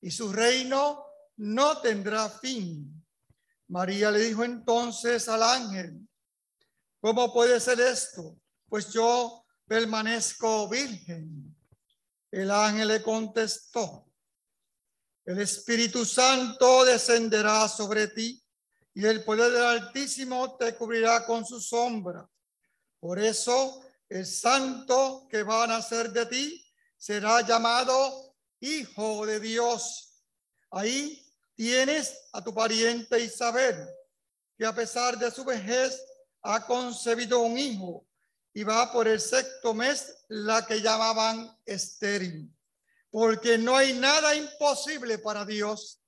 y su reino no tendrá fin. María le dijo entonces al ángel, ¿cómo puede ser esto? Pues yo permanezco virgen. El ángel le contestó, el Espíritu Santo descenderá sobre ti y el poder del Altísimo te cubrirá con su sombra. Por eso el santo que va a nacer de ti será llamado Hijo de Dios. Ahí tienes a tu pariente Isabel, que a pesar de su vejez ha concebido un hijo y va por el sexto mes la que llamaban estéril, porque no hay nada imposible para Dios.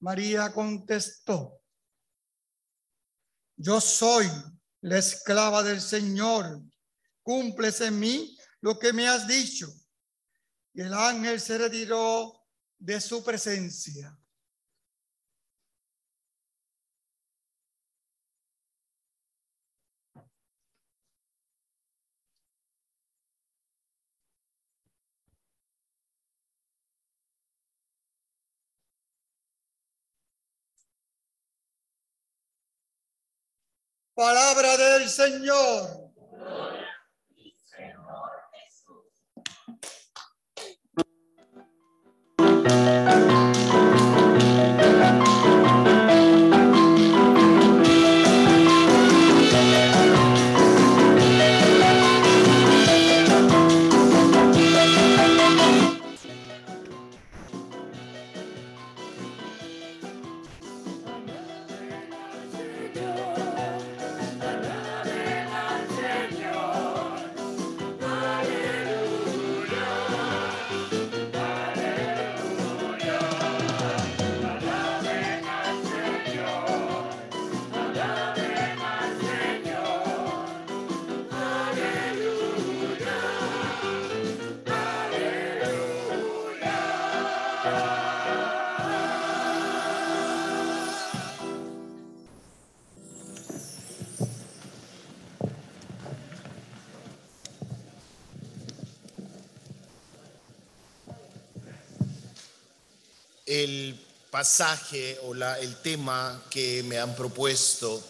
María contestó, yo soy la esclava del Señor, cúmplese en mí lo que me has dicho. Y el ángel se retiró de su presencia. Palabra del Señor. El pasaje o la, el tema que me han propuesto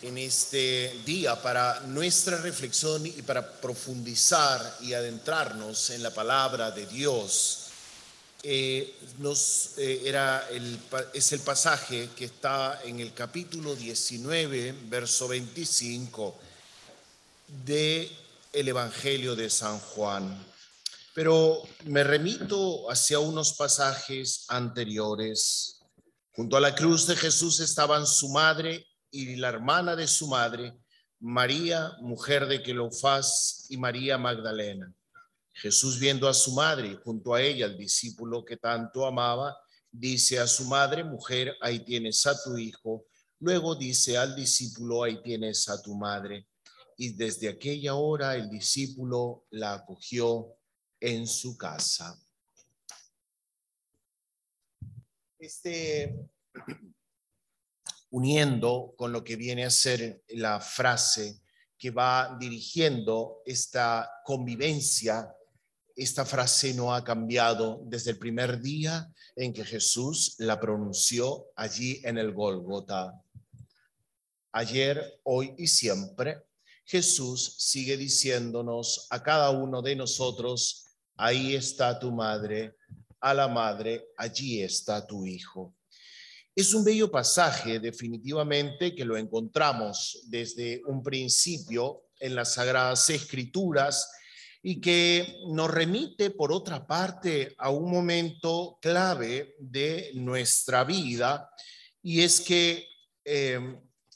en este día para nuestra reflexión y para profundizar y adentrarnos en la palabra de Dios. Eh, nos, eh, era el, es el pasaje que está en el capítulo 19, verso 25 de el Evangelio de San Juan pero me remito hacia unos pasajes anteriores. Junto a la cruz de Jesús estaban su madre y la hermana de su madre, María, mujer de Quelofás, y María Magdalena. Jesús viendo a su madre junto a ella al discípulo que tanto amaba, dice a su madre, mujer, ahí tienes a tu hijo. Luego dice al discípulo, ahí tienes a tu madre. Y desde aquella hora el discípulo la acogió en su casa. Este, uniendo con lo que viene a ser la frase que va dirigiendo esta convivencia, esta frase no ha cambiado desde el primer día en que Jesús la pronunció allí en el Golgota. Ayer, hoy y siempre, Jesús sigue diciéndonos a cada uno de nosotros, ahí está tu madre, a la madre, allí está tu hijo. Es un bello pasaje definitivamente que lo encontramos desde un principio en las Sagradas Escrituras y que nos remite, por otra parte, a un momento clave de nuestra vida y es que eh,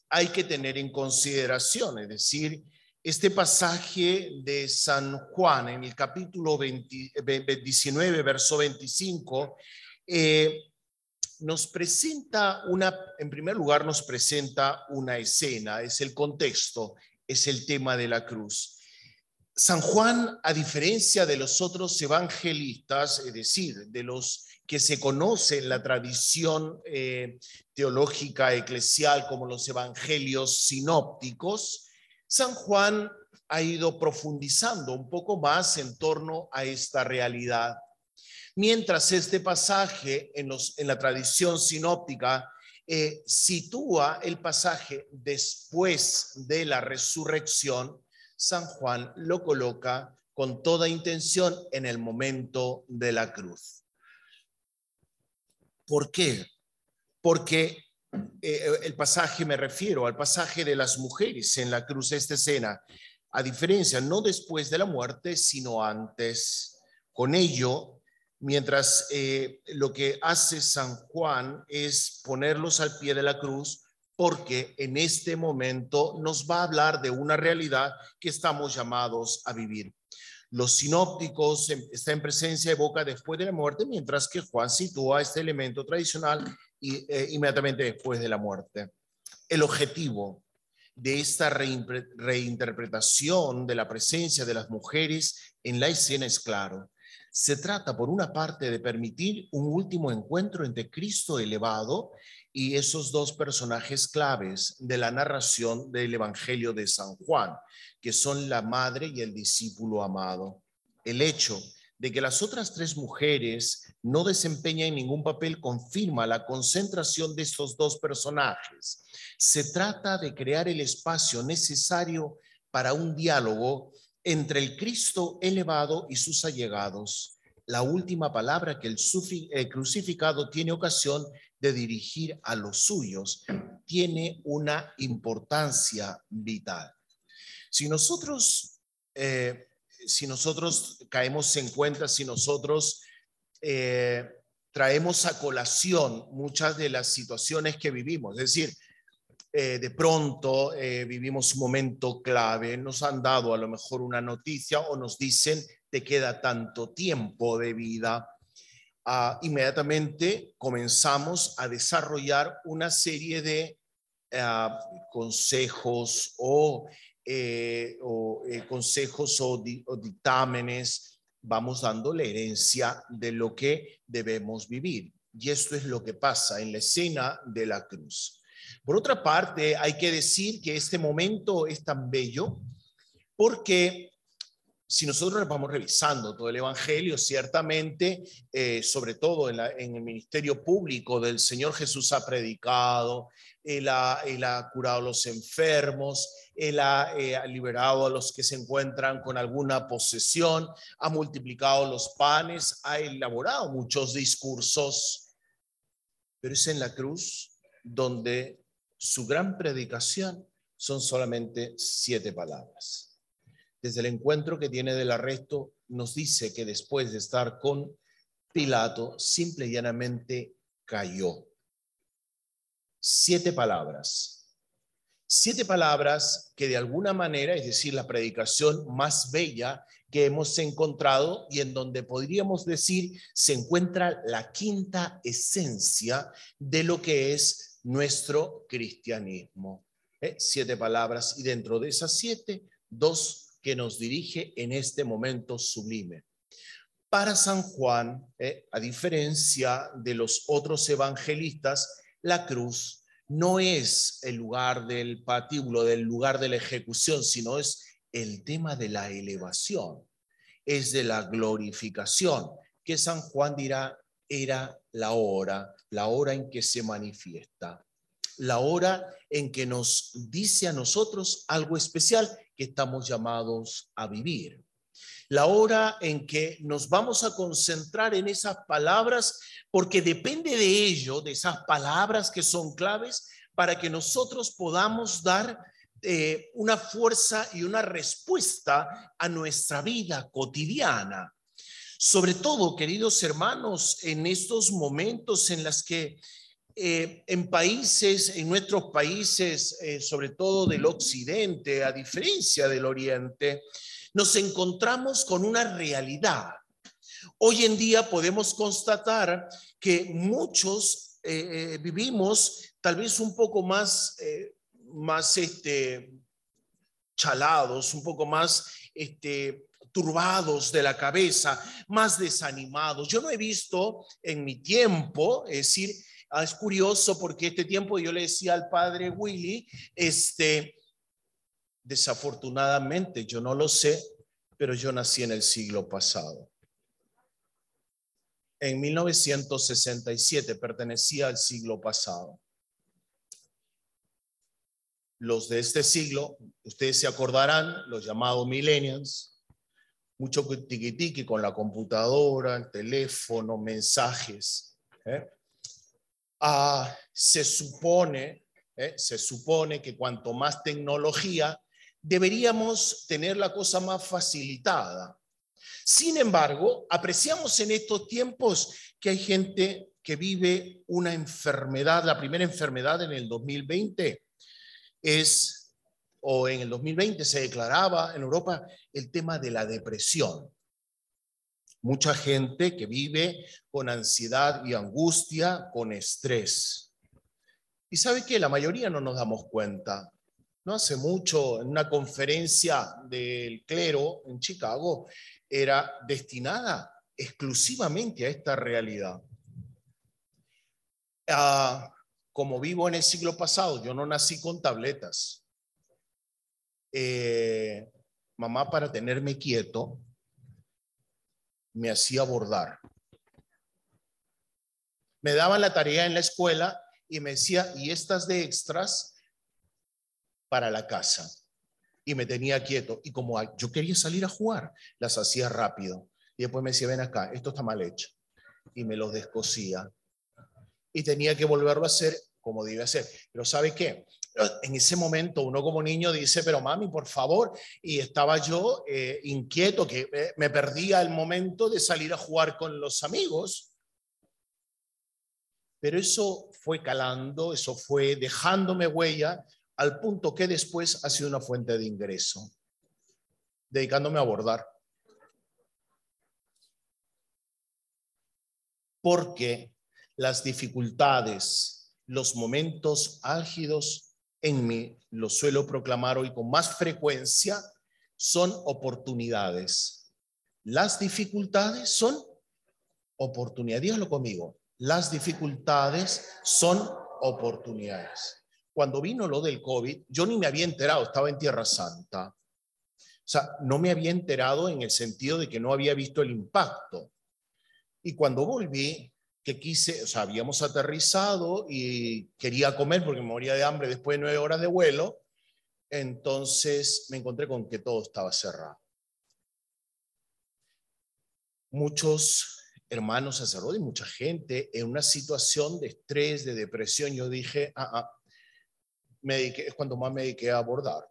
hay que tener en consideración, es decir, este pasaje de San Juan en el capítulo 19, verso 25, eh, nos presenta una, en primer lugar, nos presenta una escena, es el contexto, es el tema de la cruz. San Juan, a diferencia de los otros evangelistas, es decir, de los que se conocen la tradición eh, teológica eclesial como los evangelios sinópticos, San Juan ha ido profundizando un poco más en torno a esta realidad. Mientras este pasaje en, la tradición sinóptica eh, sitúa el pasaje después de la resurrección, San Juan lo coloca con toda intención en el momento de la cruz. ¿Por qué? Porque eh, el pasaje, me refiero al pasaje de las mujeres en la cruz, esta escena, a diferencia, no después de la muerte, sino antes. Con ello, mientras eh, lo que hace San Juan es ponerlos al pie de la cruz, porque en este momento nos va a hablar de una realidad que estamos llamados a vivir. Los sinópticos están en presencia de boca después de la muerte, mientras que Juan sitúa este elemento tradicional eh, inmediatamente después de la muerte. El objetivo de esta reinterpretación de la presencia de las mujeres en la escena es claro se trata, por una parte, de permitir un último encuentro entre Cristo elevado y esos dos personajes claves de la narración del Evangelio de San Juan, que son la madre y el discípulo amado. El hecho de que las otras tres mujeres no desempeñan ningún papel confirma la concentración de estos dos personajes. Se trata de crear el espacio necesario para un diálogo entre el Cristo elevado y sus allegados, la última palabra que el, crucificado tiene ocasión de dirigir a los suyos, tiene una importancia vital. Si nosotros, eh, si nosotros caemos en cuenta, si nosotros eh, traemos a colación muchas de las situaciones que vivimos, es decir, eh, de pronto eh, vivimos un momento clave, nos han dado a lo mejor una noticia o nos dicen te queda tanto tiempo de vida. Ah, inmediatamente comenzamos a desarrollar una serie de ah, consejos o, consejos o dictámenes, vamos dando la herencia de lo que debemos vivir. Y esto es lo que pasa en la escena de la cruz. Por otra parte, hay que decir que este momento es tan bello porque si nosotros vamos revisando todo el Evangelio, ciertamente, eh, sobre todo en, el ministerio público del Señor Jesús ha predicado, Él ha, curado a los enfermos, Él eh, ha, liberado a los que se encuentran con alguna posesión, ha multiplicado los panes, ha elaborado muchos discursos, pero es en la cruz donde su gran predicación son solamente siete palabras. Desde el encuentro que tiene del arresto, nos dice que después de estar con Pilato, simple y llanamente cayó. Siete palabras. Siete palabras que de alguna manera, es decir, la predicación más bella que hemos encontrado y en donde podríamos decir se encuentra la quinta esencia de lo que es nuestro cristianismo. ¿eh? Siete palabras y dentro de esas siete, dos que nos dirige en este momento sublime. Para San Juan, ¿eh? a diferencia de los otros evangelistas, la cruz no es el lugar del patíbulo, del lugar de la ejecución, sino es el tema de la elevación, es de la glorificación, que San Juan dirá era la hora, la hora en que se manifiesta, la hora en que nos dice a nosotros algo especial que estamos llamados a vivir. La hora en que nos vamos a concentrar en esas palabras, porque depende de ello, de esas palabras que son claves, para que nosotros podamos dar eh, una fuerza y una respuesta a nuestra vida cotidiana. Sobre todo, queridos hermanos, en estos momentos en los que eh, en países, en nuestros países, eh, sobre todo del occidente, a diferencia del oriente, nos encontramos con una realidad. Hoy en día podemos constatar que muchos eh, vivimos tal vez un poco más, más este, chalados, un poco más este, turbados de la cabeza, más desanimados. Yo no he visto en mi tiempo, es decir, ah, es curioso porque este tiempo yo le decía al padre Willy, este, desafortunadamente, yo no lo sé, pero yo nací en el siglo pasado. en 1967, pertenecía al siglo pasado. Los de este siglo, ustedes se acordarán, los llamados millennials, mucho tiquitiqui con la computadora, el teléfono, mensajes. ¿eh? Ah, se supone, ¿eh? se supone que cuanto más tecnología, deberíamos tener la cosa más facilitada. Sin embargo, apreciamos en estos tiempos que hay gente que vive una enfermedad, la primera enfermedad en el 2020 es, o en el 2020 se declaraba en Europa el tema de la depresión. Mucha gente que vive con ansiedad y angustia, con estrés. Y sabe que la mayoría no nos damos cuenta. No hace mucho, en una conferencia del clero en Chicago, era destinada exclusivamente a esta realidad. Ah, como vivo en el siglo pasado, yo no nací con tabletas. Eh, mamá, para tenerme quieto, me hacía bordar. Me daban la tarea en la escuela y me decía, y estas de extras para la casa y me tenía quieto. Y como yo quería salir a jugar, las hacía rápido. Y después me decía, ven acá, esto está mal hecho. Y me los descosía. Y tenía que volverlo a hacer como debe hacer. Pero ¿sabe qué? En ese momento uno como niño dice, pero mami, por favor. Y estaba yo eh, inquieto, que eh, me perdía el momento de salir a jugar con los amigos. Pero eso fue calando, eso fue dejándome huella al punto que después ha sido una fuente de ingreso, dedicándome a abordar. Porque las dificultades, los momentos álgidos en mí, lo suelo proclamar hoy con más frecuencia, son oportunidades. Las dificultades son oportunidades. Dígalo conmigo. Las dificultades son oportunidades cuando vino lo del COVID, yo ni me había enterado, estaba en Tierra Santa. O sea, no me había enterado en el sentido de que no había visto el impacto. Y cuando volví, que quise, o sea, habíamos aterrizado y quería comer porque me moría de hambre después de nueve horas de vuelo, entonces me encontré con que todo estaba cerrado. Muchos hermanos sacerdotes, mucha gente en una situación de estrés, de depresión, yo dije, ah, ah, es cuando más me dediqué a abordar.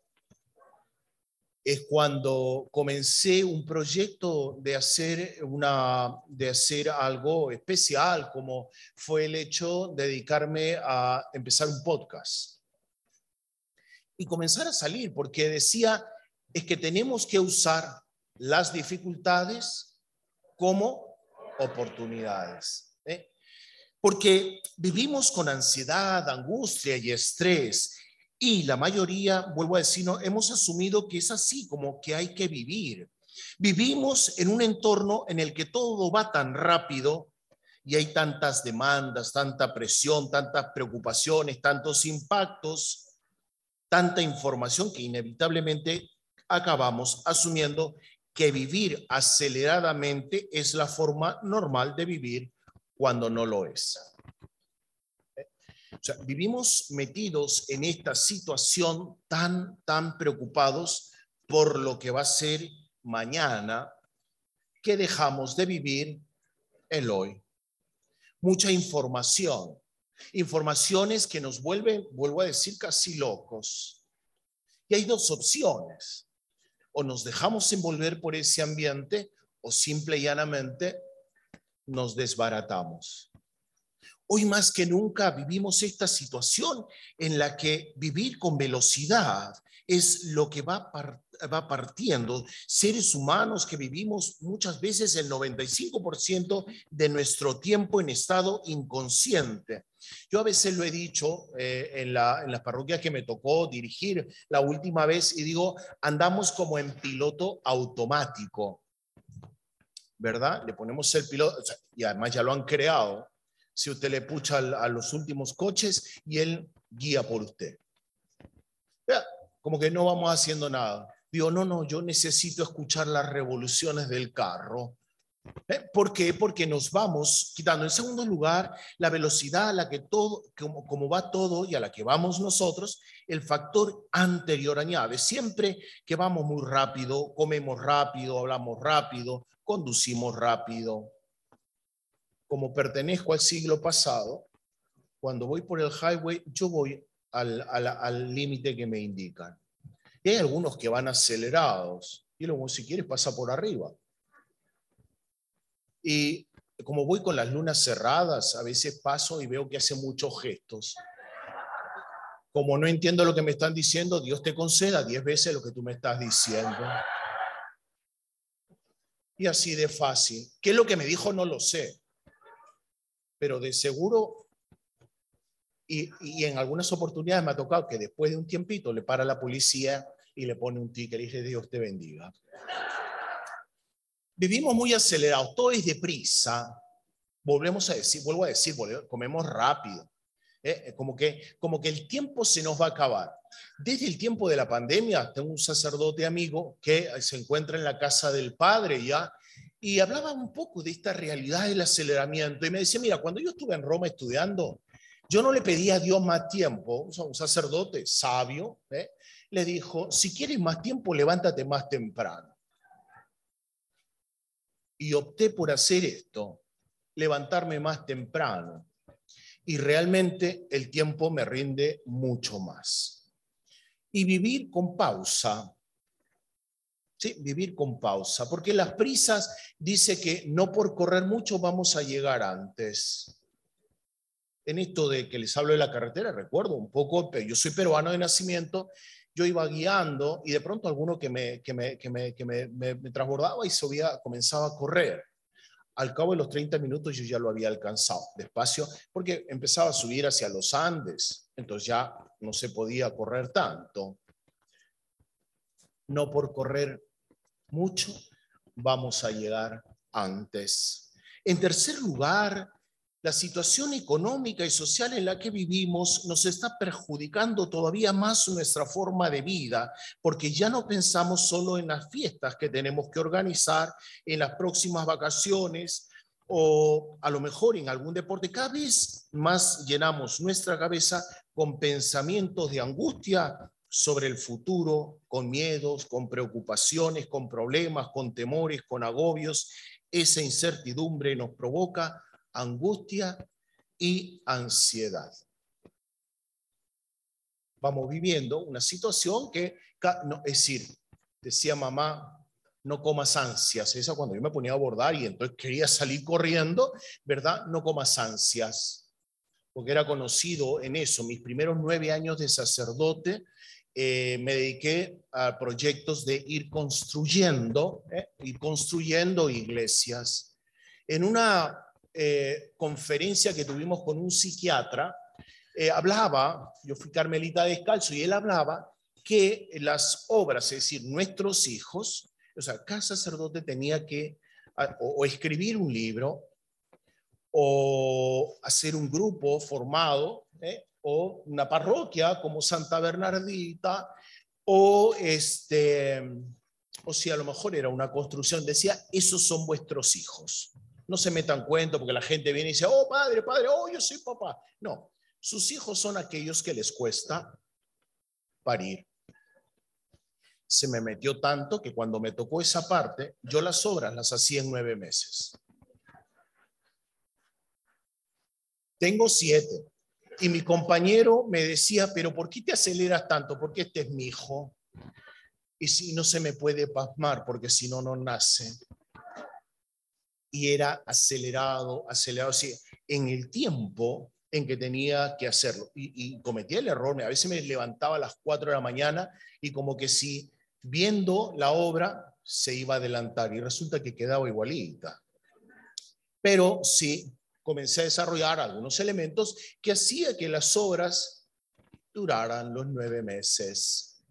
Es cuando comencé un proyecto de hacer, una, de hacer algo especial, como fue el hecho de dedicarme a empezar un podcast. Y comenzar a salir, porque decía, es que tenemos que usar las dificultades como oportunidades. ¿eh? Porque vivimos con ansiedad, angustia y estrés y la mayoría, vuelvo a decir, no, hemos asumido que es así, como que hay que vivir. Vivimos en un entorno en el que todo va tan rápido y hay tantas demandas, tanta presión, tantas preocupaciones, tantos impactos, tanta información que inevitablemente acabamos asumiendo que vivir aceleradamente es la forma normal de vivir cuando no lo es. O sea, vivimos metidos en esta situación tan, tan preocupados por lo que va a ser mañana que dejamos de vivir el hoy. Mucha información, informaciones que nos vuelven, vuelvo a decir, casi locos. Y hay dos opciones. O nos dejamos envolver por ese ambiente o simple y llanamente nos desbaratamos. Hoy más que nunca vivimos esta situación en la que vivir con velocidad es lo que va, va partiendo. Seres humanos que vivimos muchas veces el 95% de nuestro tiempo en estado inconsciente. Yo a veces lo he dicho eh, en, la, en las parroquias que me tocó dirigir la última vez y digo, andamos como en piloto automático. ¿Verdad? Le ponemos el piloto, y además ya lo han creado, si usted le pucha a los últimos coches y él guía por usted. como que no vamos haciendo nada. Digo, no, no, yo necesito escuchar las revoluciones del carro. ¿Eh? ¿Por qué? Porque nos vamos quitando. En segundo lugar, la velocidad a la que todo, como, como, va todo y a la que vamos nosotros, el factor anterior añade. Siempre que vamos muy rápido, comemos rápido, hablamos rápido, conducimos rápido. Como pertenezco al siglo pasado, cuando voy por el highway, yo voy al límite que me indican. Y hay algunos que van acelerados. Y luego, si quieres, pasa por arriba. Y como voy con las lunas cerradas, a veces paso y veo que hace muchos gestos. Como no entiendo lo que me están diciendo, Dios te conceda diez veces lo que tú me estás diciendo. Y así de fácil. ¿Qué es lo que me dijo? No lo sé. Pero de seguro, y, y en algunas oportunidades me ha tocado que después de un tiempito le para la policía y le pone un ticket y dice, Dios te bendiga vivimos muy acelerados, todo es deprisa. Volvemos a decir, vuelvo a decir, comemos rápido. ¿eh? Como, que, como que el tiempo se nos va a acabar. Desde el tiempo de la pandemia, tengo un sacerdote amigo que se encuentra en la casa del padre ya, y hablaba un poco de esta realidad del aceleramiento. Y me decía, mira, cuando yo estuve en Roma estudiando, yo no le pedía a Dios más tiempo, un sacerdote sabio, ¿eh? le dijo, si quieres más tiempo, levántate más temprano y opté por hacer esto, levantarme más temprano. Y realmente el tiempo me rinde mucho más. Y vivir con pausa. Sí, vivir con pausa, porque las prisas dice que no por correr mucho vamos a llegar antes. En esto de que les hablo de la carretera, recuerdo un poco, yo soy peruano de nacimiento yo iba guiando y de pronto alguno que me, que me, que me, que me, me, transbordaba y subía, comenzaba a correr. Al cabo de los 30 minutos yo ya lo había alcanzado despacio porque empezaba a subir hacia los Andes, entonces ya no se podía correr tanto. No por correr mucho vamos a llegar antes. En tercer lugar, la situación económica y social en la que vivimos nos está perjudicando todavía más nuestra forma de vida, porque ya no pensamos solo en las fiestas que tenemos que organizar, en las próximas vacaciones o a lo mejor en algún deporte. Cada vez más llenamos nuestra cabeza con pensamientos de angustia sobre el futuro, con miedos, con preocupaciones, con problemas, con temores, con agobios. Esa incertidumbre nos provoca angustia y ansiedad. Vamos viviendo una situación que, no, es decir, decía mamá, no comas ansias. Esa cuando yo me ponía a abordar y entonces quería salir corriendo, ¿verdad? No comas ansias. Porque era conocido en eso. Mis primeros nueve años de sacerdote eh, me dediqué a proyectos de ir construyendo, ¿eh? ir construyendo iglesias. En una eh, conferencia que tuvimos con un psiquiatra, hablaba, yo fui carmelita descalzo, y él hablaba que las obras, es decir, nuestros hijos, o sea, cada sacerdote tenía que o, escribir un libro, o hacer un grupo formado, ¿eh? O una parroquia como Santa Bernardita, o este, o si a lo mejor era una construcción, decía, esos son vuestros hijos. No se metan cuento porque la gente viene y dice, oh padre, padre, oh yo soy papá. No, sus hijos son aquellos que les cuesta parir. Se me metió tanto que cuando me tocó esa parte, yo las obras las hacía en nueve meses. Tengo siete. Y mi compañero me decía, pero ¿por qué te aceleras tanto? Porque este es mi hijo. Y si no se me puede pasmar, porque si no, no nace y era acelerado, acelerado, así, en el tiempo en que tenía que hacerlo. Y, cometía el error, a veces me levantaba a las 4 de la mañana y como que si viendo la obra se iba a adelantar y resulta que quedaba igualita. Pero sí, comencé a desarrollar algunos elementos que hacía que las obras duraran los nueve meses.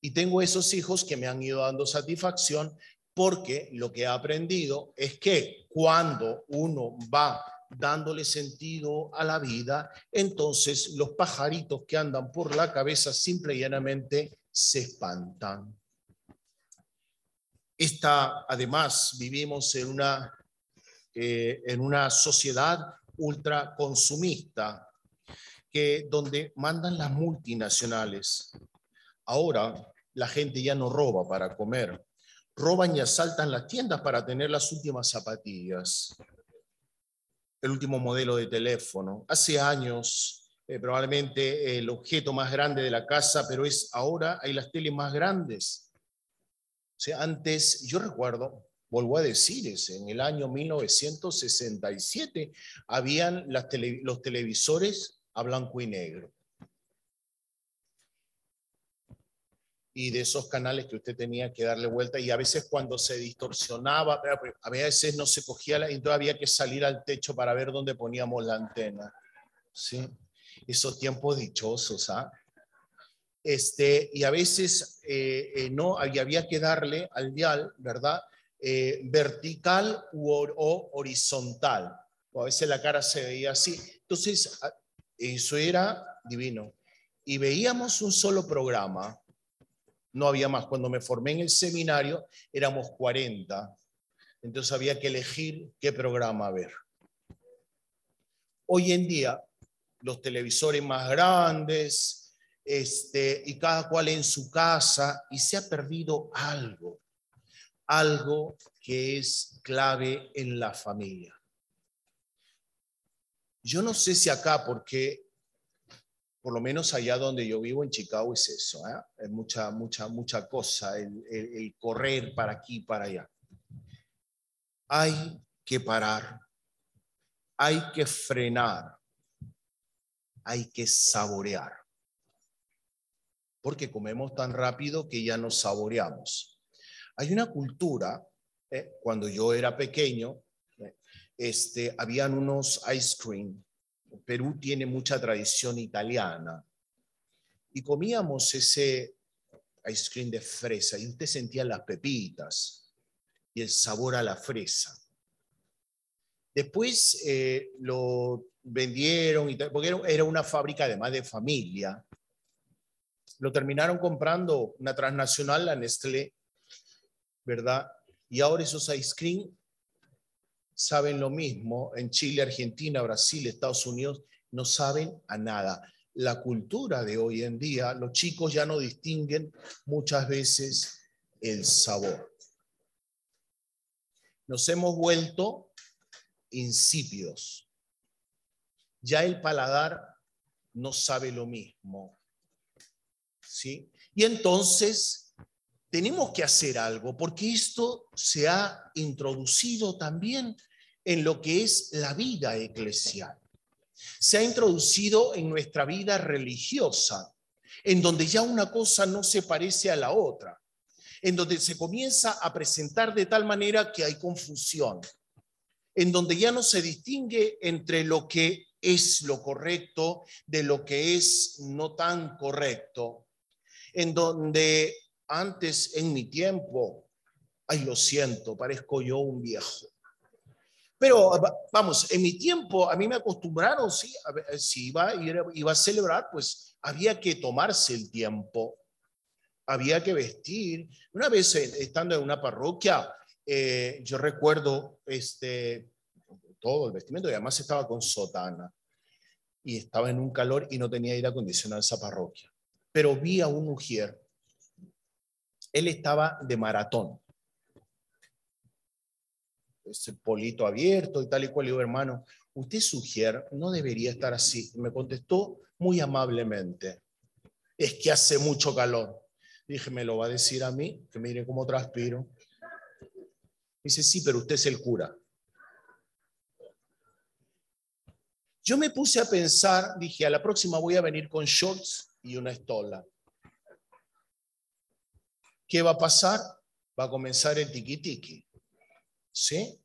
Y tengo esos hijos que me han ido dando satisfacción porque lo que he aprendido es que cuando uno va dándole sentido a la vida, entonces los pajaritos que andan por la cabeza simple y llanamente se espantan. Esta, además, vivimos en una, eh, en una sociedad ultra consumista, que, donde mandan las multinacionales. Ahora la gente ya no roba para comer, roban y asaltan las tiendas para tener las últimas zapatillas, el último modelo de teléfono. Hace años, eh, probablemente el objeto más grande de la casa, pero es ahora hay las teles más grandes. O sea, antes, yo recuerdo, vuelvo a decir, en el año 1967 habían las los televisores a blanco y negro. y de esos canales que usted tenía que darle vuelta y a veces cuando se distorsionaba, a veces no se cogía, la, entonces había que salir al techo para ver dónde poníamos la antena. ¿sí? Esos tiempos dichosos, ¿ah? Este, y a veces eh, eh, no, había que darle al dial, ¿verdad? Eh, vertical o horizontal. O a veces la cara se veía así. Entonces, eso era divino. Y veíamos un solo programa no había más. Cuando me formé en el seminario éramos 40, entonces había que elegir qué programa ver. Hoy en día, los televisores más grandes, este, y cada cual en su casa, y se ha perdido algo, algo que es clave en la familia. Yo no sé si acá, porque por lo menos allá donde yo vivo en Chicago es eso, ¿eh? es mucha, mucha, mucha cosa, el, el, correr para aquí, para allá. Hay que parar, hay que frenar, hay que saborear, porque comemos tan rápido que ya nos saboreamos. Hay una cultura, ¿eh? cuando yo era pequeño, ¿eh? este, habían unos ice cream Perú tiene mucha tradición italiana. Y comíamos ese ice cream de fresa y usted sentía las pepitas y el sabor a la fresa. Después eh, lo vendieron, y porque era una fábrica además de familia. Lo terminaron comprando una transnacional, la Nestlé, ¿verdad? Y ahora esos ice cream saben lo mismo. En Chile, Argentina, Brasil, Estados Unidos, no saben a nada. La cultura de hoy en día, los chicos ya no distinguen muchas veces el sabor. Nos hemos vuelto insípidos. Ya el paladar no sabe lo mismo. ¿Sí? Y entonces tenemos que hacer algo, porque esto se ha introducido también en lo que es la vida eclesial. Se ha introducido en nuestra vida religiosa, en donde ya una cosa no se parece a la otra, en donde se comienza a presentar de tal manera que hay confusión, en donde ya no se distingue entre lo que es lo correcto de lo que es no tan correcto, en donde antes en mi tiempo, ay, lo siento, parezco yo un viejo. Pero vamos, en mi tiempo a mí me acostumbraron, sí, si iba, iba a celebrar, pues había que tomarse el tiempo, había que vestir. Una vez eh, estando en una parroquia, eh, yo recuerdo este, todo el vestimento y además estaba con sotana y estaba en un calor y no tenía aire acondicionado esa parroquia. Pero vi a un mujer él estaba de maratón. Ese polito abierto y tal y cual. Y digo, hermano, usted sugiere, no debería estar así. Me contestó muy amablemente. Es que hace mucho calor. Dije, ¿me lo va a decir a mí? Que mire cómo transpiro. Dice, sí, pero usted es el cura. Yo me puse a pensar, dije, a la próxima voy a venir con shorts y una estola. ¿Qué va a pasar? Va a comenzar el tiki-tiki. ¿Sí?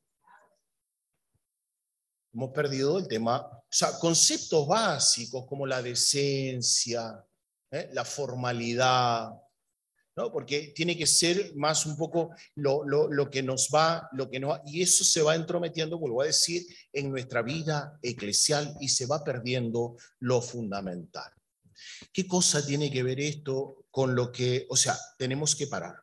Hemos perdido el tema, o sea, conceptos básicos como la decencia, ¿eh? la formalidad, ¿no? Porque tiene que ser más un poco lo, lo, que nos va, lo que no y eso se va entrometiendo, vuelvo a decir, en nuestra vida eclesial y se va perdiendo lo fundamental. ¿Qué cosa tiene que ver esto con lo que, o sea, tenemos que parar?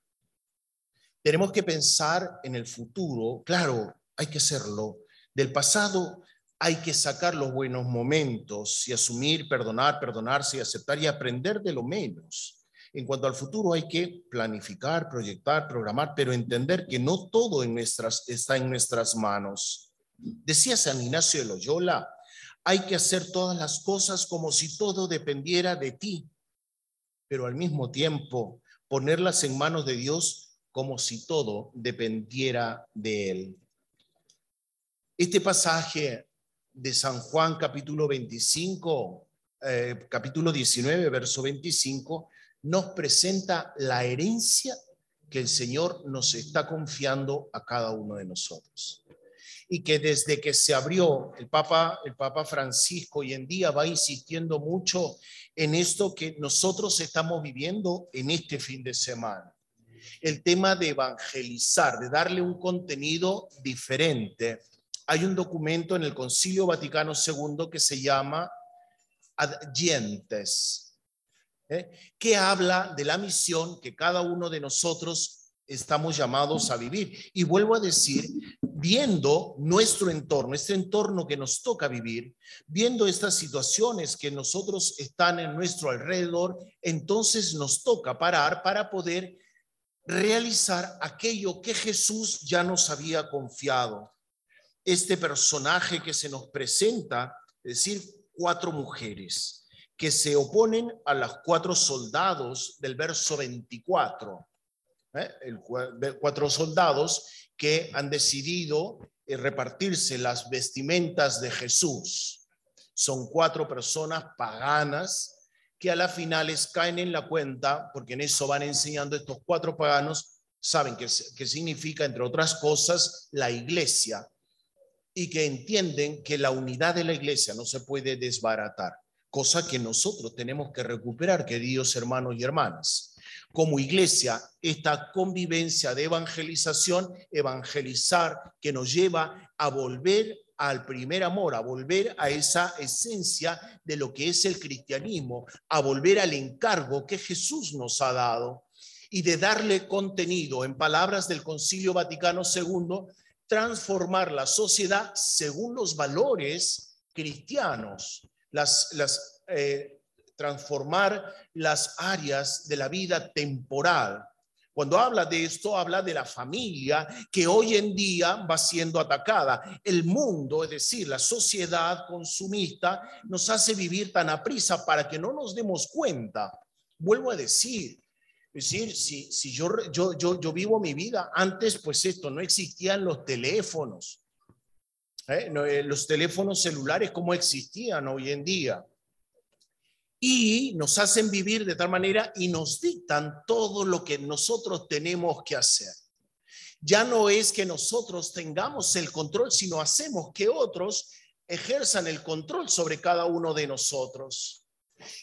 Tenemos que pensar en el futuro, claro, hay que hacerlo. Del pasado hay que sacar los buenos momentos y asumir, perdonar, perdonarse y aceptar y aprender de lo menos. En cuanto al futuro hay que planificar, proyectar, programar, pero entender que no todo está en nuestras manos. Decía San Ignacio de Loyola, hay que hacer todas las cosas como si todo dependiera de ti, pero al mismo tiempo ponerlas en manos de Dios como si todo dependiera de Él. Este pasaje de San Juan capítulo 25, eh, capítulo 19, verso 25, nos presenta la herencia que el Señor nos está confiando a cada uno de nosotros. Y que desde que se abrió el Papa, el Papa Francisco hoy en día va insistiendo mucho en esto que nosotros estamos viviendo en este fin de semana. El tema de evangelizar, de darle un contenido diferente hay un documento en el Concilio Vaticano II que se llama Ad Gentes, ¿eh? que habla de la misión que cada uno de nosotros estamos llamados a vivir. Y vuelvo a decir, viendo nuestro entorno, este entorno que nos toca vivir, viendo estas situaciones que nosotros están en nuestro alrededor, entonces nos toca parar para poder realizar aquello que Jesús ya nos había confiado este personaje que se nos presenta, es decir, cuatro mujeres que se oponen a los cuatro soldados del verso 24. ¿Eh? El, cuatro soldados que han decidido eh, repartirse las vestimentas de Jesús. Son cuatro personas paganas que a las finales caen en la cuenta, porque en eso van enseñando estos cuatro paganos, saben que, que significa, entre otras cosas, la iglesia, y que entienden que la unidad de la iglesia no se puede desbaratar, cosa que nosotros tenemos que recuperar, queridos hermanos y hermanas. Como iglesia, esta convivencia de evangelización, evangelizar, que nos lleva a volver al primer amor, a volver a esa esencia de lo que es el cristianismo, a volver al encargo que Jesús nos ha dado y de darle contenido, en palabras del Concilio Vaticano II, transformar la sociedad según los valores cristianos, las, eh, transformar las áreas de la vida temporal. Cuando habla de esto, habla de la familia que hoy en día va siendo atacada. El mundo, es decir, la sociedad consumista, nos hace vivir tan a prisa para que no nos demos cuenta. Vuelvo a decir, decir, si, si yo, yo, yo, yo vivo mi vida, antes pues esto, no existían los teléfonos, ¿eh? Eh, los teléfonos celulares como existían hoy en día. Y nos hacen vivir de tal manera y nos dictan todo lo que nosotros tenemos que hacer. Ya no es que nosotros tengamos el control, sino hacemos que otros ejerzan el control sobre cada uno de nosotros.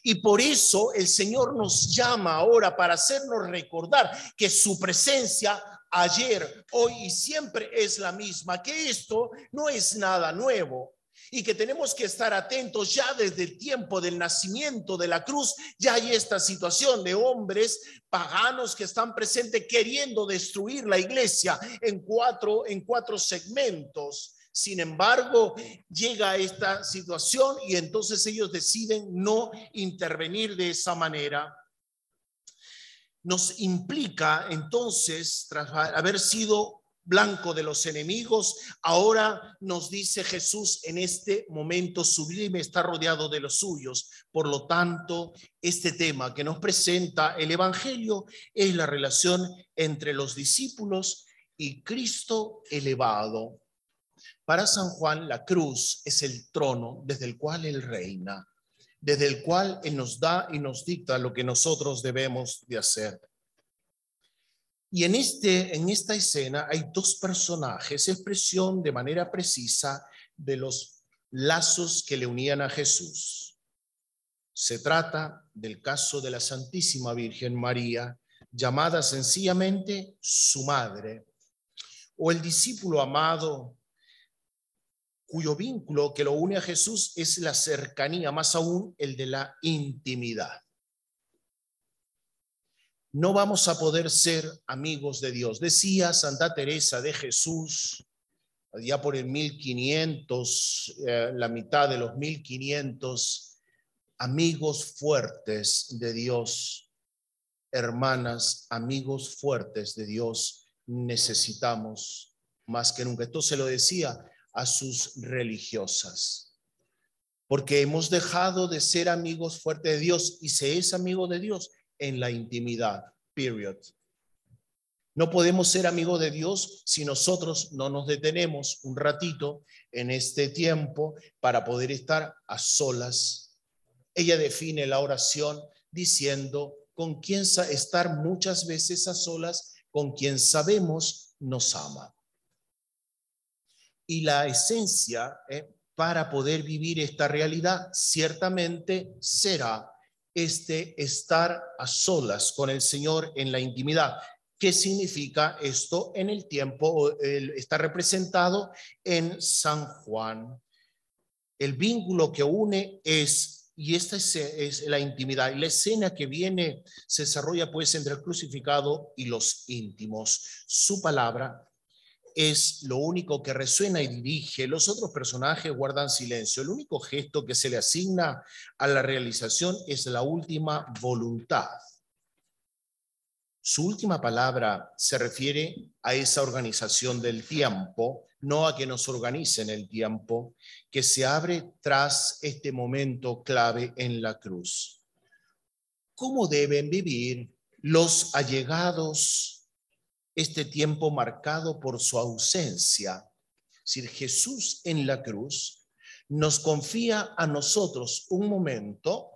Y por eso el Señor nos llama ahora para hacernos recordar que su presencia ayer, hoy y siempre es la misma, que esto no es nada nuevo y que tenemos que estar atentos ya desde el tiempo del nacimiento de la cruz, ya hay esta situación de hombres paganos que están presentes queriendo destruir la iglesia en cuatro en cuatro segmentos sin embargo, llega esta situación y entonces ellos deciden no intervenir de esa manera. Nos implica entonces, tras haber sido blanco de los enemigos, ahora nos dice Jesús en este momento sublime está rodeado de los suyos. Por lo tanto, este tema que nos presenta el Evangelio es la relación entre los discípulos y Cristo elevado. Para San Juan, la cruz es el trono desde el cual Él reina, desde el cual Él nos da y nos dicta lo que nosotros debemos de hacer. Y en, este, en esta escena hay dos personajes, expresión de manera precisa de los lazos que le unían a Jesús. Se trata del caso de la Santísima Virgen María, llamada sencillamente su madre, o el discípulo amado cuyo vínculo que lo une a Jesús es la cercanía, más aún el de la intimidad. No vamos a poder ser amigos de Dios. Decía Santa Teresa de Jesús, ya por el 1500, eh, la mitad de los 1500, amigos fuertes de Dios, hermanas, amigos fuertes de Dios, necesitamos más que nunca. Esto se lo decía a sus religiosas, porque hemos dejado de ser amigos fuertes de Dios y se es amigo de Dios en la intimidad, period. No podemos ser amigos de Dios si nosotros no nos detenemos un ratito en este tiempo para poder estar a solas. Ella define la oración diciendo con quien estar muchas veces a solas, con quien sabemos nos ama. Y la esencia eh, para poder vivir esta realidad ciertamente será este estar a solas con el Señor en la intimidad. ¿Qué significa esto en el tiempo? Está representado en San Juan. El vínculo que une es, y esta es, la intimidad, la escena que viene se desarrolla pues entre el crucificado y los íntimos. Su palabra es lo único que resuena y dirige. Los otros personajes guardan silencio. El único gesto que se le asigna a la realización es la última voluntad. Su última palabra se refiere a esa organización del tiempo, no a que nos organicen el tiempo, que se abre tras este momento clave en la cruz. ¿Cómo deben vivir los allegados este tiempo marcado por su ausencia. Es Jesús en la cruz nos confía a nosotros un momento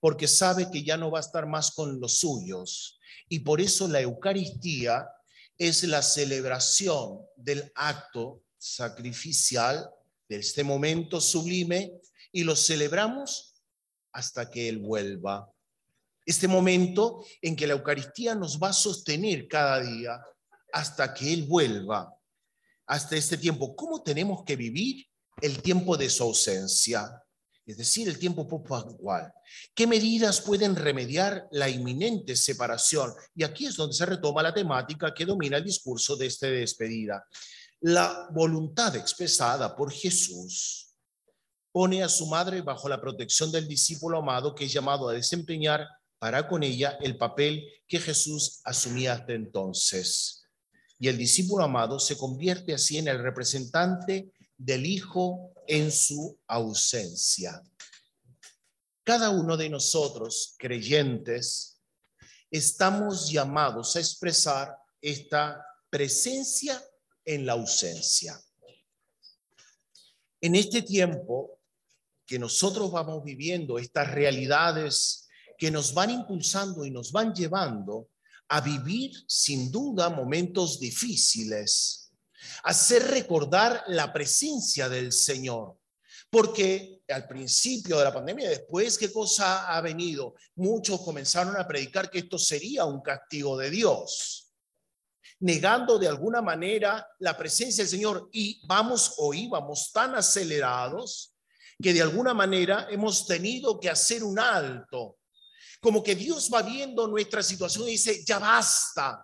porque sabe que ya no va a estar más con los suyos. Y por eso la Eucaristía es la celebración del acto sacrificial de este momento sublime y lo celebramos hasta que Él vuelva este momento en que la Eucaristía nos va a sostener cada día hasta que Él vuelva, hasta este tiempo. ¿Cómo tenemos que vivir el tiempo de su ausencia? Es decir, el tiempo actual. ¿Qué medidas pueden remediar la inminente separación? Y aquí es donde se retoma la temática que domina el discurso de esta despedida. La voluntad expresada por Jesús pone a su madre bajo la protección del discípulo amado que es llamado a desempeñar para con ella el papel que Jesús asumía hasta entonces. Y el discípulo amado se convierte así en el representante del Hijo en su ausencia. Cada uno de nosotros, creyentes, estamos llamados a expresar esta presencia en la ausencia. En este tiempo que nosotros vamos viviendo estas realidades que nos van impulsando y nos van llevando a vivir sin duda momentos difíciles, hacer recordar la presencia del Señor. Porque al principio de la pandemia, después, ¿qué cosa ha venido? Muchos comenzaron a predicar que esto sería un castigo de Dios, negando de alguna manera la presencia del Señor. Y vamos o íbamos tan acelerados que de alguna manera hemos tenido que hacer un alto como que Dios va viendo nuestra situación y dice, ya basta.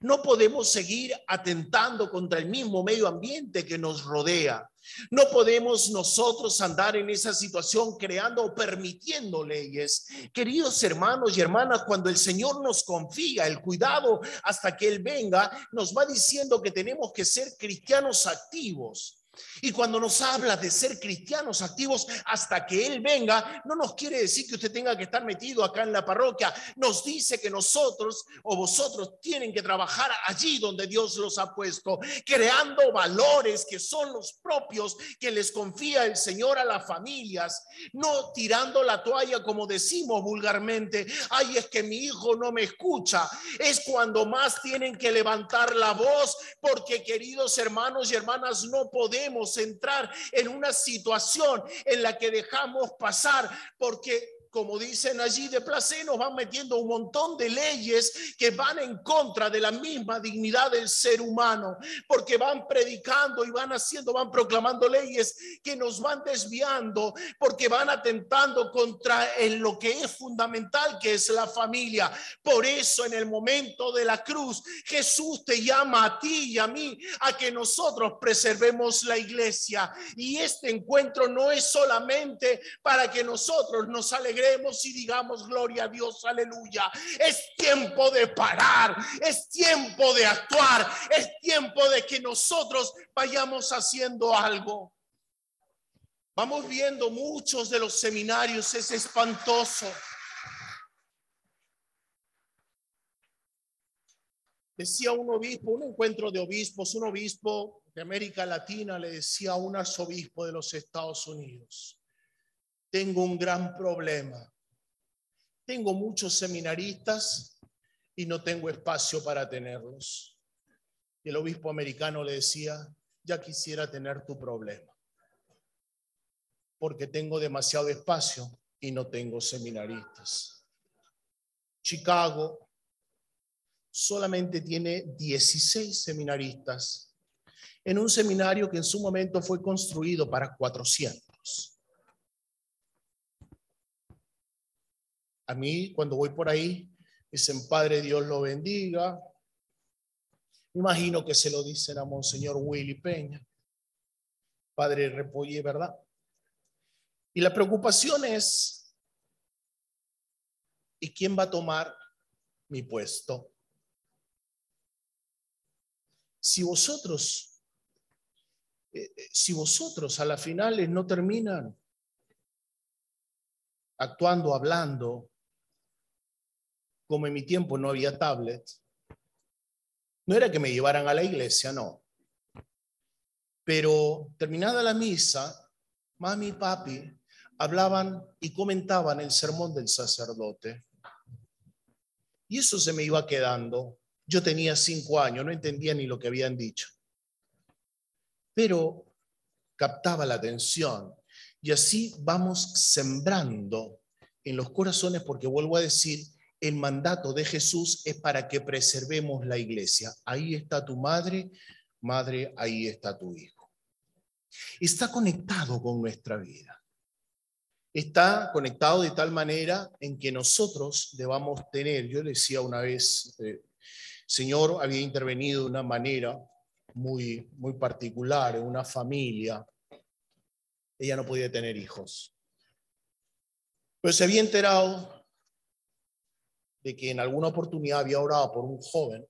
No podemos seguir atentando contra el mismo medio ambiente que nos rodea. No podemos nosotros andar en esa situación creando o permitiendo leyes. Queridos hermanos y hermanas, cuando el Señor nos confía el cuidado hasta que Él venga, nos va diciendo que tenemos que ser cristianos activos y cuando nos habla de ser cristianos activos hasta que Él venga, no nos quiere decir que usted tenga que estar metido acá en la parroquia. Nos dice que nosotros o vosotros tienen que trabajar allí donde Dios los ha puesto, creando valores que son los propios que les confía el Señor a las familias, no tirando la toalla como decimos vulgarmente, ay, es que mi hijo no me escucha. Es cuando más tienen que levantar la voz porque queridos hermanos y hermanas, no podemos entrar en una situación en la que dejamos pasar porque como dicen allí, de placer nos van metiendo un montón de leyes que van en contra de la misma dignidad del ser humano, porque van predicando y van haciendo, van proclamando leyes que nos van desviando, porque van atentando contra lo que es fundamental, que es la familia. Por eso en el momento de la cruz, Jesús te llama a ti y a mí a que nosotros preservemos la iglesia. Y este encuentro no es solamente para que nosotros nos alegremos y digamos gloria a Dios, aleluya. Es tiempo de parar, es tiempo de actuar, es tiempo de que nosotros vayamos haciendo algo. Vamos viendo muchos de los seminarios, es espantoso. Decía un obispo, un encuentro de obispos, un obispo de América Latina le decía a un arzobispo de los Estados Unidos, tengo un gran problema. Tengo muchos seminaristas y no tengo espacio para tenerlos. El obispo americano le decía, ya quisiera tener tu problema, porque tengo demasiado espacio y no tengo seminaristas. Chicago solamente tiene 16 seminaristas en un seminario que en su momento fue construido para 400. A mí, cuando voy por ahí, dicen, Padre Dios lo bendiga. Imagino que se lo dicen a Monseñor Willy Peña, Padre Repolle, ¿verdad? Y la preocupación es, ¿y quién va a tomar mi puesto? Si vosotros, eh, eh, si vosotros a las finales no terminan actuando, hablando, como en mi tiempo no había tablet, no era que me llevaran a la iglesia, no. Pero terminada la misa, mami y papi hablaban y comentaban el sermón del sacerdote. Y eso se me iba quedando. Yo tenía cinco años, no entendía ni lo que habían dicho. Pero captaba la atención. Y así vamos sembrando en los corazones, porque vuelvo a decir, el mandato de Jesús es para que preservemos la iglesia. Ahí está tu madre, madre, ahí está tu hijo. Está conectado con nuestra vida. Está conectado de tal manera en que nosotros debamos tener, yo decía una vez, eh, Señor había intervenido de una manera muy, muy particular en una familia. Ella no podía tener hijos. Pero se había enterado de que en alguna oportunidad había orado por un joven.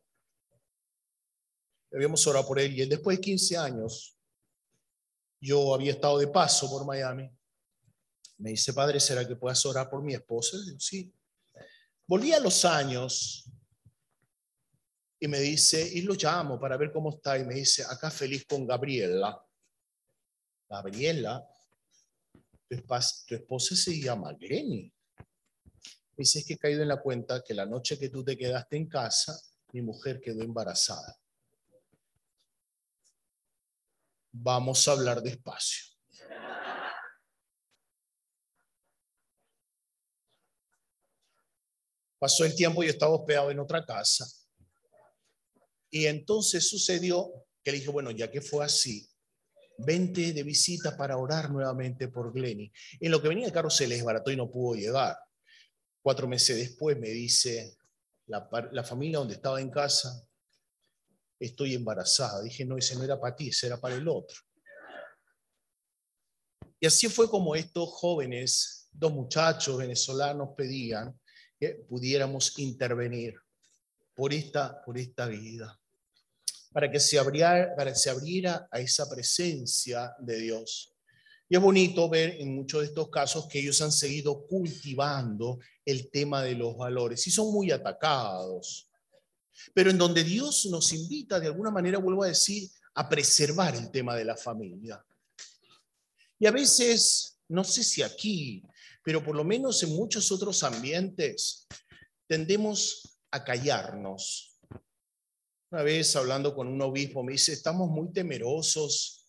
Habíamos orado por él y después de 15 años, yo había estado de paso por Miami. Me dice, padre, ¿será que puedas orar por mi esposa? sí. Volví a los años y me dice, y lo llamo para ver cómo está, y me dice, acá feliz con Gabriela. Gabriela, tu, esposa se llama Glenny dice, es que he caído en la cuenta que la noche que tú te quedaste en casa, mi mujer quedó embarazada. Vamos a hablar despacio. Pasó el tiempo y estaba hospedado en otra casa. Y entonces sucedió que le dije, bueno, ya que fue así, vente de visita para orar nuevamente por Glenny. En lo que venía el carro se les barató y no pudo llegar. Cuatro meses después me dice la, familia donde estaba en casa, estoy embarazada. Dije, no, ese no era para ti, ese era para el otro. Y así fue como estos jóvenes, dos muchachos venezolanos, pedían que pudiéramos intervenir por esta, por esta vida, para que, se abriera, para que se abriera a esa presencia de Dios. Y es bonito ver en muchos de estos casos que ellos han seguido cultivando el tema de los valores y son muy atacados. Pero en donde Dios nos invita, de alguna manera, vuelvo a decir, a preservar el tema de la familia. Y a veces, no sé si aquí, pero por lo menos en muchos otros ambientes, tendemos a callarnos. Una vez hablando con un obispo me dice, estamos muy temerosos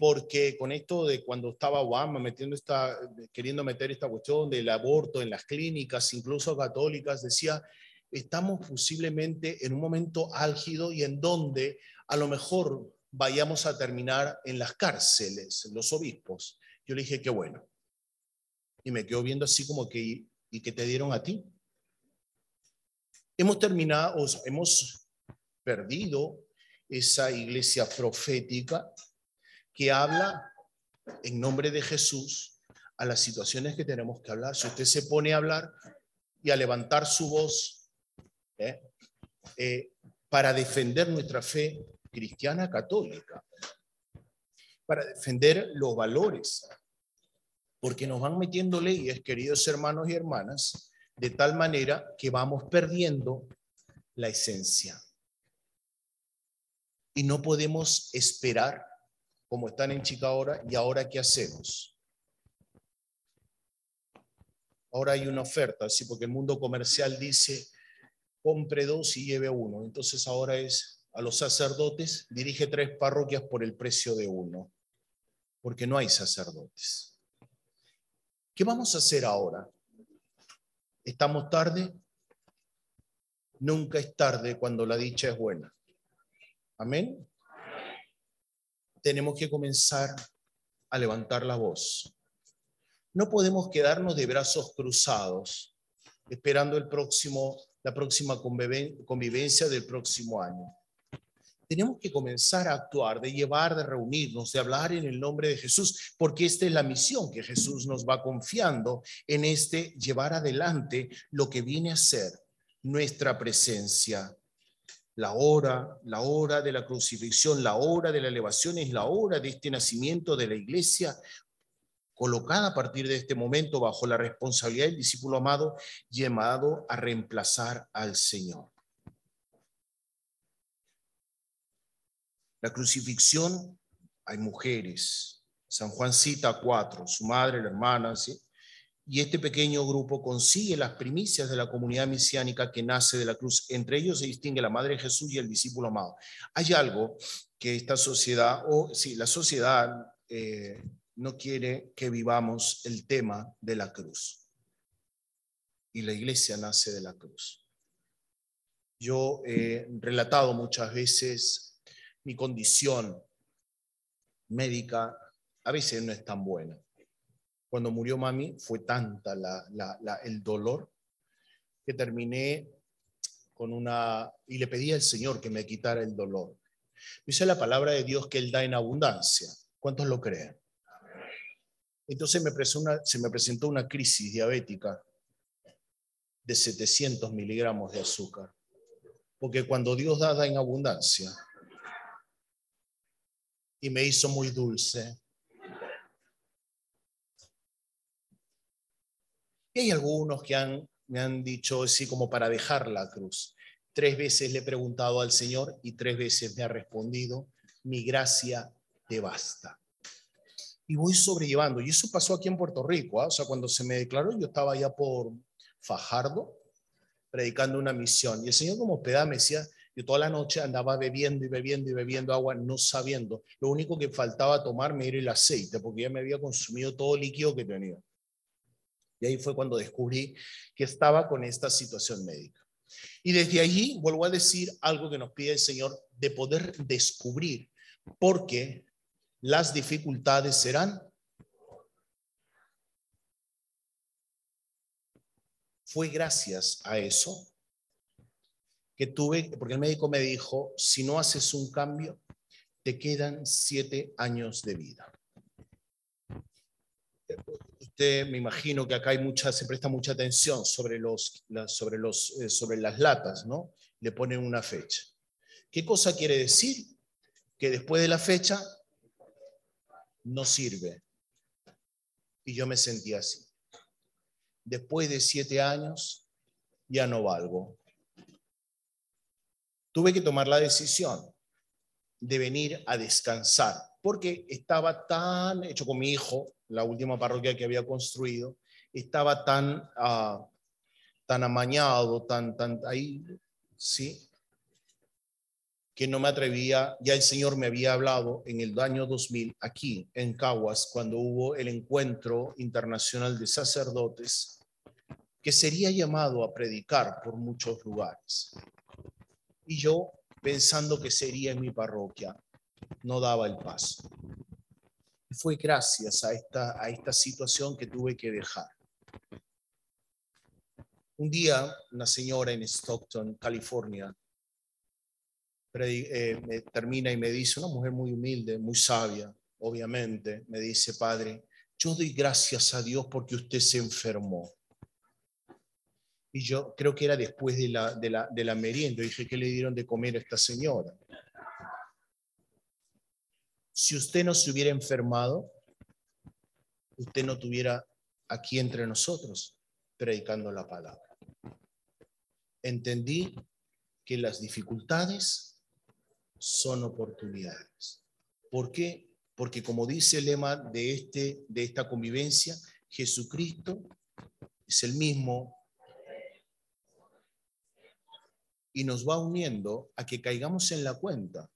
porque con esto de cuando estaba Obama metiendo esta, queriendo meter esta cuestión del aborto en las clínicas, incluso católicas, decía, estamos posiblemente en un momento álgido y en donde a lo mejor vayamos a terminar en las cárceles, los obispos. Yo le dije, qué bueno. Y me quedo viendo así como que, ¿y qué te dieron a ti? Hemos terminado, o sea, hemos perdido esa iglesia profética que habla en nombre de Jesús a las situaciones que tenemos que hablar. Si usted se pone a hablar y a levantar su voz ¿eh? Eh, para defender nuestra fe cristiana católica, para defender los valores, porque nos van metiendo leyes, queridos hermanos y hermanas, de tal manera que vamos perdiendo la esencia. Y no podemos esperar como están en Chica ahora, y ahora qué hacemos. Ahora hay una oferta, sí, porque el mundo comercial dice, compre dos y lleve uno. Entonces ahora es a los sacerdotes, dirige tres parroquias por el precio de uno, porque no hay sacerdotes. ¿Qué vamos a hacer ahora? ¿Estamos tarde? Nunca es tarde cuando la dicha es buena. Amén tenemos que comenzar a levantar la voz. No podemos quedarnos de brazos cruzados esperando el próximo, la próxima convivencia del próximo año. Tenemos que comenzar a actuar, de llevar, de reunirnos, de hablar en el nombre de Jesús, porque esta es la misión que Jesús nos va confiando en este llevar adelante lo que viene a ser nuestra presencia la hora, la hora de la crucifixión, la hora de la elevación es la hora de este nacimiento de la iglesia, colocada a partir de este momento bajo la responsabilidad del discípulo amado, llamado a reemplazar al Señor. La crucifixión, hay mujeres. San Juan cita cuatro, su madre, la hermana, ¿sí? Y este pequeño grupo consigue las primicias de la comunidad mesiánica que nace de la cruz. Entre ellos se distingue la Madre Jesús y el discípulo amado. Hay algo que esta sociedad, o sí, la sociedad eh, no quiere que vivamos el tema de la cruz. Y la iglesia nace de la cruz. Yo he relatado muchas veces mi condición médica, a veces no es tan buena cuando murió mami fue tanta el dolor que terminé con una, y le pedí al Señor que me quitara el dolor. Dice la palabra de Dios que Él da en abundancia. ¿Cuántos lo creen? Entonces me se me presentó una crisis diabética de 700 miligramos de azúcar. Porque cuando Dios da, da en abundancia. Y me hizo muy dulce, Hay algunos que me han dicho así como para dejar la cruz. Tres veces le he preguntado al Señor y tres veces me ha respondido, mi gracia te basta. Y voy sobrellevando. Y eso pasó aquí en Puerto Rico. ¿ah? O sea, cuando se me declaró, yo estaba allá por Fajardo, predicando una misión. Y el Señor como peda me decía, yo toda la noche andaba bebiendo y bebiendo y bebiendo agua, no sabiendo. Lo único que faltaba tomarme era el aceite, porque ya me había consumido todo el líquido que tenía. Y ahí fue cuando descubrí que estaba con esta situación médica. Y desde allí vuelvo a decir algo que nos pide el Señor de poder descubrir, porque las dificultades serán. Fue gracias a eso que tuve, porque el médico me dijo, si no haces un cambio, te quedan siete años de vida me imagino que acá hay mucha, se presta mucha atención sobre, los, sobre, los, eh, sobre las latas, ¿no? Le ponen una fecha. ¿Qué cosa quiere decir? Que después de la fecha no sirve. Y yo me sentí así. Después de siete años ya no valgo. Tuve que tomar la decisión de venir a descansar, porque estaba tan hecho con mi hijo, la última parroquia que había construido, estaba tan, uh, tan amañado, tan, tan ahí, ¿sí? que no me atrevía, ya el Señor me había hablado en el año 2000 aquí en Caguas, cuando hubo el encuentro internacional de sacerdotes, que sería llamado a predicar por muchos lugares. Y yo, pensando que sería en mi parroquia, no daba el paso. Fue gracias a esta, a esta situación que tuve que dejar. Un día, una señora en Stockton, California, eh, me termina y me dice, una mujer muy humilde, muy sabia, obviamente, me dice, padre, yo doy gracias a Dios porque usted se enfermó. Y yo creo que era después de la, de la, de la merienda. Dije, ¿qué le dieron de comer a esta señora? Si usted no se hubiera enfermado, usted no tuviera aquí entre nosotros predicando la palabra. Entendí que las dificultades son oportunidades. ¿Por qué? Porque como dice el lema de, este, de esta convivencia, Jesucristo es el mismo y nos va uniendo a que caigamos en la cuenta.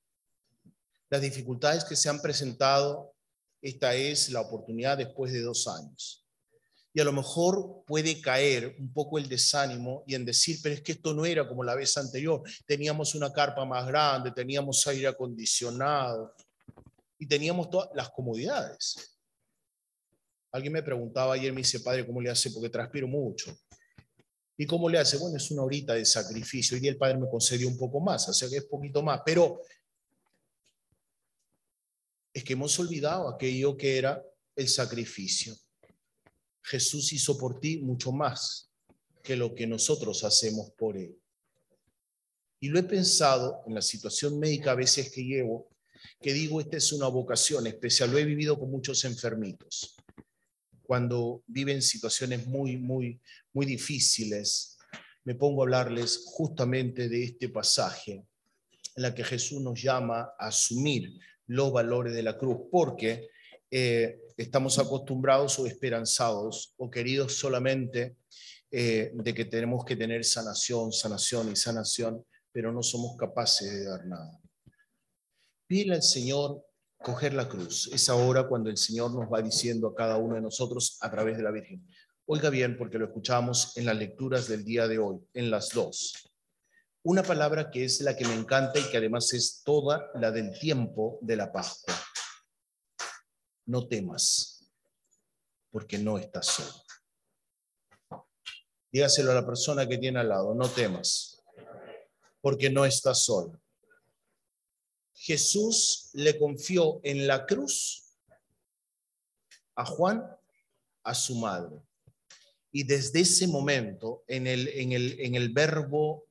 Las dificultades que se han presentado, esta es la oportunidad después de dos años y a lo mejor puede caer un poco el desánimo y en decir, pero es que esto no era como la vez anterior, teníamos una carpa más grande, teníamos aire acondicionado y teníamos todas las comodidades. Alguien me preguntaba ayer, me dice, padre, ¿cómo le hace? Porque transpiro mucho. ¿Y cómo le hace? Bueno, es una horita de sacrificio. Y el padre me concedió un poco más, o sea que es poquito más. Pero es que hemos olvidado aquello que era el sacrificio. Jesús hizo por ti mucho más que lo que nosotros hacemos por Él. Y lo he pensado en la situación médica a veces que llevo, que digo, esta es una vocación especial. Lo he vivido con muchos enfermitos. Cuando viven situaciones muy, muy, muy difíciles, me pongo a hablarles justamente de este pasaje en la que Jesús nos llama a asumir los valores de la cruz, porque eh, estamos acostumbrados o esperanzados o queridos solamente eh, de que tenemos que tener sanación, sanación y sanación, pero no somos capaces de dar nada. Pídele al Señor coger la cruz. Es ahora cuando el Señor nos va diciendo a cada uno de nosotros a través de la Virgen. Oiga bien, porque lo escuchamos en las lecturas del día de hoy, en las dos. Una palabra que es la que me encanta y que además es toda la del tiempo de la Pascua no temas, porque no estás solo. Dígaselo a la persona que tiene al lado, no temas, porque no estás solo. Jesús le confió en la cruz a Juan, a su madre. Y desde ese momento, en el, en el, en el verbo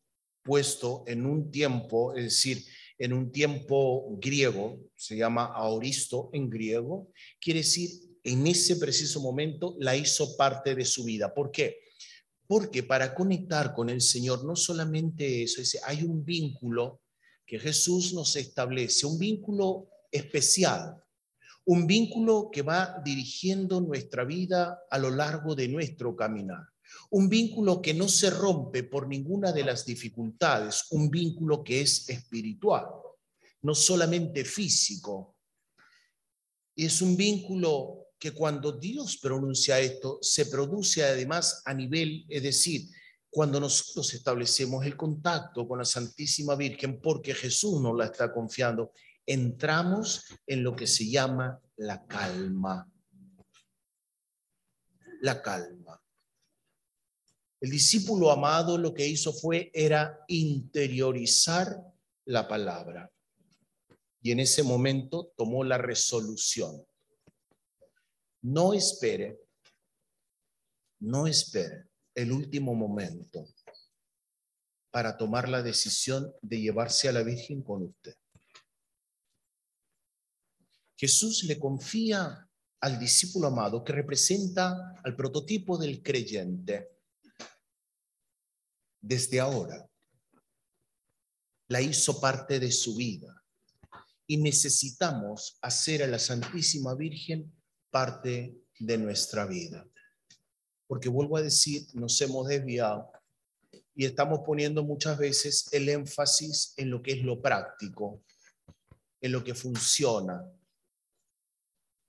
puesto en un tiempo, es decir, en un tiempo griego, se llama aoristo en griego, quiere decir en ese preciso momento la hizo parte de su vida. ¿Por qué? Porque para conectar con el Señor no solamente eso, hay un vínculo que Jesús nos establece, un vínculo especial, un vínculo que va dirigiendo nuestra vida a lo largo de nuestro caminar. Un vínculo que no se rompe por ninguna de las dificultades, un vínculo que es espiritual, no solamente físico. Es un vínculo que cuando Dios pronuncia esto, se produce además a nivel, es decir, cuando nosotros establecemos el contacto con la Santísima Virgen, porque Jesús nos la está confiando, entramos en lo que se llama la calma. La calma. El discípulo amado lo que hizo fue, era interiorizar la palabra. Y en ese momento tomó la resolución. No espere, no espere el último momento para tomar la decisión de llevarse a la Virgen con usted. Jesús le confía al discípulo amado que representa al prototipo del creyente desde ahora. La hizo parte de su vida. Y necesitamos hacer a la Santísima Virgen parte de nuestra vida. Porque vuelvo a decir, nos hemos desviado Y estamos poniendo muchas veces el énfasis en lo que es lo práctico, en lo que funciona.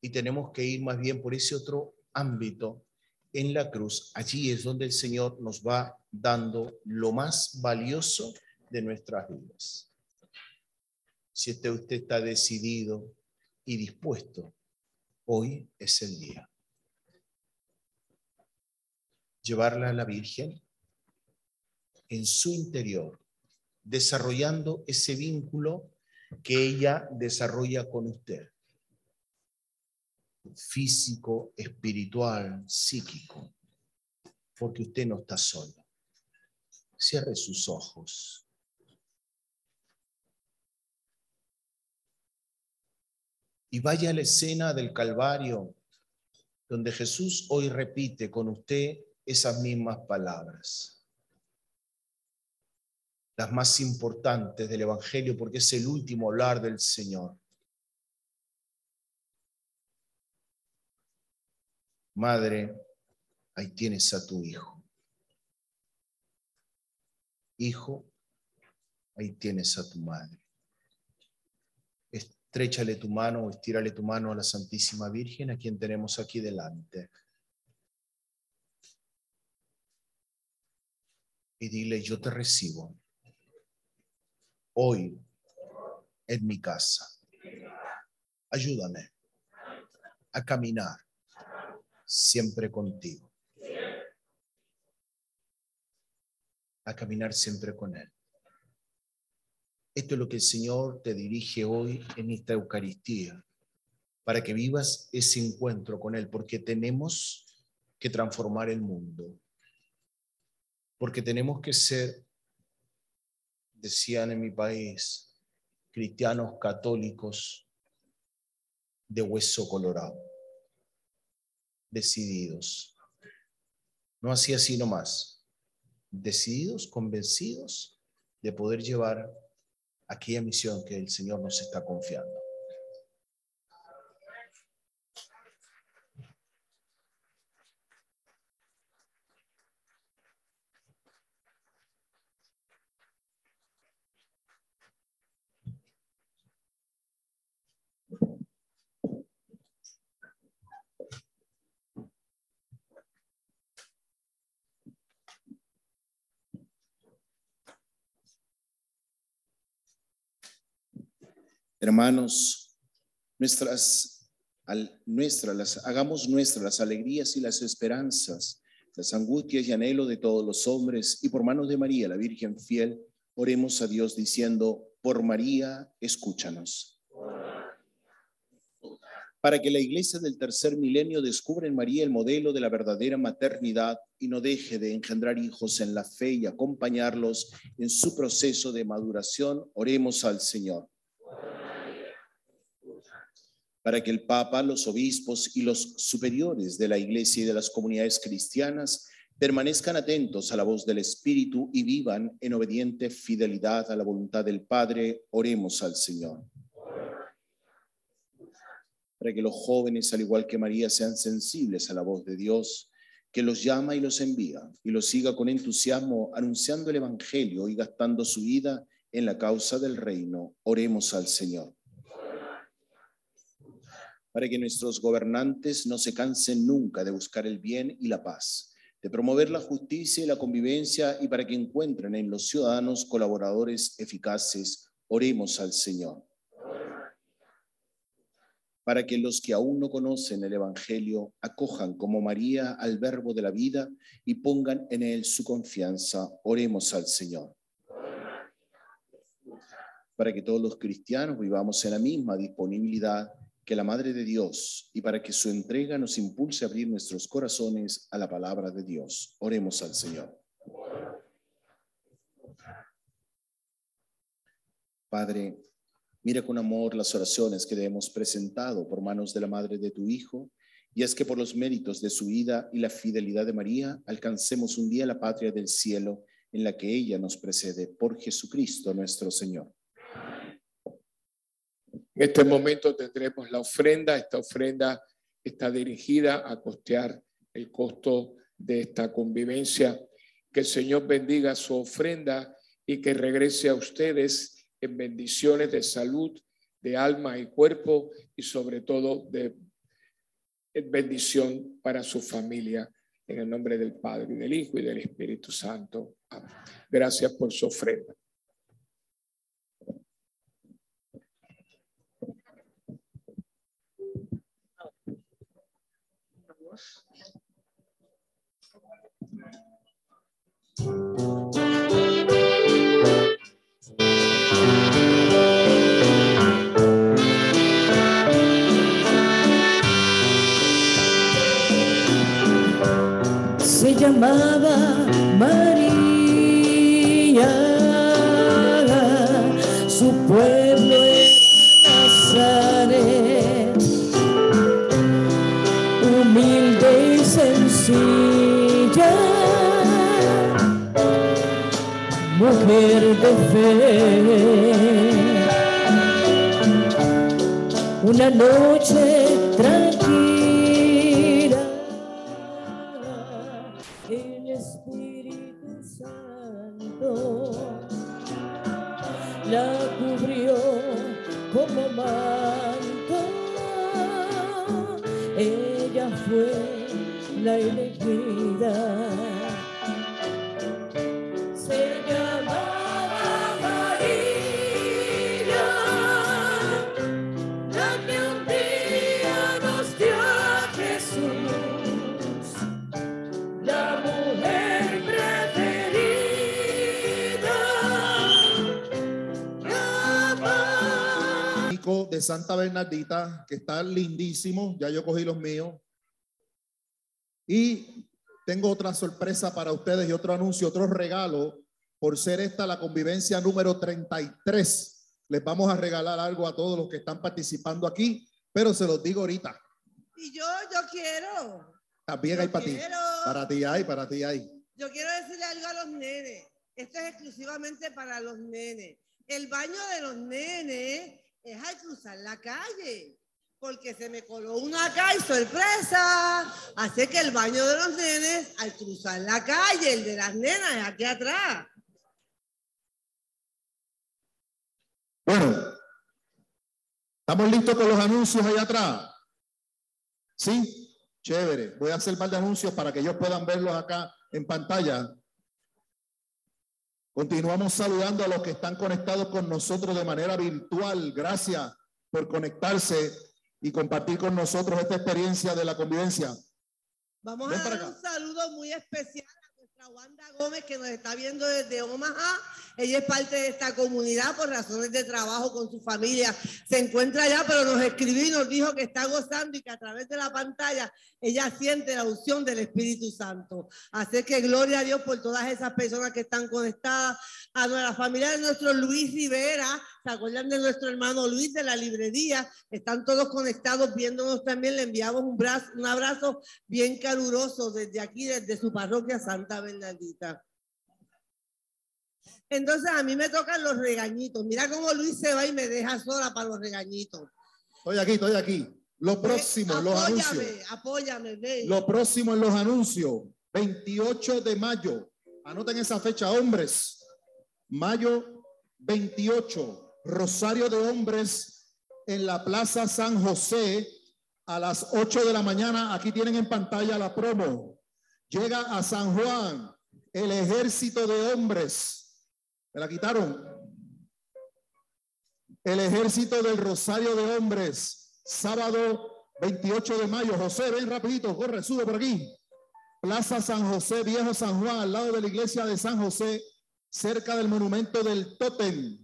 Y tenemos que ir más bien por ese otro ámbito en la cruz. Allí es donde el Señor nos va dando lo más valioso de nuestras vidas. Si usted, usted está decidido y dispuesto, hoy es el día. Llevarla a la Virgen en su interior, desarrollando ese vínculo que ella desarrolla con usted. Físico, espiritual, psíquico. Porque usted no está solo. Cierre sus ojos. Y vaya a la escena del Calvario, donde Jesús hoy repite con usted esas mismas palabras las más importantes del Evangelio, porque es el último hablar del Señor. Madre, ahí tienes a tu hijo. Hijo, ahí tienes a tu madre. Estrechale tu mano o estírale tu mano a la Santísima Virgen, a quien tenemos aquí delante. Y dile, yo te recibo hoy en mi casa. Ayúdame a caminar siempre contigo. A caminar siempre con Él. Esto es lo que el Señor te dirige hoy en esta Eucaristía, para que vivas ese encuentro con Él, porque tenemos que transformar el mundo, porque tenemos que ser decían en mi país, cristianos católicos de hueso colorado, decididos. No así así nomás, decididos, convencidos de poder llevar aquella misión que el Señor nos está confiando. Hermanos, nuestras, nuestras, las, hagamos nuestras las alegrías y las esperanzas, las angustias y anhelo de todos los hombres, y por manos de María, la Virgen fiel, oremos a Dios diciendo, por María, escúchanos. Para que la iglesia del tercer milenio descubra en María el modelo de la verdadera maternidad y no deje de engendrar hijos en la fe y acompañarlos en su proceso de maduración, oremos al Señor para que el Papa, los obispos y los superiores de la Iglesia y de las comunidades cristianas permanezcan atentos a la voz del Espíritu y vivan en obediente fidelidad a la voluntad del Padre, oremos al Señor. Para que los jóvenes, al igual que María, sean sensibles a la voz de Dios, que los llama y los envía, y los siga con entusiasmo anunciando el Evangelio y gastando su vida en la causa del reino, oremos al Señor para que nuestros gobernantes no se cansen nunca de buscar el bien y la paz, de promover la justicia y la convivencia y para que encuentren en los ciudadanos colaboradores eficaces. Oremos al Señor. Para que los que aún no conocen el Evangelio acojan como María al verbo de la vida y pongan en él su confianza. Oremos al Señor para que todos los cristianos vivamos en la misma disponibilidad que la Madre de Dios y para que su entrega nos impulse a abrir nuestros corazones a la palabra de Dios. Oremos al Señor. Padre, mira con amor las oraciones que le hemos presentado por manos de la Madre de tu Hijo, y es que por los méritos de su vida y la fidelidad de María alcancemos un día la patria del cielo en la que ella nos precede, por Jesucristo nuestro Señor. En este momento tendremos la ofrenda. Esta ofrenda está dirigida a costear el costo de esta convivencia Que el Señor bendiga su ofrenda y que regrese a ustedes en bendiciones de salud, de alma y cuerpo y sobre todo de bendición para su familia. En el nombre del Padre, y del Hijo y del Espíritu Santo. Gracias por su ofrenda. Se llamaba Una noche tranquila, el Espíritu Santo la cubrió como manto. Ella fue la elegida. De Santa Bernardita, que está lindísimo. Ya yo cogí los míos. Y tengo otra sorpresa para ustedes y otro anuncio, otro regalo. Por ser esta la convivencia número 33, les vamos a regalar algo a todos los que están participando aquí, pero se los digo ahorita. Y yo, yo quiero. También hay Yo para ti. Para ti hay, para ti hay. Yo quiero decirle algo a los nenes. Esto es exclusivamente para los nenes. El baño de los nenes es al cruzar la calle. Porque se me coló una acá y sorpresa. Así que el baño de los nenes al cruzar la calle, el de las nenas es aquí atrás. Bueno, ¿estamos listos con los anuncios allá atrás? Sí, chévere. Voy a hacer un par de anuncios para que ellos puedan verlos acá en pantalla. Continuamos saludando a los que están conectados con nosotros de manera virtual. Gracias por conectarse y compartir con nosotros esta experiencia de la convivencia. Vamos Ven a dar acá. un saludo muy especial a nuestra Wanda Gómez que nos está viendo desde Omaha. Ella es parte de esta comunidad por razones de trabajo con su familia. Se encuentra allá, pero nos escribió y nos dijo que está gozando y que a través de la pantalla ella siente la unción del Espíritu Santo. Así que gloria a Dios por todas esas personas que están conectadas. A la familia de nuestro Luis Rivera, ¿se acuerdan de nuestro hermano Luis de la librería? Están todos conectados viéndonos también. Le enviamos un, brazo, un abrazo bien caluroso desde aquí, desde su parroquia Santa Bernardita. Entonces a mí me tocan los regañitos. Mira cómo Luis se va y me deja sola para los regañitos. Estoy aquí, estoy aquí. Lo próximo, los apóyame, anuncios. apóyame. Lo próximo en los anuncios, 28 de mayo. Anoten esa fecha, hombres. Mayo 28, Rosario de Hombres en la Plaza San José a las 8 de la mañana. Aquí tienen en pantalla la promo. Llega a San Juan el ejército de hombres. ¿Me la quitaron? El ejército del Rosario de Hombres, sábado 28 de mayo. José, ven rapidito, corre, sube por aquí. Plaza San José, Viejo San Juan, al lado de la iglesia de San José, cerca del monumento del Totem.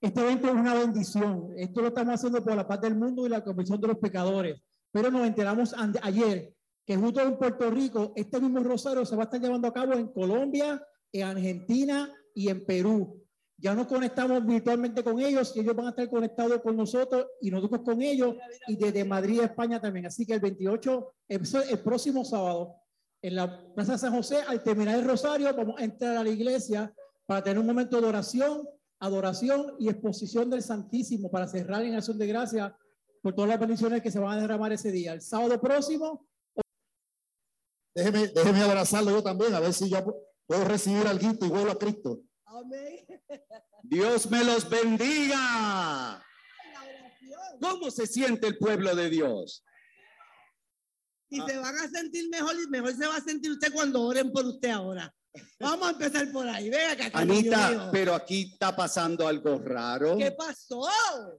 Este evento es una bendición. Esto lo estamos haciendo por la paz del mundo y la conversión de los pecadores. Pero nos enteramos ayer que justo en Puerto Rico, este mismo rosario se va a estar llevando a cabo en Colombia, en Argentina y en Perú. Ya nos conectamos virtualmente con ellos y ellos van a estar conectados con nosotros y nosotros con ellos y desde Madrid, España también. Así que el 28, el, próximo sábado, en la Plaza San José, al terminar el rosario, vamos a entrar a la iglesia para tener un momento de oración, adoración y exposición del Santísimo para cerrar en acción de gracia por todas las bendiciones que se van a derramar ese día. El sábado próximo Déjeme, déjeme abrazarlo yo también, a ver si yo puedo recibir algo y vuelvo a Cristo. Amén. Dios me los bendiga. ¿Cómo se siente el pueblo de Dios? Y se van a sentir mejor y mejor se va a sentir usted cuando oren por usted ahora. Vamos a empezar por ahí. Venga acá, Anita, pero aquí está pasando algo raro. ¿Qué pasó?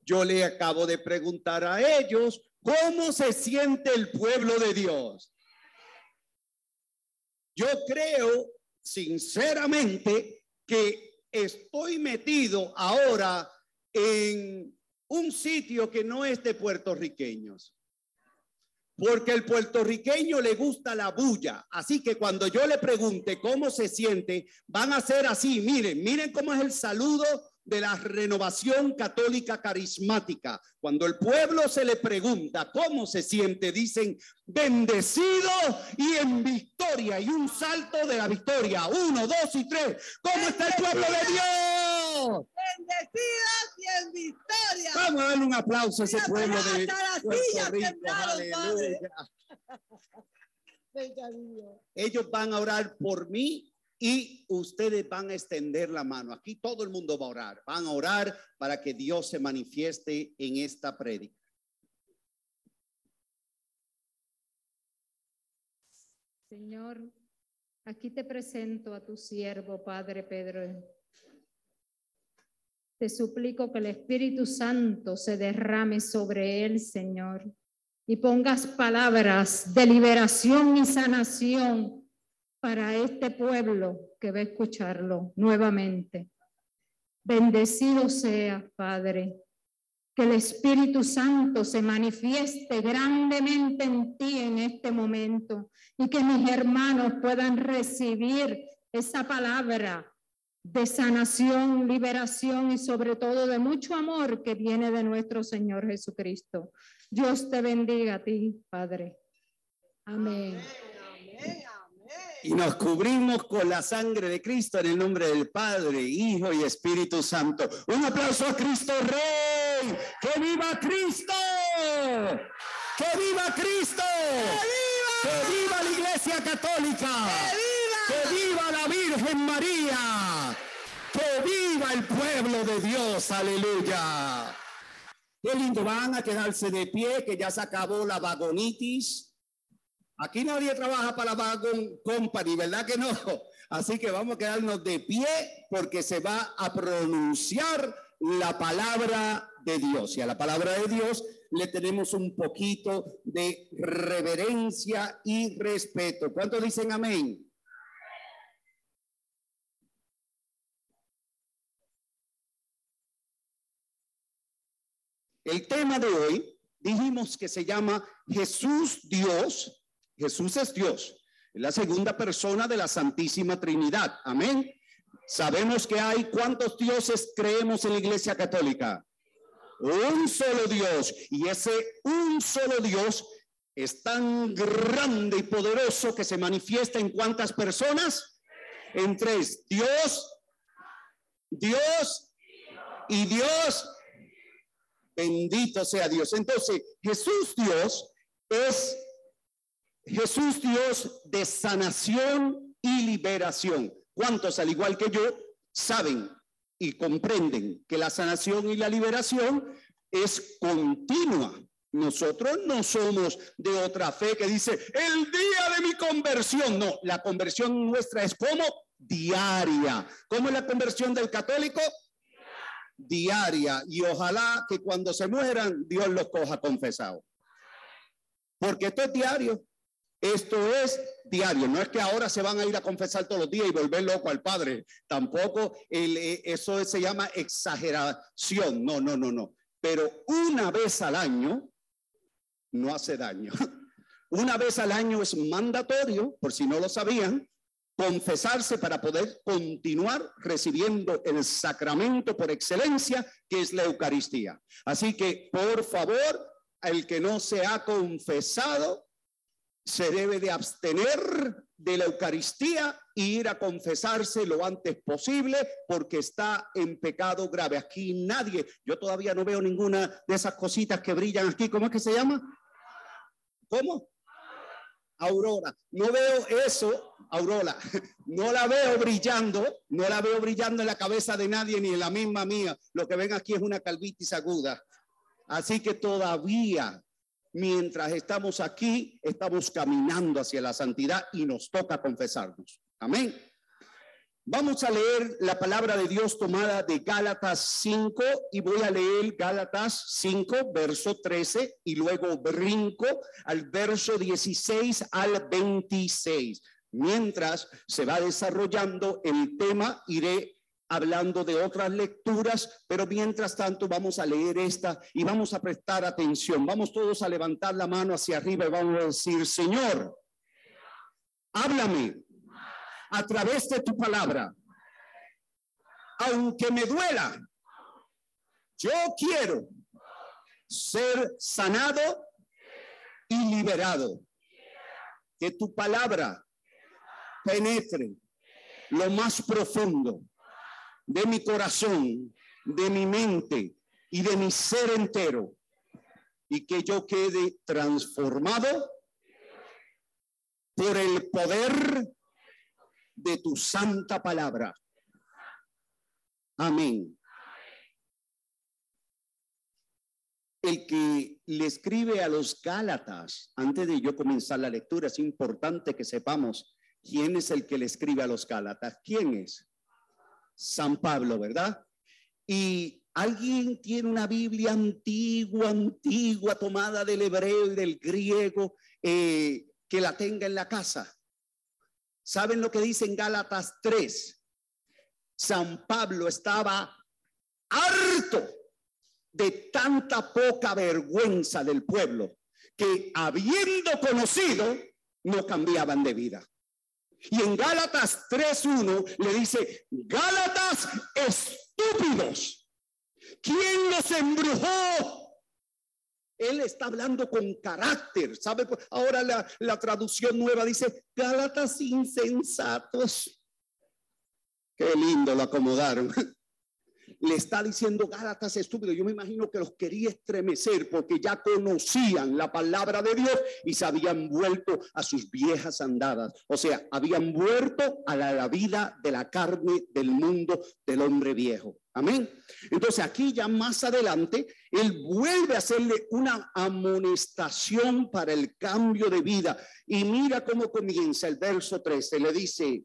Yo le acabo de preguntar a ellos cómo se siente el pueblo de Dios. Yo creo sinceramente que estoy metido ahora en un sitio que no es de puertorriqueños. Porque el puertorriqueño le gusta la bulla. Así que cuando yo le pregunte cómo se siente, van a ser así. Miren, miren cómo es el saludo de la renovación católica carismática. Cuando el pueblo se le pregunta cómo se siente, dicen bendecido y en victoria. Y un salto de la victoria. Uno, dos y tres. ¿Cómo está el pueblo de Dios? Bendecidas y en victoria. Vamos a darle un aplauso a ese pueblo de Puerto Rico. Aleluya. Ellos van a orar por mí y ustedes van a extender la mano. Aquí todo el mundo va a orar. Van a orar para que Dios se manifieste en esta prédica. Señor, aquí te presento a tu siervo, Padre Pedro. Te suplico que el Espíritu Santo se derrame sobre él, Señor, y pongas palabras de liberación y sanación para este pueblo que va a escucharlo nuevamente. Bendecido sea, Padre, que el Espíritu Santo se manifieste grandemente en ti en este momento y que mis hermanos puedan recibir esa palabra de sanación, liberación y sobre todo de mucho amor que viene de nuestro Señor Jesucristo. Dios te bendiga a ti, Padre. Amén. Amén, amén. Y nos cubrimos con la sangre de Cristo en el nombre del Padre, Hijo y Espíritu Santo. Un aplauso a Cristo Rey. ¡Que viva Cristo! ¡Que viva Cristo! ¡Que viva la Iglesia Católica! ¡Que viva la Virgen María! ¡Que viva el pueblo de Dios! ¡Aleluya! Qué lindo, van a quedarse de pie, que ya se acabó la vagonitis. Aquí nadie trabaja para la Wagon Company, ¿verdad que no? Así que vamos a quedarnos de pie porque se va a pronunciar la palabra de Dios. Y a la palabra de Dios le tenemos un poquito de reverencia y respeto. ¿Cuántos dicen amén? El tema de hoy dijimos que se llama Jesús Dios. Jesús es Dios, es la segunda persona de la Santísima Trinidad. Amén. Sabemos que hay cuántos dioses creemos en la Iglesia Católica. Un solo Dios. Y ese un solo Dios es tan grande y poderoso que se manifiesta en cuántas personas? En tres. Dios, Dios y Dios. Bendito sea Dios. Entonces, Jesús Dios es Jesús Dios de sanación y liberación. ¿Cuántos, al igual que yo, saben y comprenden que la sanación y la liberación es continua? Nosotros no somos de otra fe que dice, el día de mi conversión. No, la conversión nuestra es como diaria. ¿Cómo es la conversión del católico? Diaria. Y ojalá que cuando se mueran, Dios los coja confesado. Porque esto es diario. Esto es diario, no es que ahora se van a ir a confesar todos los días y volver loco al Padre. Tampoco eh, eso se llama exageración. No, no, no, no. Pero una vez al año no hace daño. Una vez al año es mandatorio, por si no lo sabían, confesarse para poder continuar recibiendo el sacramento por excelencia, que es la Eucaristía. Así que, por favor, el que no se ha confesado, se debe de abstener de la Eucaristía e ir a confesarse lo antes posible porque está en pecado grave. Aquí nadie, yo todavía no veo ninguna de esas cositas que brillan aquí. ¿Cómo es que se llama? ¿Cómo? Aurora. No veo eso, Aurora. No la veo brillando, no la veo brillando en la cabeza de nadie ni en la misma mía. Lo que ven aquí es una calvitis aguda. Así que todavía, mientras estamos aquí, estamos caminando hacia la santidad y nos toca confesarnos. Amén. Vamos a leer la palabra de Dios tomada de Gálatas 5 y voy a leer Gálatas 5, verso 13 y luego brinco al verso 16 al 26. Mientras se va desarrollando el tema, iré hablando de otras lecturas, pero mientras tanto vamos a leer esta y vamos a prestar atención. Vamos todos a levantar la mano hacia arriba y vamos a decir, Señor, háblame a través de tu palabra. Aunque me duela, yo quiero ser sanado y liberado. Que tu palabra penetre lo más profundo de mi corazón, de mi mente y de mi ser entero y que yo quede transformado por el poder de tu santa palabra. Amén. El que le escribe a los Gálatas, antes de yo comenzar la lectura, es importante que sepamos quién es el que le escribe a los Gálatas. ¿Quién es? San Pablo, ¿verdad? Y alguien tiene una Biblia antigua, antigua, tomada del hebreo y del griego, eh, que la tenga en la casa. ¿Saben lo que dice en Gálatas 3? San Pablo estaba harto de tanta poca vergüenza del pueblo que habiendo conocido no cambiaban de vida. Y en Gálatas 3.1 le dice, Gálatas estúpidos, ¿quién los embrujó? Él está hablando con carácter, ¿sabe? Ahora la, la traducción nueva dice, Gálatas insensatos. Qué lindo lo acomodaron. Le está diciendo Gálatas estúpido. Yo me imagino que los quería estremecer porque ya conocían la palabra de Dios y se habían vuelto a sus viejas andadas. O sea, habían vuelto a la, la vida de la carne del mundo del hombre viejo. Amén. Entonces aquí ya más adelante, él vuelve a hacerle una amonestación para el cambio de vida. Y mira cómo comienza el verso 13. Le dice,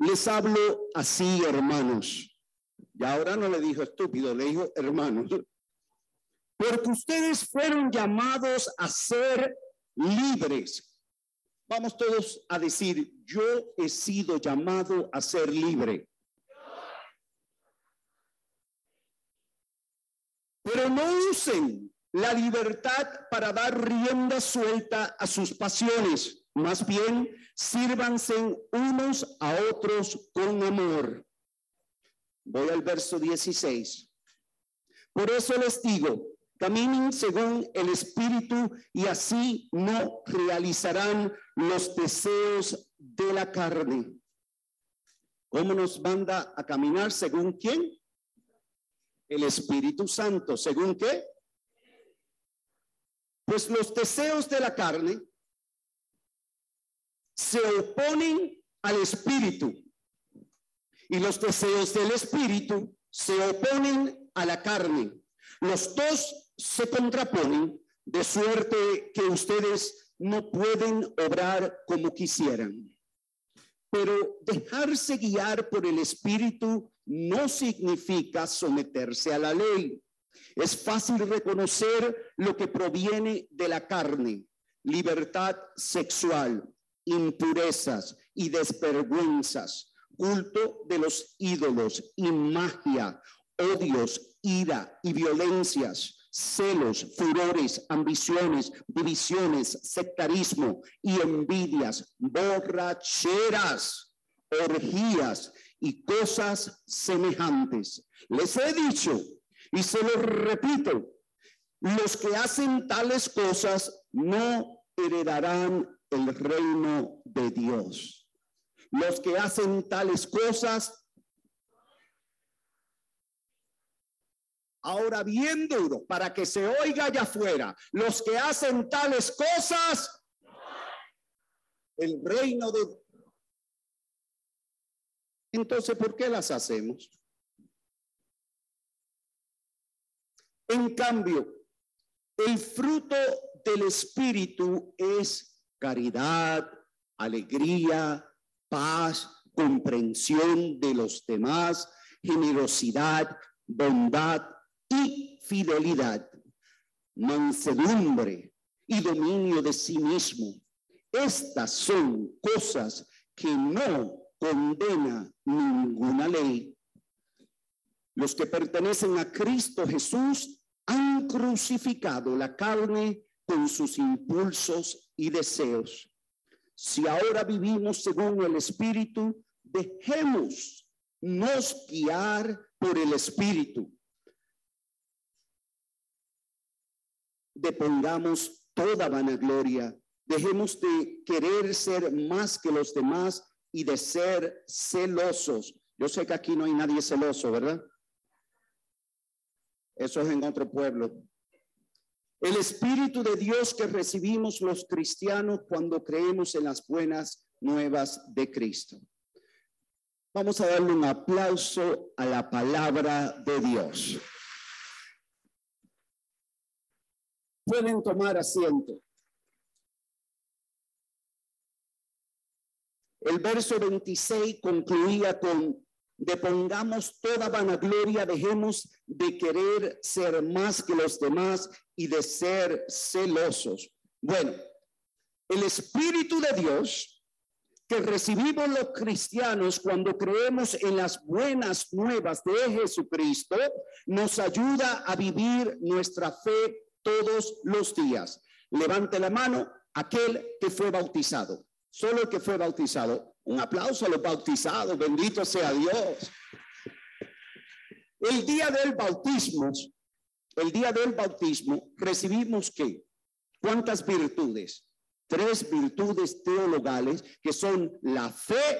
les hablo así, hermanos. Y ahora no le dijo estúpido, le dijo hermanos. Porque ustedes fueron llamados a ser libres. Vamos todos a decir, yo he sido llamado a ser libre. Pero no usen la libertad para dar rienda suelta a sus pasiones. Más bien, sírvanse unos a otros con amor. Voy al verso 16. Por eso les digo, caminen según el Espíritu y así no realizarán los deseos de la carne. ¿Cómo nos manda a caminar según quién? El Espíritu Santo. ¿Según qué? Pues los deseos de la carne se oponen al Espíritu y los deseos del espíritu se oponen a la carne. Los dos se contraponen de suerte que ustedes no pueden obrar como quisieran. Pero dejarse guiar por el espíritu no significa someterse a la ley. Es fácil reconocer lo que proviene de la carne, libertad sexual, impurezas y desvergüenzas culto de los ídolos y magia, odios, ira y violencias, celos, furores, ambiciones, divisiones, sectarismo y envidias, borracheras, orgías y cosas semejantes. Les he dicho y se lo repito, los que hacen tales cosas no heredarán el reino de Dios. Los que hacen tales cosas. Ahora bien duro, para que se oiga allá afuera, los que hacen tales cosas el reino de... Entonces, ¿por qué las hacemos? En cambio, el fruto del Espíritu es caridad, alegría, paz, comprensión de los demás, generosidad, bondad y fidelidad, mansedumbre y dominio de sí mismo. Estas son cosas que no condena ninguna ley. Los que pertenecen a Cristo Jesús han crucificado la carne con sus impulsos y deseos. Si ahora vivimos según el Espíritu, dejemos nos guiar por el Espíritu. Depongamos toda vanagloria. Dejemos de querer ser más que los demás y de ser celosos. Yo sé que aquí no hay nadie celoso, ¿verdad? Eso es en otro pueblo. El Espíritu de Dios que recibimos los cristianos cuando creemos en las buenas nuevas de Cristo. Vamos a darle un aplauso a la palabra de Dios. Pueden tomar asiento. El verso 26 concluía con depongamos toda vanagloria, dejemos de querer ser más que los demás y de ser celosos. Bueno, el Espíritu de Dios que recibimos los cristianos cuando creemos en las buenas nuevas de Jesucristo, nos ayuda a vivir nuestra fe todos los días. Levante la mano aquel que fue bautizado, solo el que fue bautizado. Un aplauso a los bautizados, bendito sea Dios. El día del bautismo, el día del bautismo, recibimos qué? ¿Cuántas virtudes? Tres virtudes teologales que son la fe,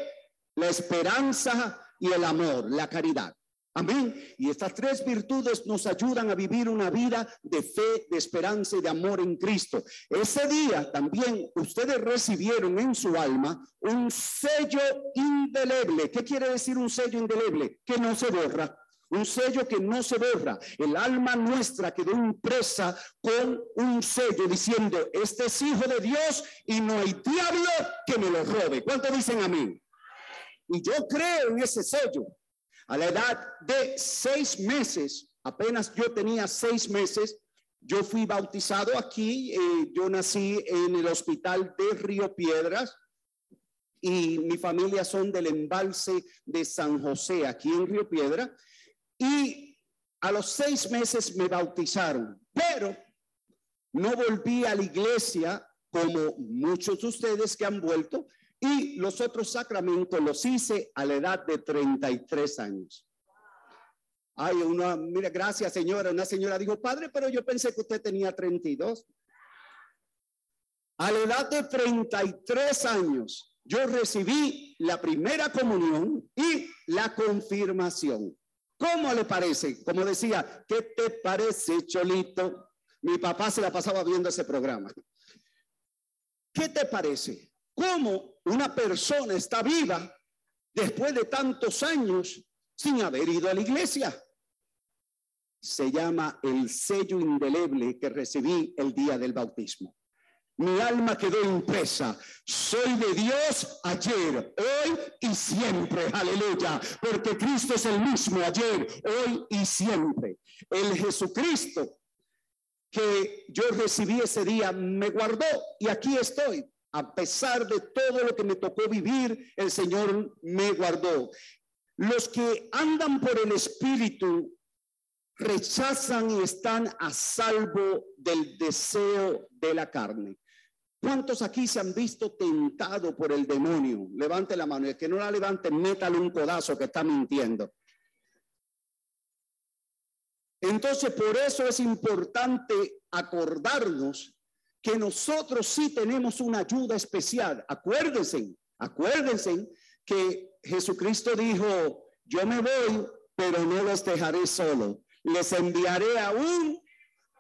la esperanza y el amor, la caridad. Amén. Y estas tres virtudes nos ayudan a vivir una vida de fe, de esperanza y de amor en Cristo. Ese día también ustedes recibieron en su alma un sello indeleble. ¿Qué quiere decir un sello indeleble? Que no se borra. Un sello que no se borra. El alma nuestra quedó impresa con un sello diciendo, este es hijo de Dios y no hay diablo que me lo robe. ¿Cuánto dicen amén? Y yo creo en ese sello. A la edad de seis meses, apenas yo tenía seis meses, yo fui bautizado aquí, eh, yo nací en el hospital de Río Piedras y mi familia son del embalse de San José, aquí en Río Piedra, y a los seis meses me bautizaron, pero no volví a la iglesia como muchos de ustedes que han vuelto, y los otros sacramentos los hice a la edad de 33 años. Ay, una, mira, gracias señora. Una señora dijo, padre, pero yo pensé que usted tenía 32. A la edad de 33 años, yo recibí la primera comunión y la confirmación. ¿Cómo le parece? Como decía, ¿qué te parece, Cholito? Mi papá se la pasaba viendo ese programa. ¿Qué te parece? ¿Cómo una persona está viva después de tantos años sin haber ido a la iglesia? Se llama el sello indeleble que recibí el día del bautismo. Mi alma quedó impresa. Soy de Dios ayer, hoy y siempre. Aleluya. Porque Cristo es el mismo ayer, hoy y siempre. El Jesucristo que yo recibí ese día me guardó y aquí estoy a pesar de todo lo que me tocó vivir, el Señor me guardó. Los que andan por el Espíritu rechazan y están a salvo del deseo de la carne. ¿Cuántos aquí se han visto tentados por el demonio? Levante la mano. El que no la levante, métale un codazo que está mintiendo. Entonces, por eso es importante acordarnos que nosotros sí tenemos una ayuda especial. Acuérdense, acuérdense que Jesucristo dijo, yo me voy, pero no los dejaré solo. Les enviaré a un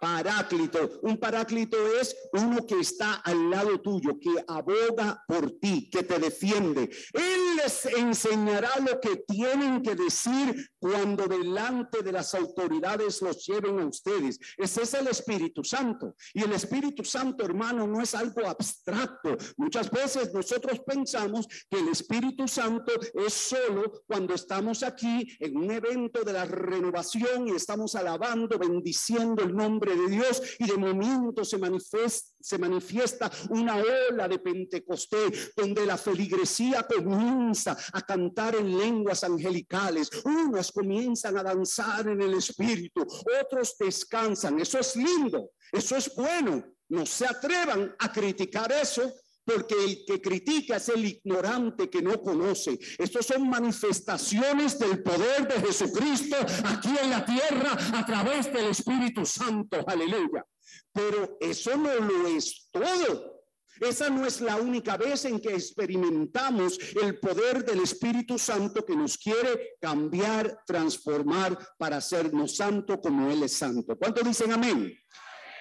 Paráclito. Un paráclito es uno que está al lado tuyo, que aboga por ti, que te defiende. Él les enseñará lo que tienen que decir cuando delante de las autoridades los lleven a ustedes. Ese es el Espíritu Santo. Y el Espíritu Santo, hermano, no es algo abstracto. Muchas veces nosotros pensamos que el Espíritu Santo es solo cuando estamos aquí en un evento de la renovación y estamos alabando, bendiciendo el nombre de Dios y de momento se manifiesta, se manifiesta una ola de Pentecostés donde la feligresía comienza a cantar en lenguas angelicales, unos comienzan a danzar en el Espíritu, otros descansan. Eso es lindo, eso es bueno. No se atrevan a criticar eso porque el que critica es el ignorante que no conoce. Estos son manifestaciones del poder de Jesucristo aquí en la tierra a través del Espíritu Santo. Aleluya. Pero eso no lo es todo. Esa no es la única vez en que experimentamos el poder del Espíritu Santo que nos quiere cambiar, transformar para hacernos santo como Él es santo. ¿Cuánto dicen amén?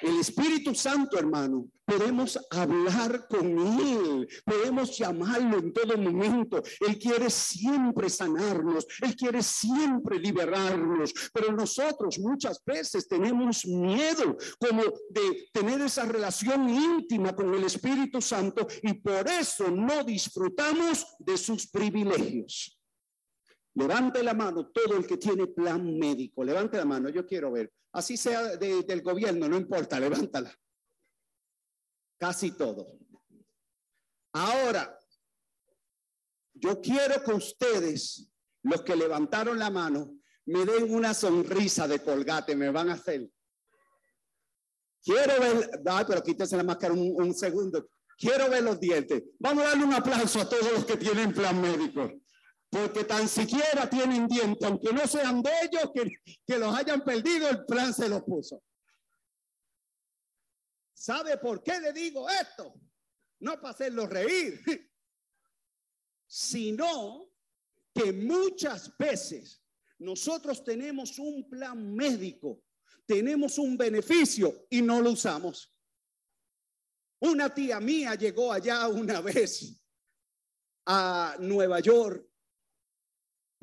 El Espíritu Santo, hermano, podemos hablar con Él, podemos llamarlo en todo momento. Él quiere siempre sanarnos, Él quiere siempre liberarnos, pero nosotros muchas veces tenemos miedo como de tener esa relación íntima con el Espíritu Santo y por eso no disfrutamos de sus privilegios. Levante la mano todo el que tiene plan médico. Levante la mano, yo quiero ver. Así sea de- del gobierno, no importa, levántala. Casi todo. Ahora, yo quiero que ustedes, los que levantaron la mano, me den una sonrisa de colgate, me van a hacer. Quiero ver, ay, pero quítese la máscara un segundo. Quiero ver los dientes. Vamos a darle un aplauso a todos los que tienen plan médico porque tan siquiera tienen dientes, aunque no sean de ellos, que, que los hayan perdido, el plan se los puso. ¿Sabe por qué le digo esto? No para hacerlo reír, sino que muchas veces nosotros tenemos un plan médico, tenemos un beneficio y no lo usamos. Una tía mía llegó allá una vez a Nueva York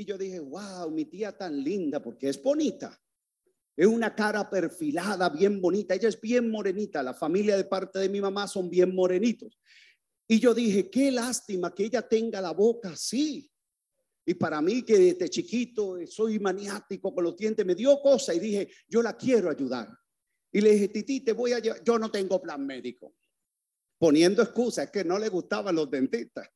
y yo dije, wow, mi tía tan linda, porque es bonita. Es una cara perfilada, bien bonita. Ella es bien morenita. La familia de parte de mi mamá son bien morenitos. Y yo dije, qué lástima que ella tenga la boca así. Y para mí, que desde chiquito soy maniático con los dientes, me dio cosa y dije, yo la quiero ayudar. Y le dije, Titi, te voy a llevar. Yo no tengo plan médico. Poniendo excusas, que no le gustaban los dentistas.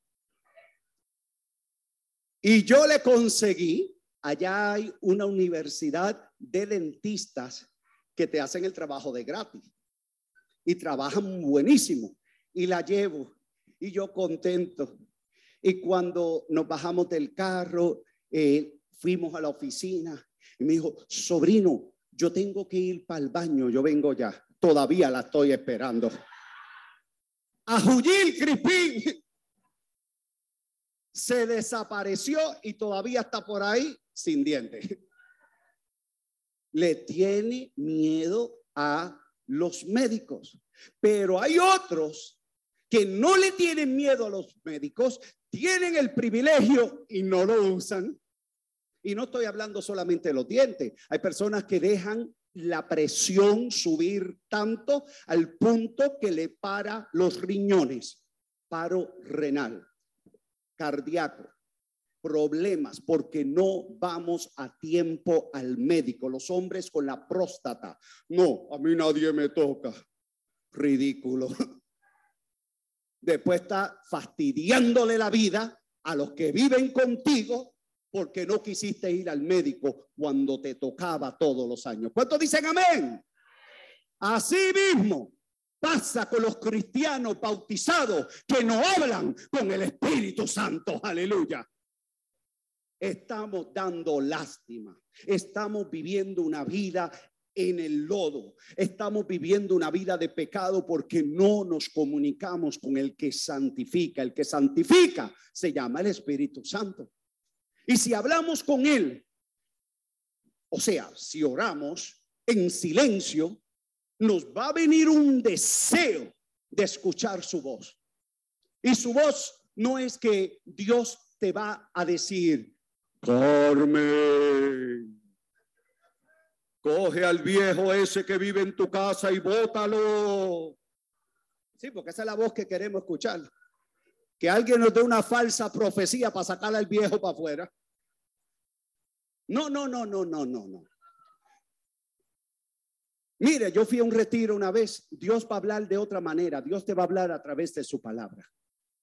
Y yo le conseguí, allá hay una universidad de dentistas que te hacen el trabajo de gratis y trabajan buenísimo. Y la llevo y yo contento. Y cuando nos bajamos del carro, eh, fuimos a la oficina y me dijo, sobrino, yo tengo que ir para el baño, yo vengo ya. Todavía la estoy esperando. A Juyil Crispín se desapareció y todavía está por ahí sin dientes. Le tiene miedo a los médicos, pero hay otros que no le tienen miedo a los médicos, tienen el privilegio y no lo usan. Y no estoy hablando solamente de los dientes, hay personas que dejan la presión subir tanto al punto que le para los riñones, paro renal cardíaco, problemas porque no vamos a tiempo al médico. Los hombres con la próstata, no, a mí nadie me toca. Ridículo. Después está fastidiándole la vida a los que viven contigo porque no quisiste ir al médico cuando te tocaba todos los años. ¿Cuántos dicen amén? Así mismo pasa con los cristianos bautizados que no hablan con el Espíritu Santo. Aleluya. Estamos dando lástima. Estamos viviendo una vida en el lodo. Estamos viviendo una vida de pecado porque no nos comunicamos con el que santifica. El que santifica se llama el Espíritu Santo. Y si hablamos con él, o sea, si oramos en silencio, nos va a venir un deseo de escuchar su voz. Y su voz no es que Dios te va a decir, Carmen, coge al viejo ese que vive en tu casa y bótalo. Sí, porque esa es la voz que queremos escuchar. Que alguien nos dé una falsa profecía para sacar al viejo para afuera. No, no, no, no, no, no, no. Mire, yo fui a un retiro una vez. Dios va a hablar de otra manera. Dios te va a hablar a través de su palabra.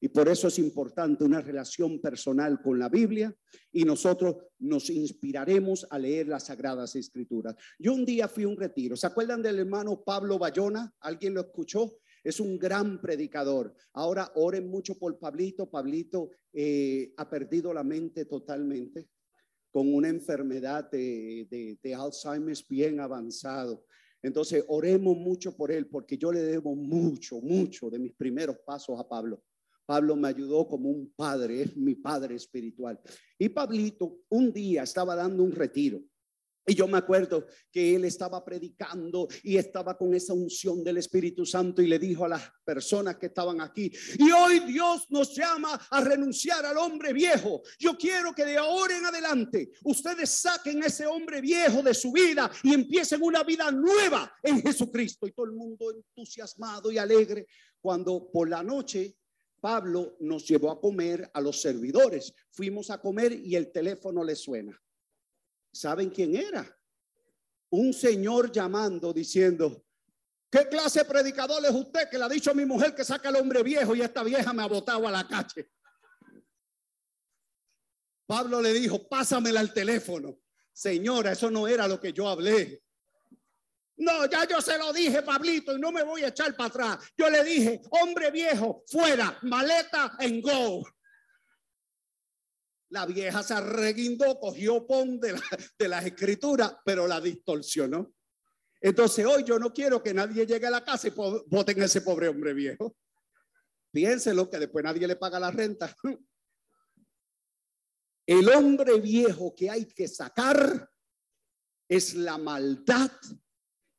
Y por eso es importante una relación personal con la Biblia y nosotros nos inspiraremos a leer las Sagradas Escrituras. Yo un día fui a un retiro. ¿Se acuerdan del hermano Pablo Bayona? ¿Alguien lo escuchó? Es un gran predicador. Ahora oren mucho por Pablito. Pablito eh, ha perdido la mente totalmente con una enfermedad de, de, de Alzheimer bien avanzado. Entonces, oremos mucho por él, porque yo le debo mucho, mucho de mis primeros pasos a Pablo. Pablo me ayudó como un padre, es mi padre espiritual. Y Pablito un día estaba dando un retiro. Y yo me acuerdo que él estaba predicando y estaba con esa unción del Espíritu Santo y le dijo a las personas que estaban aquí, y hoy Dios nos llama a renunciar al hombre viejo. Yo quiero que de ahora en adelante ustedes saquen ese hombre viejo de su vida y empiecen una vida nueva en Jesucristo. Y todo el mundo entusiasmado y alegre cuando por la noche Pablo nos llevó a comer a los servidores. Fuimos a comer y el teléfono le suena. ¿Saben quién era? Un señor llamando diciendo, ¿qué clase de predicador es usted que le ha dicho a mi mujer que saca al hombre viejo y esta vieja me ha botado a la calle? Pablo le dijo, pásamela al teléfono. Señora, eso no era lo que yo hablé. No, ya yo se lo dije, Pablito, y no me voy a echar para atrás. Yo le dije, hombre viejo, fuera, maleta en go. La vieja se arreguindó, cogió pon de, la, de las escrituras, pero la distorsionó. Entonces hoy yo no quiero que nadie llegue a la casa y voten a ese pobre hombre viejo. Piénselo que después nadie le paga la renta. El hombre viejo que hay que sacar es la maldad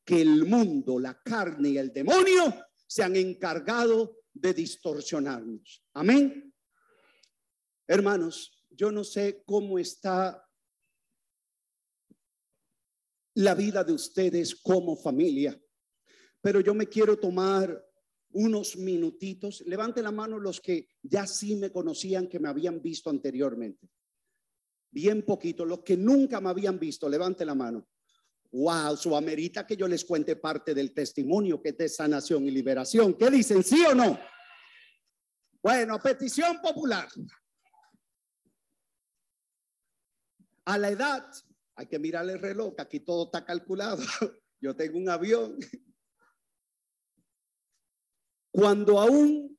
que el mundo, la carne y el demonio se han encargado de distorsionarnos. Amén. Hermanos, yo no sé cómo está la vida de ustedes como familia, pero yo me quiero tomar unos minutitos. Levante la mano los que ya sí me conocían, que me habían visto anteriormente. Bien poquito, los que nunca me habían visto, levante la mano. Wow, su amerita que yo les cuente parte del testimonio que es de sanación y liberación. ¿Qué dicen? ¿Sí o no? Bueno, petición popular. A la edad, hay que mirar el reloj, aquí todo está calculado. Yo tengo un avión. Cuando aún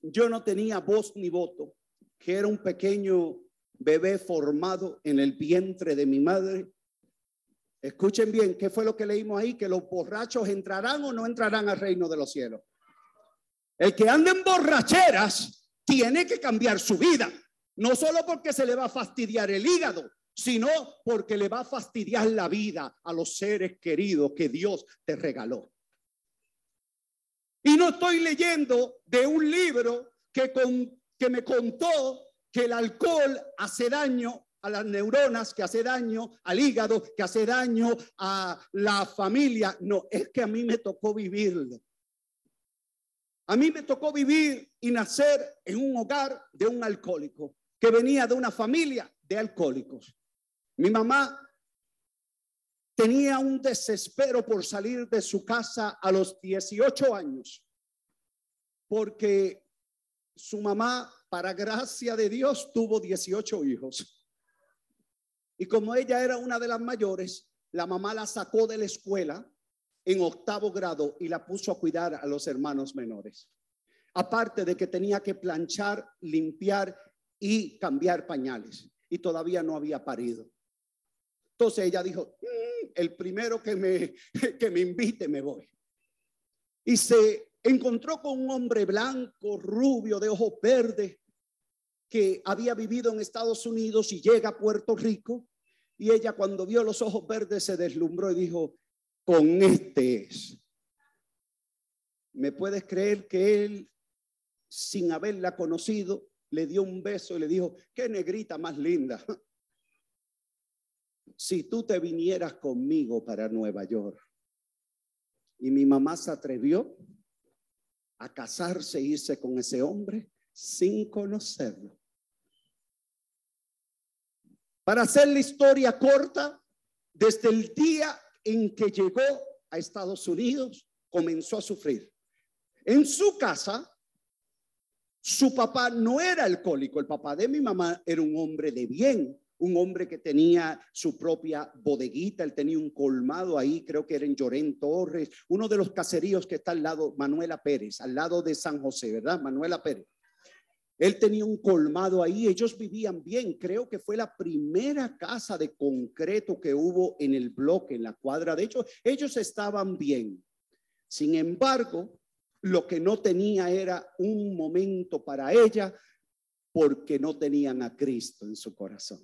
yo no tenía voz ni voto, que era un pequeño bebé formado en el vientre de mi madre, Escuchen bien, ¿qué fue lo que leímos ahí? Que los borrachos entrarán o no entrarán al reino de los cielos. El que anda en borracheras tiene que cambiar su vida, no solo porque se le va a fastidiar el hígado, sino porque le va a fastidiar la vida a los seres queridos que Dios te regaló. Y no estoy leyendo de un libro que, me contó que el alcohol hace daño a las neuronas, que hace daño al hígado, que hace daño a la familia. No, es que a mí me tocó vivirlo. A mí me tocó vivir y nacer en un hogar de un alcohólico, que venía de una familia de alcohólicos. Mi mamá tenía un desespero por salir de su casa a los 18 años, porque su mamá, para gracia de Dios, tuvo 18 hijos. Y como ella era una de las mayores, la mamá la sacó de la escuela en octavo grado y la puso a cuidar a los hermanos menores. Aparte de que tenía que planchar, limpiar y cambiar pañales. Y todavía no había parido. Entonces ella dijo, mm, el primero que me, que me invite me voy. Y se encontró con un hombre blanco, rubio, de ojos verdes, que había vivido en Estados Unidos y llega a Puerto Rico. Y ella cuando vio los ojos verdes se deslumbró y dijo, con este es. ¿Me puedes creer que él, sin haberla conocido, le dio un beso y le dijo, qué negrita más linda? Si tú te vinieras conmigo para Nueva York. Y mi mamá se atrevió a casarse e irse con ese hombre sin conocerlo. Para hacer la historia corta, desde el día en que llegó a Estados Unidos, comenzó a sufrir. En su casa, su papá no era alcohólico, el papá de mi mamá era un hombre de bien, un hombre que tenía su propia bodeguita, él tenía un colmado ahí, creo que era en Llorén Torres, uno de los caseríos que está al lado, Manuela Pérez, al lado de San José, ¿verdad? Manuela Pérez. Él tenía un colmado ahí, ellos vivían bien, creo que fue la primera casa de concreto que hubo en el bloque, en la cuadra. De hecho, ellos estaban bien. Sin embargo, lo que no tenía era un momento para ella porque no tenían a Cristo en su corazón.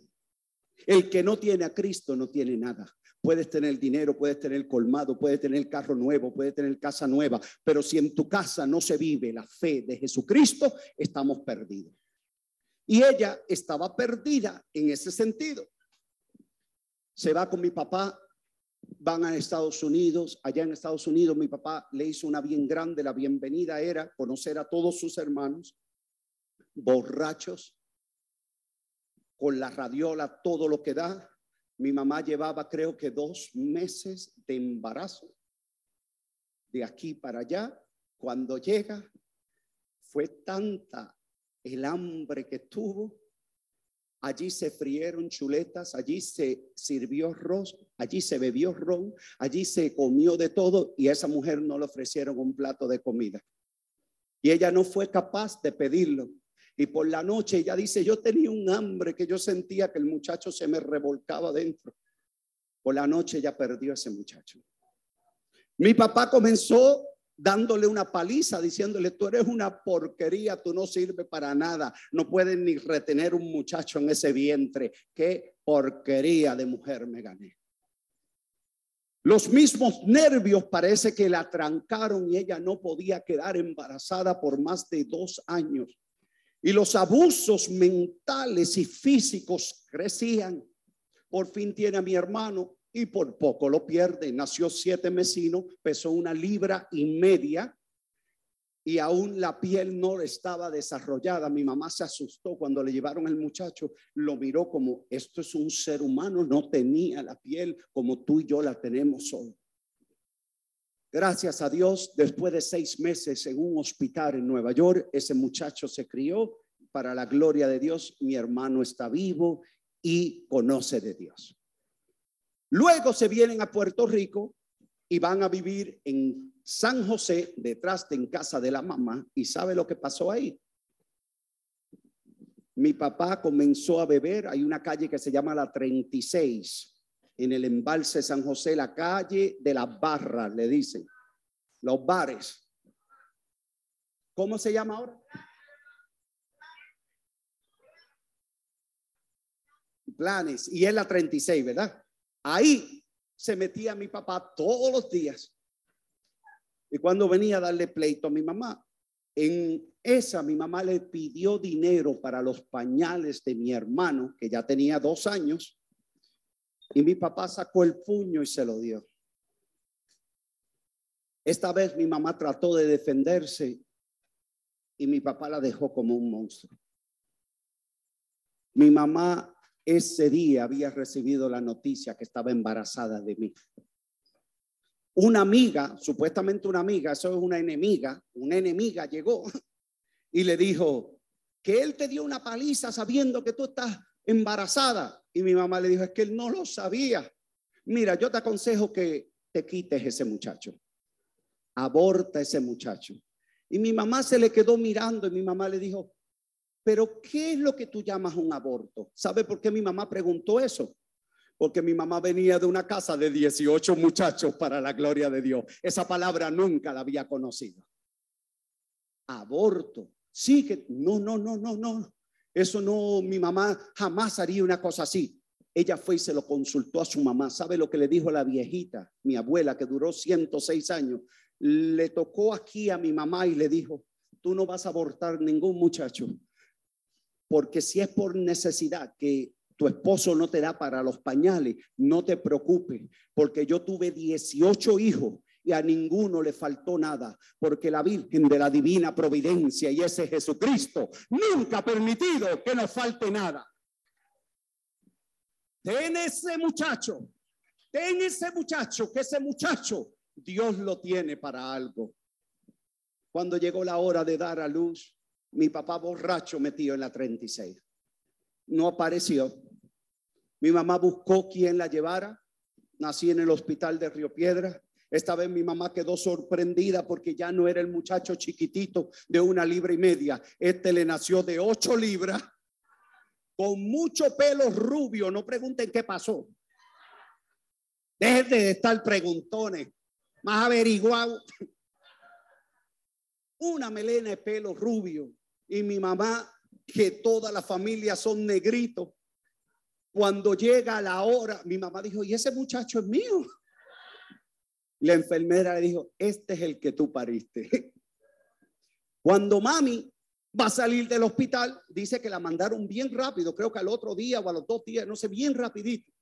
El que no tiene a Cristo no tiene nada. Puedes tener dinero, puedes tener colmado, puedes tener carro nuevo, puedes tener casa nueva, pero si en tu casa no se vive la fe de Jesucristo, estamos perdidos. Y ella estaba perdida en ese sentido. Se va con mi papá, van a Estados Unidos, allá en Estados Unidos mi papá le hizo una bien grande, la bienvenida era conocer a todos sus hermanos, borrachos, con la radiola, todo lo que da, mi mamá llevaba creo que dos meses de embarazo. De aquí para allá, cuando llega, fue tanta el hambre que tuvo. Allí se frieron chuletas, allí se sirvió arroz, allí se bebió ron, allí se comió de todo y a esa mujer no le ofrecieron un plato de comida. Y ella no fue capaz de pedirlo. Y por la noche ella dice, yo tenía un hambre que yo sentía que el muchacho se me revolcaba dentro. Por la noche ella perdió a ese muchacho. Mi papá comenzó dándole una paliza, diciéndole, tú eres una porquería, tú no sirves para nada, no puedes ni retener un muchacho en ese vientre. Qué porquería de mujer me gané. Los mismos nervios parece que la trancaron y ella no podía quedar embarazada por más de dos años y los abusos mentales y físicos crecían. Por fin tiene a mi hermano y por poco lo pierde. Nació siete mesino, pesó una libra y media y aún la piel no estaba desarrollada. Mi mamá se asustó cuando le llevaron el muchacho, lo miró como esto es un ser humano, no tenía la piel como tú y yo la tenemos hoy. Gracias a Dios, después de seis meses en un hospital en Nueva York, ese muchacho se crió. Para la gloria de Dios, mi hermano está vivo y conoce de Dios. Luego se vienen a Puerto Rico y van a vivir en San José, detrás de en casa de la mamá. ¿Y sabe lo que pasó ahí? Mi papá comenzó a beber. Hay una calle que se llama la 36 en el embalse San José, la calle de las barras, le dicen, los bares. ¿Cómo se llama ahora? Planes, y es la 36, ¿verdad? Ahí se metía mi papá todos los días. Y cuando venía a darle pleito a mi mamá, en esa mi mamá le pidió dinero para los pañales de mi hermano, que ya tenía dos años, y mi papá sacó el puño y se lo dio. Esta vez mi mamá trató de defenderse y mi papá la dejó como un monstruo. Mi mamá ese día había recibido la noticia que estaba embarazada de mí. Una amiga, supuestamente una amiga, eso es una enemiga, una enemiga llegó y le dijo que él te dio una paliza sabiendo que tú estás embarazada. Y mi mamá le dijo, es que él no lo sabía. Mira, yo te aconsejo que te quites ese muchacho. Aborta ese muchacho. Y mi mamá se le quedó mirando y mi mamá le dijo, pero ¿qué es lo que tú llamas un aborto? ¿Sabe por qué mi mamá preguntó eso? Porque mi mamá venía de una casa de 18 muchachos para la gloria de Dios. Esa palabra nunca la había conocido. Aborto. Sí que no, no, no, no, no. Eso no, mi mamá jamás haría una cosa así. Ella fue y se lo consultó a su mamá. ¿Sabe lo que le dijo la viejita, mi abuela, que duró 106 años? le tocó aquí a mi mamá y le dijo, tú no vas a abortar ningún muchacho, porque si es por necesidad que tu esposo no te da para los pañales, no te preocupes, porque yo tuve 18 hijos y a ninguno le faltó nada, porque la Virgen de la Divina Providencia y ese Jesucristo nunca ha permitido que nos falte nada. Ten ese muchacho, ten ese muchacho, que ese muchacho Dios lo tiene para algo. Cuando llegó la hora de dar a luz, mi papá borracho metido en la 36. No apareció. Mi mamá buscó quien la llevara. Nací en el hospital de Río Piedra. Esta vez mi mamá quedó sorprendida porque ya no era el muchacho chiquitito de una libra y media. Este le nació de ocho libras, con mucho pelo rubio. No pregunten qué pasó. Dejen de estar preguntones. Más averiguado. Una melena de pelo rubio. Y mi mamá, que toda la familia son negritos. Cuando llega la hora, mi mamá dijo, ¿y ese muchacho es mío? La enfermera le dijo, este es el que tú pariste. Cuando mami va a salir del hospital, dice que la mandaron bien rápido, creo que al otro día o a los dos días, no sé, bien rapidito.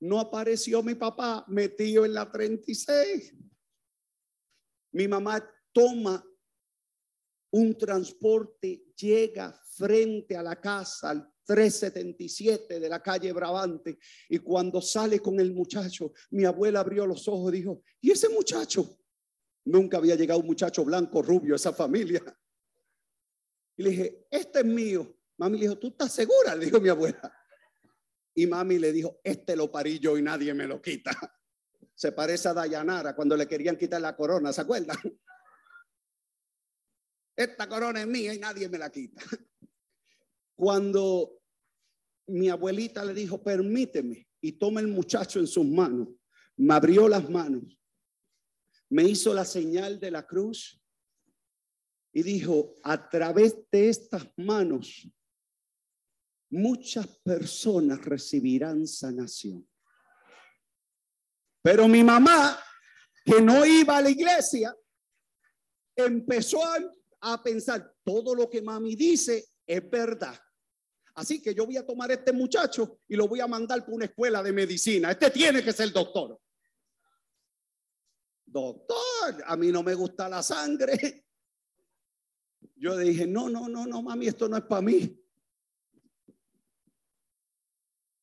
No apareció mi papá metido en la 36. Mi mamá toma un transporte, llega frente a la casa, al 377 de la calle Brabante. Y cuando sale con el muchacho, mi abuela abrió los ojos y dijo, ¿y ese muchacho? Nunca había llegado un muchacho blanco, rubio, a esa familia. Y le dije, este es mío. Mami le dijo, ¿tú estás segura? Le dijo mi abuela. Y mami le dijo, este lo parí yo y nadie me lo quita. Se parece a Dayanara cuando le querían quitar la corona, ¿se acuerdan? Esta corona es mía y nadie me la quita. Cuando mi abuelita le dijo, permíteme, y toma el muchacho en sus manos, me abrió las manos, me hizo la señal de la cruz y dijo, a través de estas manos, muchas personas recibirán sanación. Pero mi mamá, que no iba a la iglesia, empezó a, a pensar, todo lo que mami dice es verdad. Así que yo voy a tomar a este muchacho y lo voy a mandar por una escuela de medicina. Este tiene que ser doctor. Doctor, a mí no me gusta la sangre. Yo dije, no, no, no, no, mami, esto no es para mí.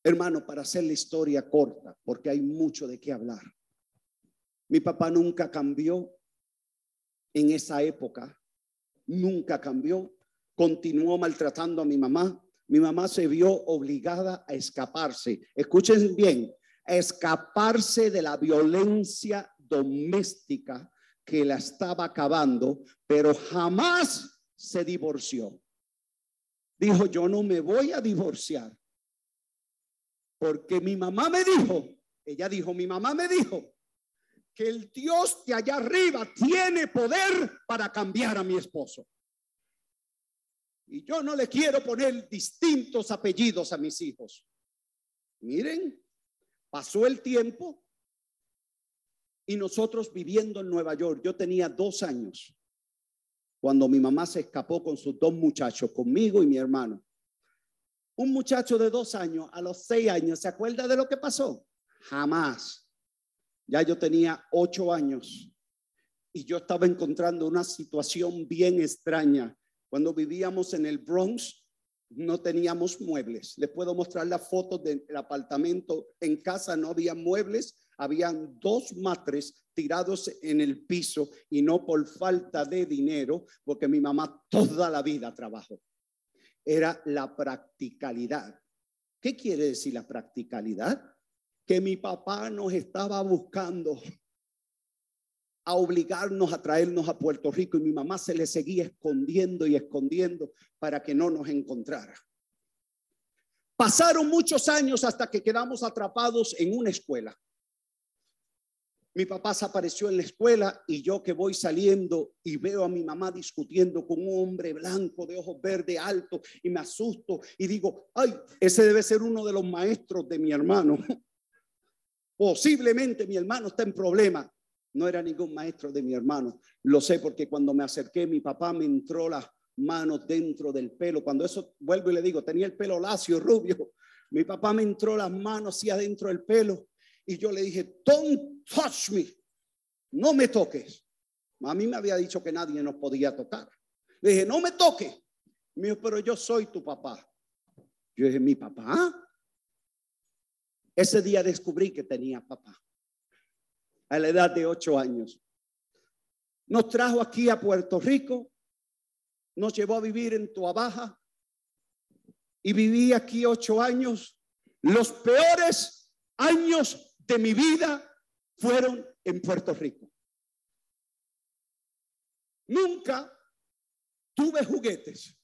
Hermano, para hacer la historia corta, porque hay mucho de qué hablar. Mi papá nunca cambió en esa época, nunca cambió, continuó maltratando a mi mamá, mi mamá se vio obligada a escaparse. Escuchen bien, a escaparse de la violencia doméstica que la estaba acabando, pero jamás se divorció. Dijo, yo no me voy a divorciar. Porque mi mamá me dijo, ella dijo, mi mamá me dijo que el Dios de allá arriba tiene poder para cambiar a mi esposo. Y yo no le quiero poner distintos apellidos a mis hijos. Miren, pasó el tiempo y nosotros viviendo en Nueva York, yo tenía dos años cuando mi mamá se escapó con sus dos muchachos, conmigo y mi hermano. Un muchacho de dos años, a los seis años, ¿se acuerda de lo que pasó? Jamás. Ya yo tenía ocho años y yo estaba encontrando una situación bien extraña cuando vivíamos en el Bronx, no teníamos muebles. Les puedo mostrar las fotos del apartamento. En casa no había muebles, habían dos matres tirados en el piso y no por falta de dinero, porque mi mamá toda la vida trabajó. Era la practicalidad. ¿Qué quiere decir la practicalidad? Que mi papá nos estaba buscando a obligarnos a traernos a Puerto Rico y mi mamá se le seguía escondiendo y escondiendo para que no nos encontrara. Pasaron muchos años hasta que quedamos atrapados en una escuela. Mi papá se apareció en la escuela y yo que voy saliendo y veo a mi mamá discutiendo con un hombre blanco de ojos verdes alto y me asusto y digo, ay, ese debe ser uno de los maestros de mi hermano. Posiblemente mi hermano está en problema No era ningún maestro de mi hermano. Lo sé porque cuando me acerqué, mi papá me entró las manos dentro del pelo. Cuando eso vuelvo y le digo, tenía el pelo lacio, rubio. Mi papá me entró las manos así adentro del pelo y yo le dije, don't touch me. No me toques. A mí me había dicho que nadie nos podía tocar. Le dije, no me toque. Me dijo, pero yo soy tu papá. Yo dije, ¿mi papá? Ese día descubrí que tenía papá. A la edad de ocho años. Nos trajo aquí a Puerto Rico. Nos llevó a vivir en Tuabaja. Y viví aquí ocho años. Los peores años de mi vida fueron en Puerto Rico. Nunca tuve juguetes.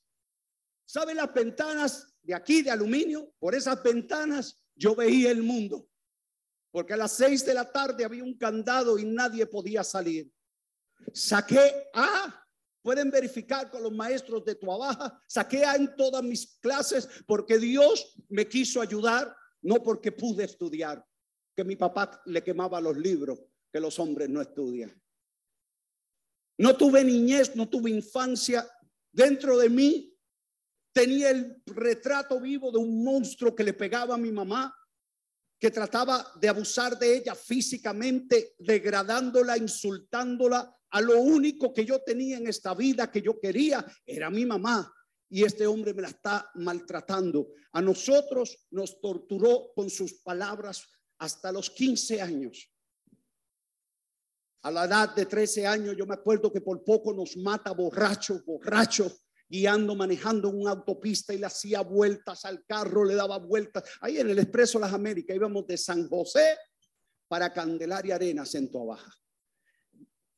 ¿Saben las ventanas de aquí de aluminio? Por esas ventanas yo veía el mundo. Porque a las seis de la tarde había un candado y nadie podía salir. Saqué A, pueden verificar con los maestros de tu abaja, saqué A en todas mis clases porque Dios me quiso ayudar, no porque pude estudiar, que mi papá le quemaba los libros que los hombres no estudian. No tuve niñez, no tuve infancia. Dentro de mí tenía el retrato vivo de un monstruo que le pegaba a mi mamá, que trataba de abusar de ella físicamente, degradándola, insultándola. A lo único que yo tenía en esta vida que yo quería era mi mamá. Y este hombre me la está maltratando. A nosotros nos torturó con sus palabras hasta los 15 años. A la edad de 13 años, yo me acuerdo que por poco nos mata borracho, borracho, guiando, manejando una autopista y le hacía vueltas al carro, le daba vueltas. Ahí en el Expreso Las Américas íbamos de San José para Candelaria Arenas en Baja.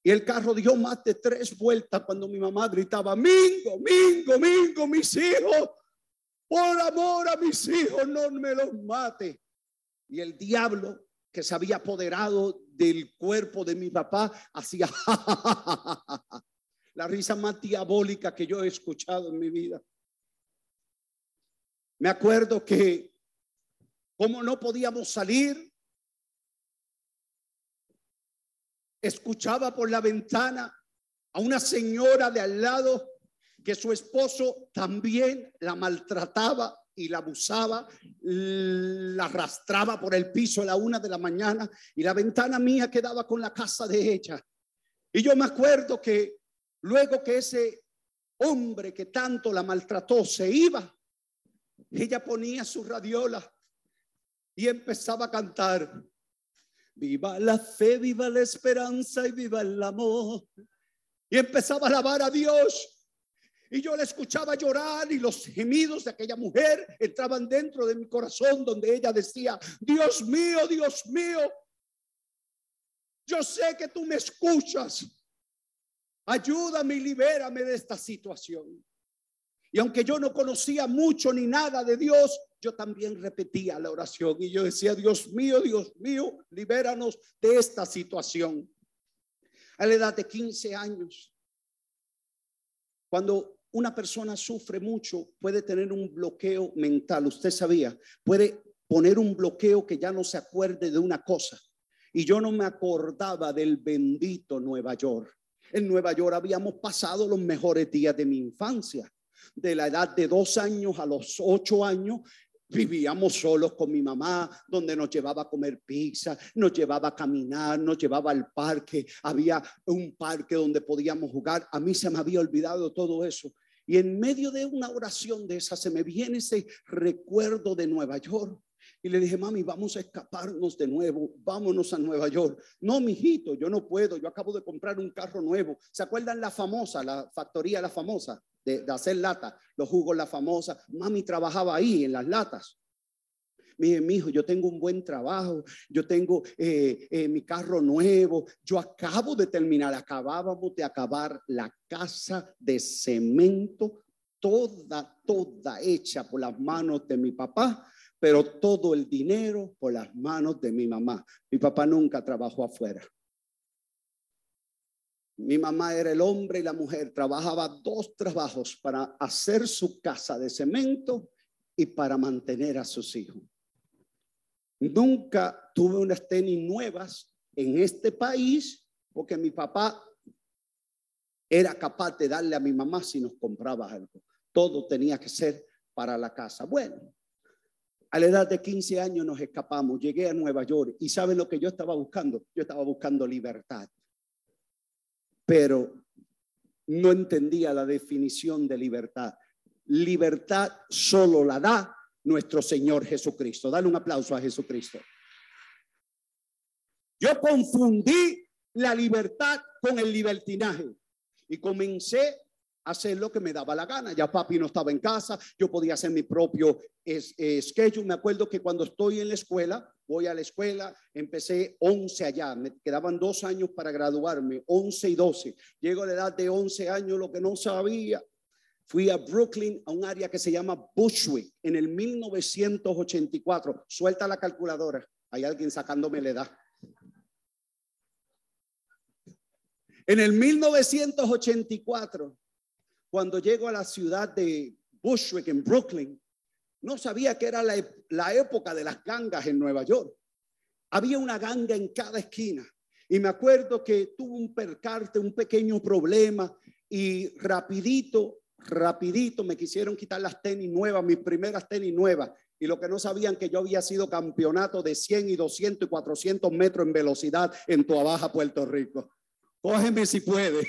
Y el carro dio más de tres vueltas cuando mi mamá gritaba, Mingo, Mingo, Mingo, mis hijos, por amor a mis hijos, no me los mate. Y el diablo que se había apoderado del cuerpo de mi papá hacía la risa más diabólica que yo he escuchado en mi vida. Me acuerdo que como no podíamos salir, escuchaba por la ventana a una señora de al lado que su esposo también la maltrataba y la abusaba, la arrastraba por el piso a la una de la mañana y la ventana mía quedaba con la casa de ella. Y yo me acuerdo que luego que ese hombre que tanto la maltrató se iba, ella ponía su radiola y empezaba a cantar. Viva la fe, viva la esperanza y viva el amor. Y empezaba a alabar a Dios. Y yo le escuchaba llorar y los gemidos de aquella mujer entraban dentro de mi corazón donde ella decía, Dios mío, Dios mío, yo sé que tú me escuchas. Ayúdame y libérame de esta situación. Y aunque yo no conocía mucho ni nada de Dios, yo también repetía la oración y yo decía, Dios mío, Dios mío, libéranos de esta situación. A la edad de 15 años, cuando una persona sufre mucho, puede tener un bloqueo mental. Usted sabía, puede poner un bloqueo que ya no se acuerde de una cosa. Y yo no me acordaba del bendito Nueva York. En Nueva York habíamos pasado los mejores días de mi infancia. De la edad de dos años a los ocho años, Vivíamos solos con mi mamá, donde nos llevaba a comer pizza, nos llevaba a caminar, nos llevaba al parque. Había un parque donde podíamos jugar. A mí se me había olvidado todo eso. Y en medio de una oración de esa se me viene ese recuerdo de Nueva York. Y le dije, mami, vamos a escaparnos de nuevo, vámonos a Nueva York. No, mijito, yo no puedo, yo acabo de comprar un carro nuevo. ¿Se acuerdan la famosa, la factoría, la famosa, de, hacer lata, los jugos, la famosa? Mami trabajaba ahí en las latas. Mire, mi hijo, yo tengo un buen trabajo, yo tengo eh, eh, mi carro nuevo, yo acabo de terminar, acabábamos de acabar la casa de cemento, toda, toda hecha por las manos de mi papá, pero todo el dinero por las manos de mi mamá. Mi papá nunca trabajó afuera. Mi mamá era el hombre y la mujer, trabajaba dos trabajos para hacer su casa de cemento y para mantener a sus hijos. Nunca tuve unas tenis nuevas en este país porque mi papá era capaz de darle a mi mamá si nos compraba algo. Todo tenía que ser para la casa. Bueno, a la edad de 15 años nos escapamos, llegué a Nueva York y ¿saben lo que yo estaba buscando? Yo estaba buscando libertad. Pero no entendía la definición de libertad. Libertad solo la da nuestro Señor Jesucristo. Dale un aplauso a Jesucristo. Yo confundí la libertad con el libertinaje y comencé hacer lo que me daba la gana. Ya papi no estaba en casa, yo podía hacer mi propio es- eh, schedule. Me acuerdo que cuando estoy en la escuela, voy a la escuela, empecé 11 allá, me quedaban dos años para graduarme, 11 y 12. Llego a la edad de 11 años, lo que no sabía. Fui a Brooklyn, a un área que se llama Bushwick, en el 1984. Suelta la calculadora. Hay alguien sacándome la edad. En el 1984, cuando llego a la ciudad de Bushwick, en Brooklyn, no sabía que era la, época de las gangas en Nueva York. Había una ganga en cada esquina. Y me acuerdo que tuvo un percarte, un pequeño problema y rapidito, rapidito me quisieron quitar las tenis nuevas, mis primeras tenis nuevas. Y lo que no sabían que yo había sido campeonato de 100 y 200 y 400 metros en velocidad en Tua Baja, Puerto Rico. Cógeme si puede.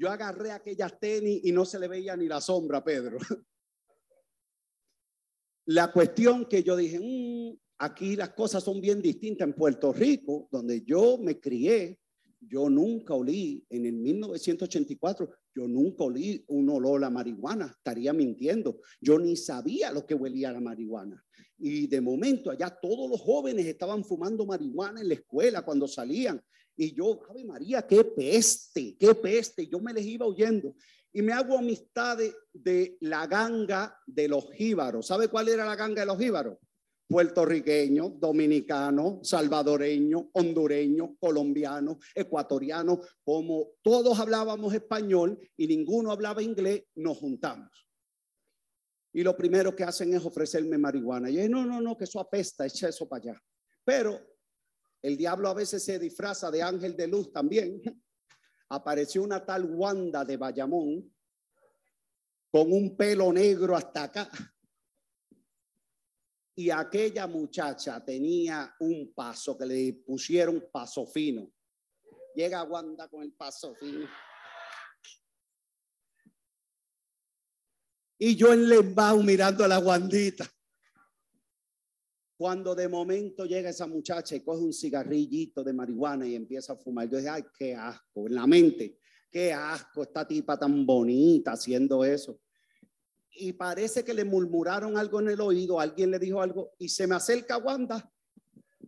Yo agarré aquellas tenis y no se le veía ni la sombra Pedro. La cuestión que yo dije, "Mm, aquí las cosas son bien distintas. En Puerto Rico, donde yo me crié, yo nunca olí, en el 1984, yo nunca olí un olor a marihuana, estaría mintiendo. Yo ni sabía lo que huelía la marihuana. Y de momento allá todos los jóvenes estaban fumando marihuana en la escuela cuando salían. Y yo, Ave María, qué peste, qué peste. Yo me les iba huyendo. Y me hago amistad de, de la ganga de los jíbaros. ¿Sabe cuál era la ganga de los jíbaros? Puertorriqueño, dominicano, salvadoreño, hondureño, colombiano, ecuatoriano. Como todos hablábamos español y ninguno hablaba inglés, nos juntamos. Y lo primero que hacen es ofrecerme marihuana. Y yo, no, no, no, que eso apesta, echa eso para allá. Pero el diablo a veces se disfraza de ángel de luz también. Apareció una tal Wanda de Bayamón con un pelo negro hasta acá. Y aquella muchacha tenía un paso que le pusieron paso fino. Llega Wanda con el paso fino. Y yo en Lembao mirando a la Wandita. Cuando de momento llega esa muchacha y coge un cigarrillito de marihuana y empieza a fumar, yo dije, ay, qué asco, en la mente, qué asco, esta tipa tan bonita haciendo eso. Y parece que le murmuraron algo en el oído, alguien le dijo algo y se me acerca Wanda,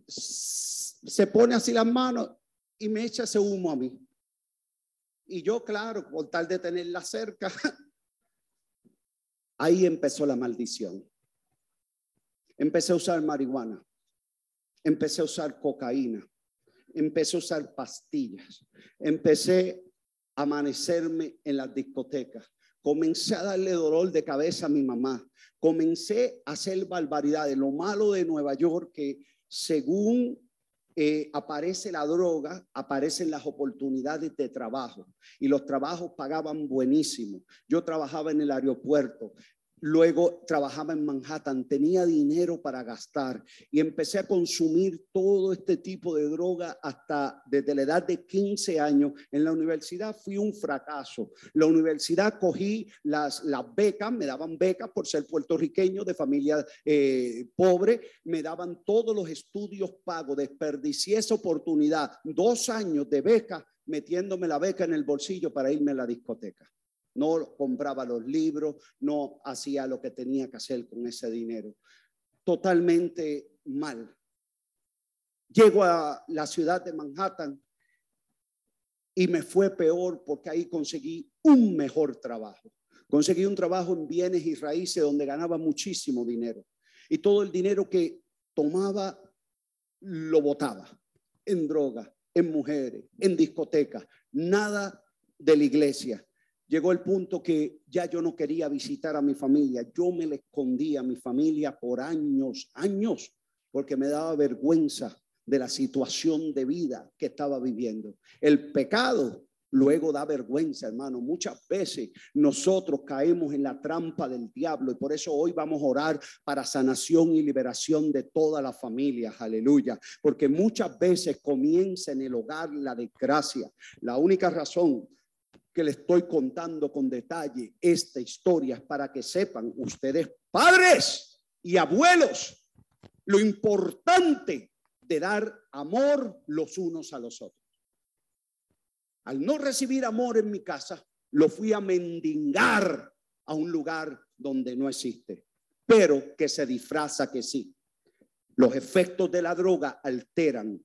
se pone así las manos y me echa ese humo a mí. Y yo, claro, con tal de tenerla cerca, ahí empezó la maldición. Empecé a usar marihuana, empecé a usar cocaína, empecé a usar pastillas, empecé a amanecerme en las discotecas, comencé a darle dolor de cabeza a mi mamá, comencé a hacer barbaridades. Lo malo de Nueva York que según eh, aparece la droga, aparecen las oportunidades de trabajo y los trabajos pagaban buenísimo. Yo trabajaba en el aeropuerto, Luego trabajaba en Manhattan, tenía dinero para gastar y empecé a consumir todo este tipo de droga hasta desde la edad de 15 años. En la universidad fui un fracaso. La universidad cogí las, becas, me daban becas por ser puertorriqueño de familia eh, pobre, me daban todos los estudios pagos, desperdicié esa oportunidad, dos años de beca metiéndome la beca en el bolsillo para irme a la discoteca no compraba los libros, no hacía lo que tenía que hacer con ese dinero. Totalmente mal. Llego a la ciudad de Manhattan y me fue peor porque ahí conseguí un mejor trabajo. Conseguí un trabajo en bienes y raíces donde ganaba muchísimo dinero. Y todo el dinero que tomaba lo botaba en droga, en mujeres, en discotecas, nada de la iglesia llegó el punto que ya yo no quería visitar a mi familia. Yo me le escondía a mi familia por años, años, porque me daba vergüenza de la situación de vida que estaba viviendo. El pecado luego da vergüenza, hermano. Muchas veces nosotros caemos en la trampa del diablo y por eso hoy vamos a orar para sanación y liberación de toda la familia. Aleluya. Porque muchas veces comienza en el hogar la desgracia. La única razón que le estoy contando con detalle esta historia para que sepan ustedes, padres y abuelos, lo importante de dar amor los unos a los otros. Al no recibir amor en mi casa, lo fui a mendigar a un lugar donde no existe, pero que se disfraza que sí. Los efectos de la droga alteran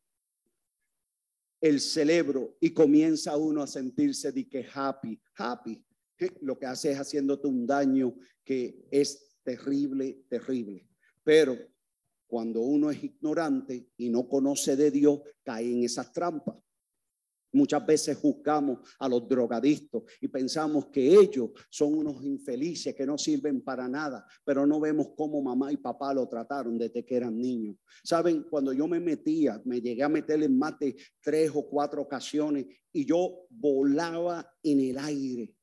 el cerebro y comienza uno a sentirse de que happy, happy. Lo que hace es haciéndote un daño que es terrible, terrible. Pero cuando uno es ignorante y no conoce de Dios, cae en esas trampas. Muchas veces juzgamos a los drogadictos y pensamos que ellos son unos infelices que no sirven para nada, pero no vemos cómo mamá y papá lo trataron desde que eran niños. Saben, cuando yo me metía, me llegué a meter en mate tres o cuatro ocasiones y yo volaba en el aire.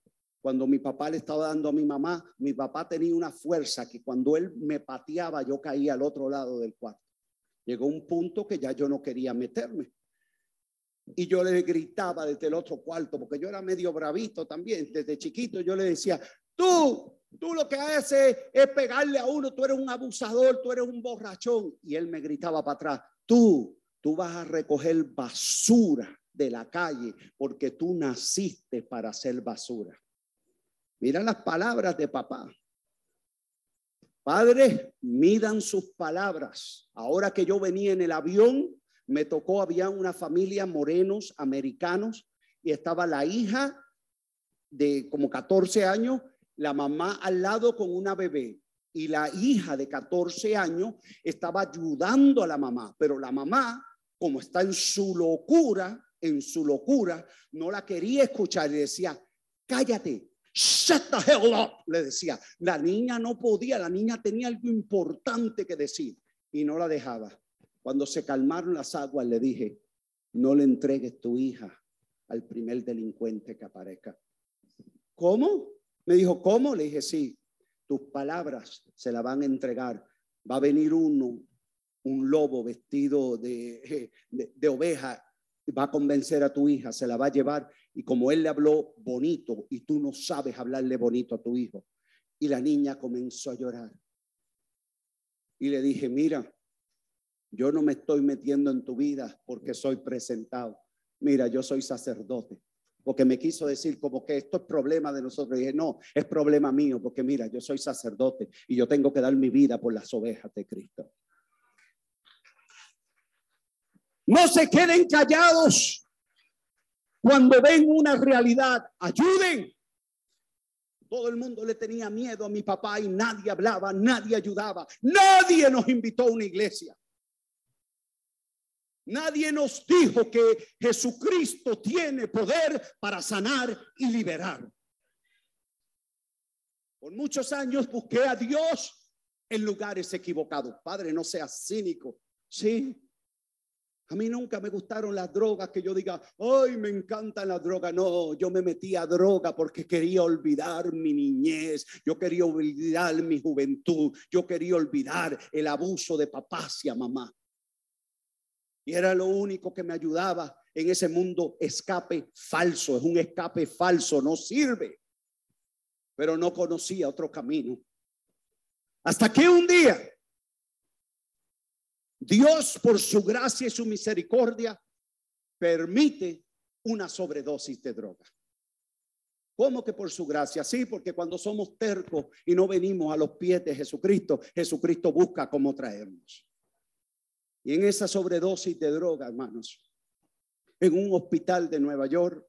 Cuando mi papá le estaba dando a mi mamá, mi papá tenía una fuerza que cuando él me pateaba, yo caía al otro lado del cuarto. Llegó un punto que ya yo no quería meterme y yo le gritaba desde el otro cuarto, porque yo era medio bravito también, desde chiquito yo le decía, tú, tú lo que haces es pegarle a uno, tú eres un abusador, tú eres un borrachón. Y él me gritaba para atrás, tú, tú vas a recoger basura de la calle, porque tú naciste para hacer basura. Mira las palabras de papá. Padres, midan sus palabras. Ahora que yo venía en el avión, me tocó, había una familia morenos americanos y estaba la hija de como 14 años, la mamá al lado con una bebé y la hija de 14 años estaba ayudando a la mamá, pero la mamá, como está en su locura, en su locura, no la quería escuchar y decía, cállate, shut the hell up, le decía. La niña no podía, la niña tenía algo importante que decir y no la dejaba. Cuando se calmaron las aguas, le dije, no le entregues tu hija al primer delincuente que aparezca. ¿Cómo? Me dijo, ¿cómo? Le dije, sí, tus palabras se la van a entregar. Va a venir uno, un lobo vestido de, de, de oveja, va a convencer a tu hija, se la va a llevar. Y como él le habló bonito y tú no sabes hablarle bonito a tu hijo. Y la niña comenzó a llorar. Y le dije, mira, yo no me estoy metiendo en tu vida porque soy presentado. Mira, yo soy sacerdote. Porque me quiso decir como que esto es problema de nosotros. Y dije, no, es problema mío, porque mira, yo soy sacerdote y yo tengo que dar mi vida por las ovejas de Cristo. No se queden callados cuando ven una realidad. Ayuden. Todo el mundo le tenía miedo a mi papá y nadie hablaba, nadie ayudaba, nadie nos invitó a una iglesia. Nadie nos dijo que Jesucristo tiene poder para sanar y liberar. Por muchos años busqué a Dios en lugares equivocados. Padre, no seas cínico. Sí. A mí nunca me gustaron las drogas que yo diga, ay, me encantan las drogas. No, yo me metí a droga porque quería olvidar mi niñez, yo quería olvidar mi juventud, yo quería olvidar el abuso de papá hacia mamá. Y era lo único que me ayudaba en ese mundo escape falso. Es un escape falso, no sirve. Pero no conocía otro camino. Hasta que un día Dios, por su gracia y su misericordia, permite una sobredosis de droga. ¿Cómo que por su gracia? Sí, porque cuando somos tercos y no venimos a los pies de Jesucristo, Jesucristo busca cómo traernos. Y en esa sobredosis de droga, hermanos, en un hospital de Nueva York,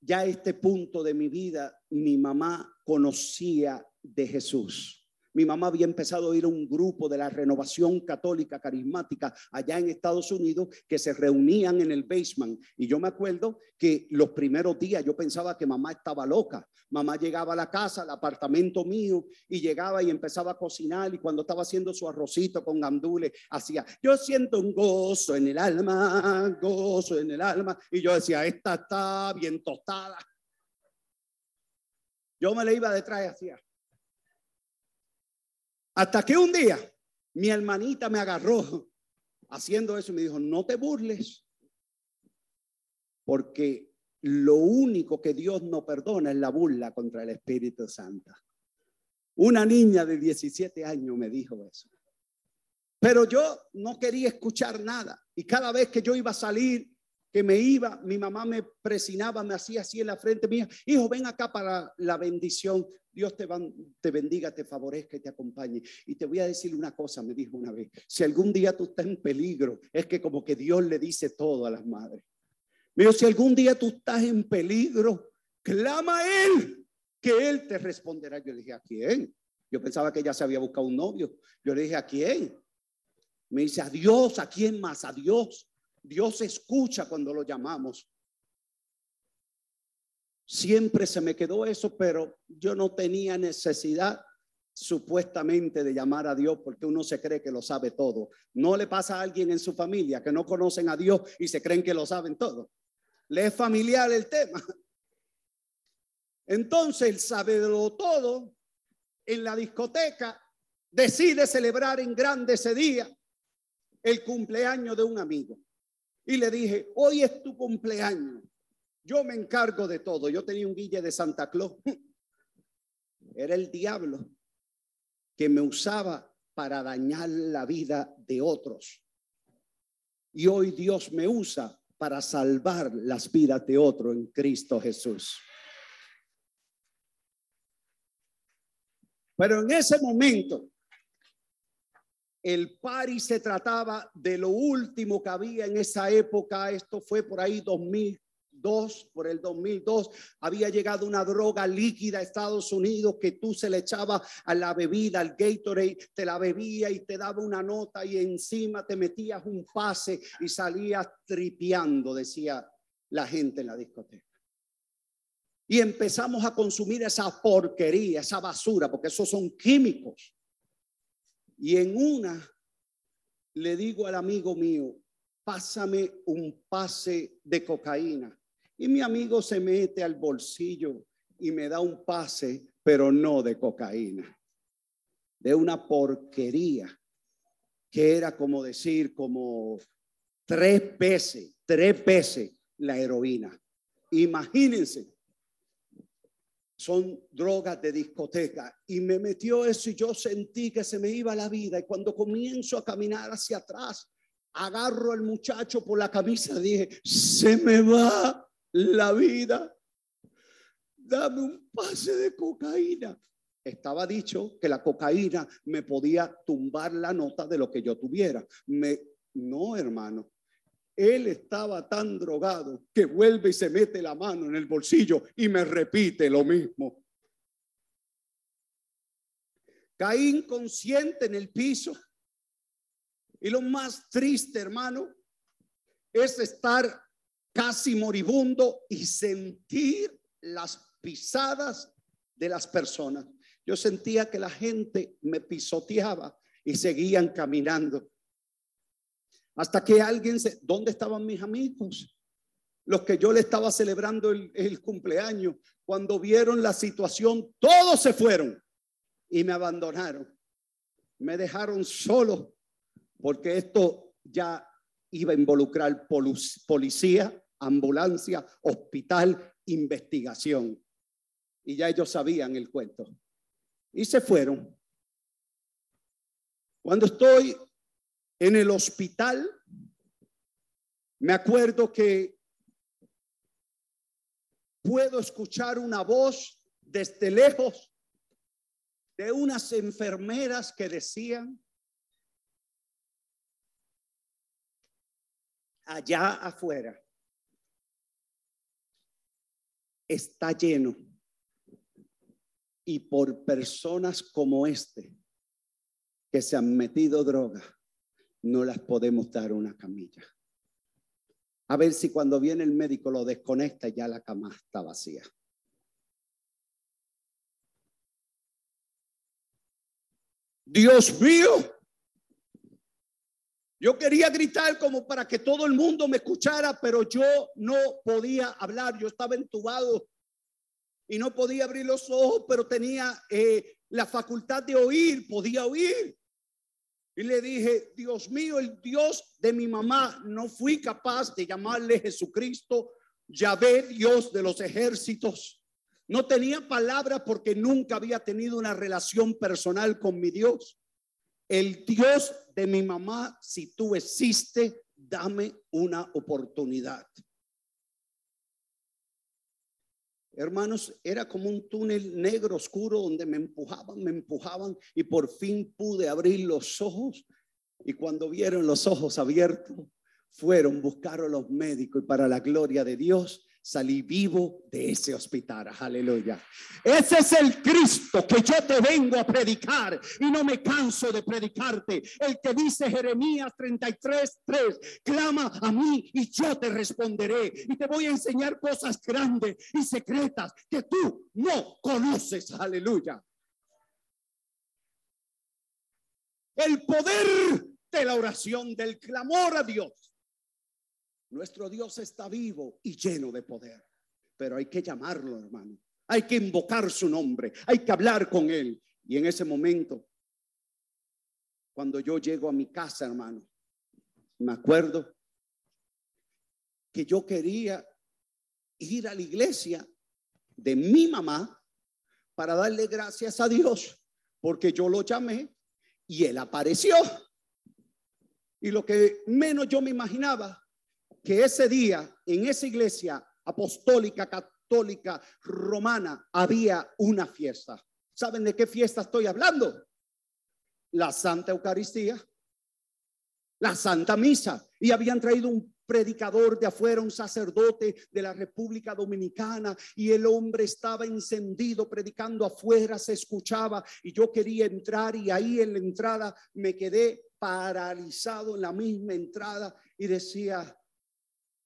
ya este punto de mi vida, mi mamá conocía de Jesús. Mi mamá había empezado a ir a un grupo de la renovación católica carismática allá en Estados Unidos que se reunían en el basement. Y yo me acuerdo que los primeros días yo pensaba que mamá estaba loca. Mamá llegaba a la casa, al apartamento mío, y llegaba y empezaba a cocinar. Y cuando estaba haciendo su arrocito con gandules, hacía, yo siento un gozo en el alma, gozo en el alma. Y yo decía, esta está bien tostada. Yo me le iba detrás y hacía. Hasta que un día mi hermanita me agarró haciendo eso y me dijo, no te burles, porque lo único que Dios no perdona es la burla contra el Espíritu Santo. Una niña de 17 años me dijo eso. Pero yo no quería escuchar nada. Y cada vez que yo iba a salir, que me iba, mi mamá me presionaba, me hacía así en la frente mía, hijo, ven acá para la bendición. Dios te, te bendiga, te favorezca y te acompañe. Y te voy a decir una cosa, me dijo una vez, si algún día tú estás en peligro, es que como que Dios le dice todo a las madres. Me dijo, si algún día tú estás en peligro, clama a Él, que Él te responderá. Yo le dije, ¿a quién? Yo pensaba que ella se había buscado un novio. Yo le dije, ¿a quién? Me dice, a Dios, ¿a quién más? A Dios. Dios escucha cuando lo llamamos. Siempre se me quedó eso, pero yo no tenía necesidad supuestamente de llamar a Dios porque uno se cree que lo sabe todo. No le pasa a alguien en su familia que no conocen a Dios y se creen que lo saben todo. Le es familiar el tema. Entonces el sabedlo todo en la discoteca decide celebrar en grande ese día el cumpleaños de un amigo. Y le dije, hoy es tu cumpleaños. Yo me encargo de todo. Yo tenía un guille de Santa Claus. Era el diablo que me usaba para dañar la vida de otros. Y hoy Dios me usa para salvar las vidas de otros en Cristo Jesús. Pero en ese momento el pari se trataba de lo último que había en esa época. Esto fue por ahí 2002, por el 2002. Había llegado una droga líquida a Estados Unidos que tú se le echaba a la bebida, al Gatorade, te la bebía y te daba una nota y encima te metías un pase y salías tripeando, decía la gente en la discoteca. Y empezamos a consumir esa porquería, esa basura, porque esos son químicos y en una le digo al amigo mío, pásame un pase de cocaína. Y mi amigo se mete al bolsillo y me da un pase, pero no de cocaína, de una porquería, que era como decir, como tres veces, tres veces la heroína. Imagínense son drogas de discoteca. Y me metió eso y yo sentí que se me iba la vida. Y cuando comienzo a caminar hacia atrás, agarro al muchacho por la camisa, dije, se me va la vida. Dame un pase de cocaína. Estaba dicho que la cocaína me podía tumbar la nota de lo que yo tuviera. Me, no, hermano. Él estaba tan drogado que vuelve y se mete la mano en el bolsillo y me repite lo mismo. Caí inconsciente en el piso. Y lo más triste, hermano, es estar casi moribundo y sentir las pisadas de las personas. Yo sentía que la gente me pisoteaba y seguían caminando. Hasta que alguien se, ¿dónde estaban mis amigos? Los que yo le estaba celebrando el, cumpleaños, cuando vieron la situación, todos se fueron y me abandonaron. Me dejaron solo porque esto ya iba a involucrar policía, ambulancia, hospital, investigación. Y ya ellos sabían el cuento. Y se fueron. Cuando estoy en el hospital, me acuerdo que puedo escuchar una voz desde lejos de unas enfermeras que decían, allá afuera está lleno y por personas como este que se han metido droga, no las podemos dar una camilla. A ver si cuando viene el médico lo desconecta ya la cama está vacía. Dios mío, yo quería gritar como para que todo el mundo me escuchara, pero yo no podía hablar. Yo estaba entubado y no podía abrir los ojos, pero tenía eh, la facultad de oír, podía oír. Y le dije, Dios mío, el Dios de mi mamá, no fui capaz de llamarle Jesucristo, Yahvé, Dios de los ejércitos. No tenía palabras porque nunca había tenido una relación personal con mi Dios. El Dios de mi mamá, si tú existes, dame una oportunidad. Hermanos, era como un túnel negro oscuro donde me empujaban, me empujaban y por fin pude abrir los ojos. Y cuando vieron los ojos abiertos, fueron, buscaron los médicos y para la gloria de Dios salí vivo de ese hospital. Aleluya. Ese es el Cristo que yo te vengo a predicar y no me canso de predicarte. El que dice Jeremías 33, 3, clama a mí y yo te responderé y te voy a enseñar cosas grandes y secretas que tú no conoces. Aleluya. El poder de la oración, del clamor a Dios nuestro Dios está vivo y lleno de poder, pero hay que llamarlo, hermano. Hay que invocar su nombre, hay que hablar con él. Y en ese momento, cuando yo llego a mi casa, hermano, me acuerdo que yo quería ir a la iglesia de mi mamá para darle gracias a Dios, porque yo lo llamé y él apareció. Y lo que menos yo me imaginaba que ese día en esa iglesia apostólica, católica, romana, había una fiesta. ¿Saben de qué fiesta estoy hablando? La Santa Eucaristía, la Santa Misa. Y habían traído un predicador de afuera, un sacerdote de la República Dominicana, y el hombre estaba encendido predicando afuera, se escuchaba, y yo quería entrar, y ahí en la entrada me quedé paralizado en la misma entrada y decía,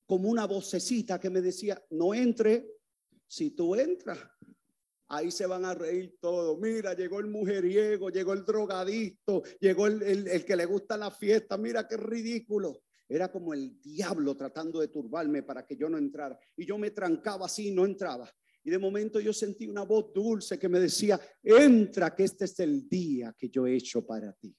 como una vocecita que me decía, no entre, si tú entras, ahí se van a reír todos. Mira, llegó el mujeriego, llegó el drogadicto, llegó el, el, que le gusta la fiesta, mira qué ridículo. Era como el diablo tratando de turbarme para que yo no entrara. Y yo me trancaba así, no entraba. Y de momento yo sentí una voz dulce que me decía, entra, que este es el día que yo he hecho para ti.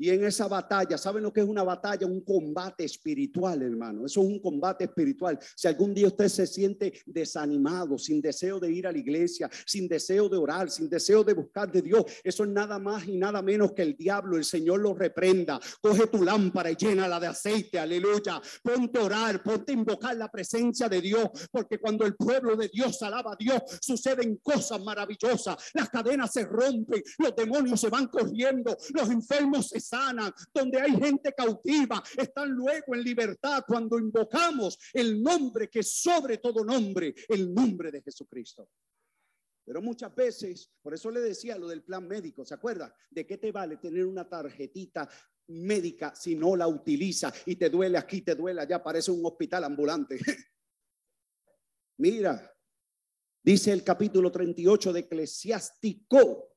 Y en esa batalla, ¿saben lo que es una batalla? Un combate espiritual, hermano. Eso es un combate espiritual. Si algún día usted se siente desanimado, sin deseo de ir a la iglesia, sin deseo de orar, sin deseo de buscar de Dios, eso es nada más y nada menos que el diablo. El Señor lo reprenda. Coge tu lámpara y llénala de aceite. Aleluya. Ponte a orar, ponte a invocar la presencia de Dios. Porque cuando el pueblo de Dios alaba a Dios, suceden cosas maravillosas. Las cadenas se rompen, los demonios se van corriendo, los enfermos se donde hay gente cautiva, están luego en libertad cuando invocamos el nombre que sobre todo nombre, el nombre de Jesucristo. Pero muchas veces, por eso le decía lo del plan médico, ¿se acuerda? ¿De qué te vale tener una tarjetita médica si no la utiliza y te duele aquí, te duele allá, parece un hospital ambulante? Mira, dice el capítulo 38 de Eclesiástico,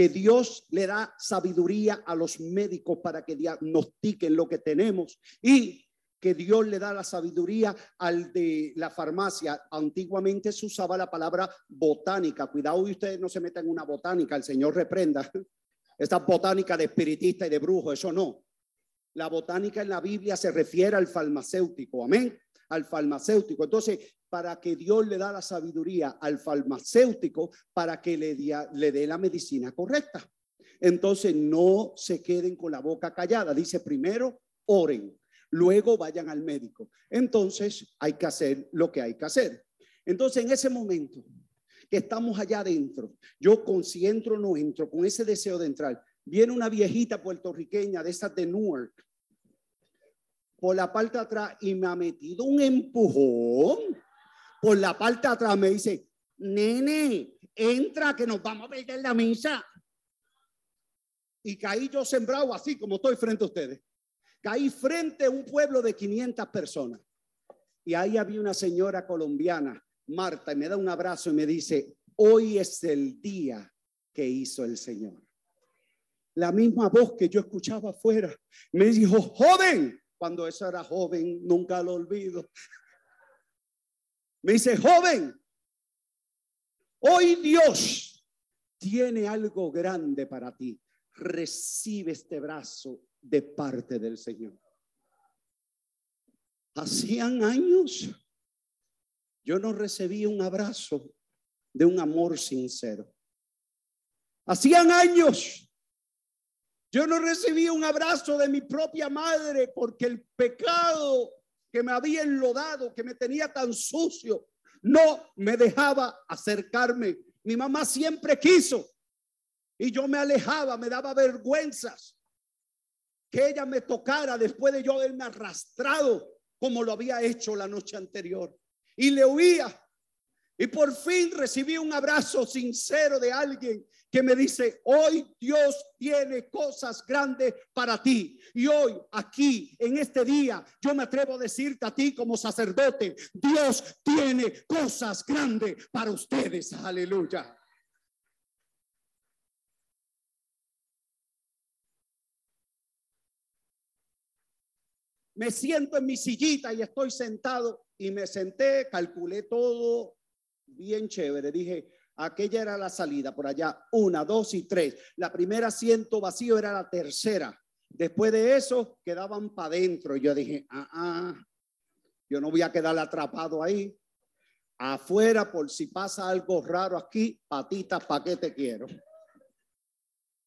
que Dios le da sabiduría a los médicos para que diagnostiquen lo que tenemos y que Dios le da la sabiduría al de la farmacia. Antiguamente se usaba la palabra botánica. Cuidado ustedes no se metan en una botánica, el Señor reprenda. Esta botánica de espiritista y de brujo, eso no. La botánica en la Biblia se refiere al farmacéutico, amén, al farmacéutico. Entonces, para que Dios le da la sabiduría al farmacéutico para que le, le dé la medicina correcta. Entonces, no se queden con la boca callada. Dice primero, oren, luego vayan al médico. Entonces, hay que hacer lo que hay que hacer. Entonces, en ese momento que estamos allá adentro, yo con si entro o no entro, con ese deseo de entrar, viene una viejita puertorriqueña de esas de Newark por la parte de atrás y me ha metido un empujón por la parte de atrás me dice, nene, entra que nos vamos a perder la misa. y caí yo sembrado así como estoy frente a ustedes. Caí frente a un pueblo de 500 personas. Y ahí había una señora colombiana, Marta, y me da un abrazo y me dice, hoy es el día que hizo el Señor. La misma voz que yo escuchaba afuera me dijo, joven, cuando eso era joven, nunca lo olvido. Me dice, joven, hoy Dios tiene algo grande para ti. Recibe este brazo de parte del Señor. Hacían años yo no recibí un abrazo de un amor sincero. Hacían años yo no recibí un abrazo de mi propia madre porque el pecado que me había enlodado, que me tenía tan sucio, no me dejaba acercarme. Mi mamá siempre quiso y yo me alejaba, me daba vergüenzas que ella me tocara después de yo haberme arrastrado como lo había hecho la noche anterior. Y le huía. Y por fin recibí un abrazo sincero de alguien que me dice, hoy Dios tiene cosas grandes para ti. Y hoy, aquí, en este día, yo me atrevo a decirte a ti como sacerdote, Dios tiene cosas grandes para ustedes. Aleluya. Me siento en mi sillita y estoy sentado y me senté, calculé todo bien chévere. Dije, aquella era la salida por allá, una, dos y tres. La primera asiento vacío era la tercera. Después de eso quedaban para adentro. Yo dije, ah, ah, yo no voy a quedar atrapado ahí. Afuera, por si pasa algo raro aquí, patitas, ¿para qué te quiero?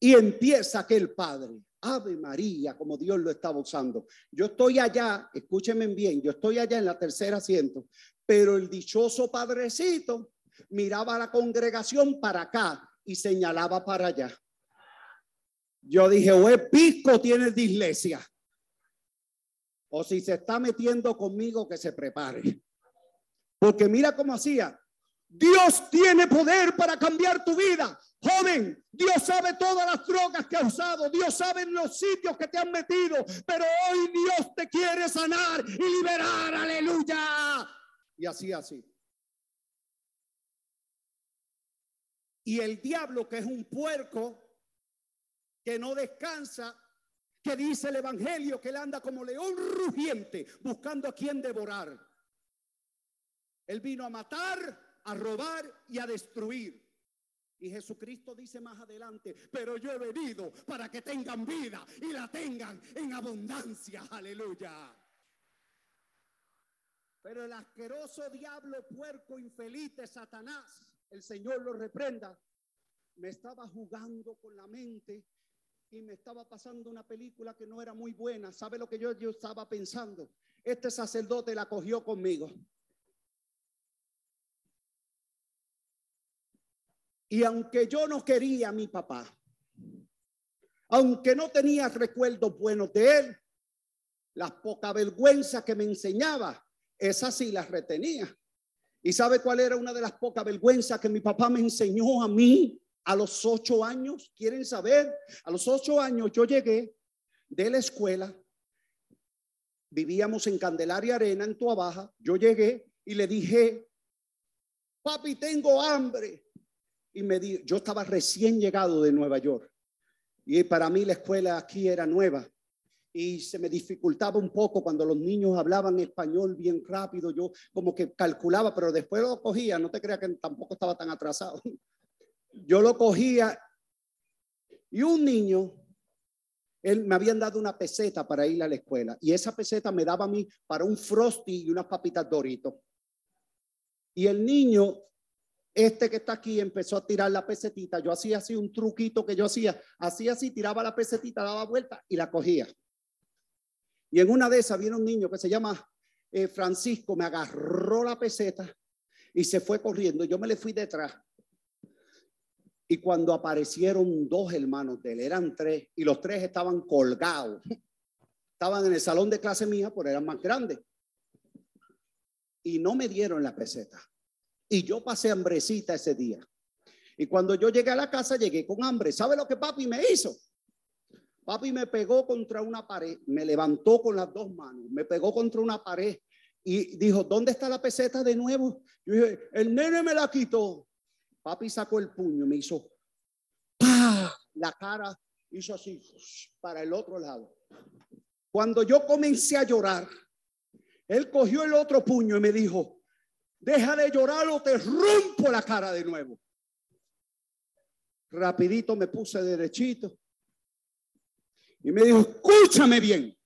Y empieza aquel padre. Ave María, como Dios lo estaba usando. Yo estoy allá, escúchenme bien, yo estoy allá en la tercera asiento, pero el dichoso padrecito miraba a la congregación para acá y señalaba para allá. Yo dije, o es pisco tiene de iglesia. O si se está metiendo conmigo, que se prepare. Porque mira cómo hacía. Dios tiene poder para cambiar tu vida. Joven, Dios sabe todas las drogas que has usado, Dios sabe los sitios que te han metido, pero hoy Dios te quiere sanar y liberar, aleluya. Y así, así. Y el diablo, que es un puerco, que no descansa, que dice el Evangelio que él anda como león rugiente, buscando a quien devorar. Él vino a matar, a robar y a destruir. Y Jesucristo dice más adelante, pero yo he venido para que tengan vida y la tengan en abundancia. Aleluya. Pero el asqueroso diablo, puerco, infeliz de Satanás, el Señor lo reprenda, me estaba jugando con la mente y me estaba pasando una película que no era muy buena. ¿Sabe lo que yo, yo estaba pensando? Este sacerdote la cogió conmigo. Y aunque yo no quería a mi papá, aunque no tenía recuerdos buenos de él, las poca vergüenza que me enseñaba, esas sí las retenía. ¿Y sabe cuál era una de las pocas vergüenzas que mi papá me enseñó a mí a los ocho años? ¿Quieren saber? A los ocho años yo llegué de la escuela, vivíamos en Candelaria Arena, en Tuabaja, yo llegué y le dije, papi, tengo hambre y me di, yo estaba recién llegado de Nueva York. Y para mí la escuela aquí era nueva. Y se me dificultaba un poco cuando los niños hablaban español bien rápido, yo como que calculaba, pero después lo cogía, no te creas que tampoco estaba tan atrasado. Yo lo cogía y un niño, él me habían dado una peseta para ir a la escuela. Y esa peseta me daba a mí para un frosty y unas papitas doritos. Y el niño este que está aquí empezó a tirar la pesetita. Yo hacía así un truquito que yo hacía. Hacía así, tiraba la pesetita, daba vuelta y la cogía. Y en una de esas viene un niño que se llama eh, Francisco, me agarró la peseta y se fue corriendo. Yo me le fui detrás. Y cuando aparecieron dos hermanos de él, eran tres, y los tres estaban colgados. Estaban en el salón de clase mía, pero eran más grandes. Y no me dieron la peseta. Y yo pasé hambrecita ese día. Y cuando yo llegué a la casa, llegué con hambre. ¿Sabe lo que papi me hizo? Papi me pegó contra una pared, me levantó con las dos manos, me pegó contra una pared y dijo, ¿dónde está la peseta de nuevo? Yo dije, el nene me la quitó. Papi sacó el puño, me hizo, ¡pah! la cara hizo así, para el otro lado. Cuando yo comencé a llorar, él cogió el otro puño y me dijo, deja de llorar o te rompo la cara de nuevo. Rapidito me puse derechito y me dijo, escúchame bien,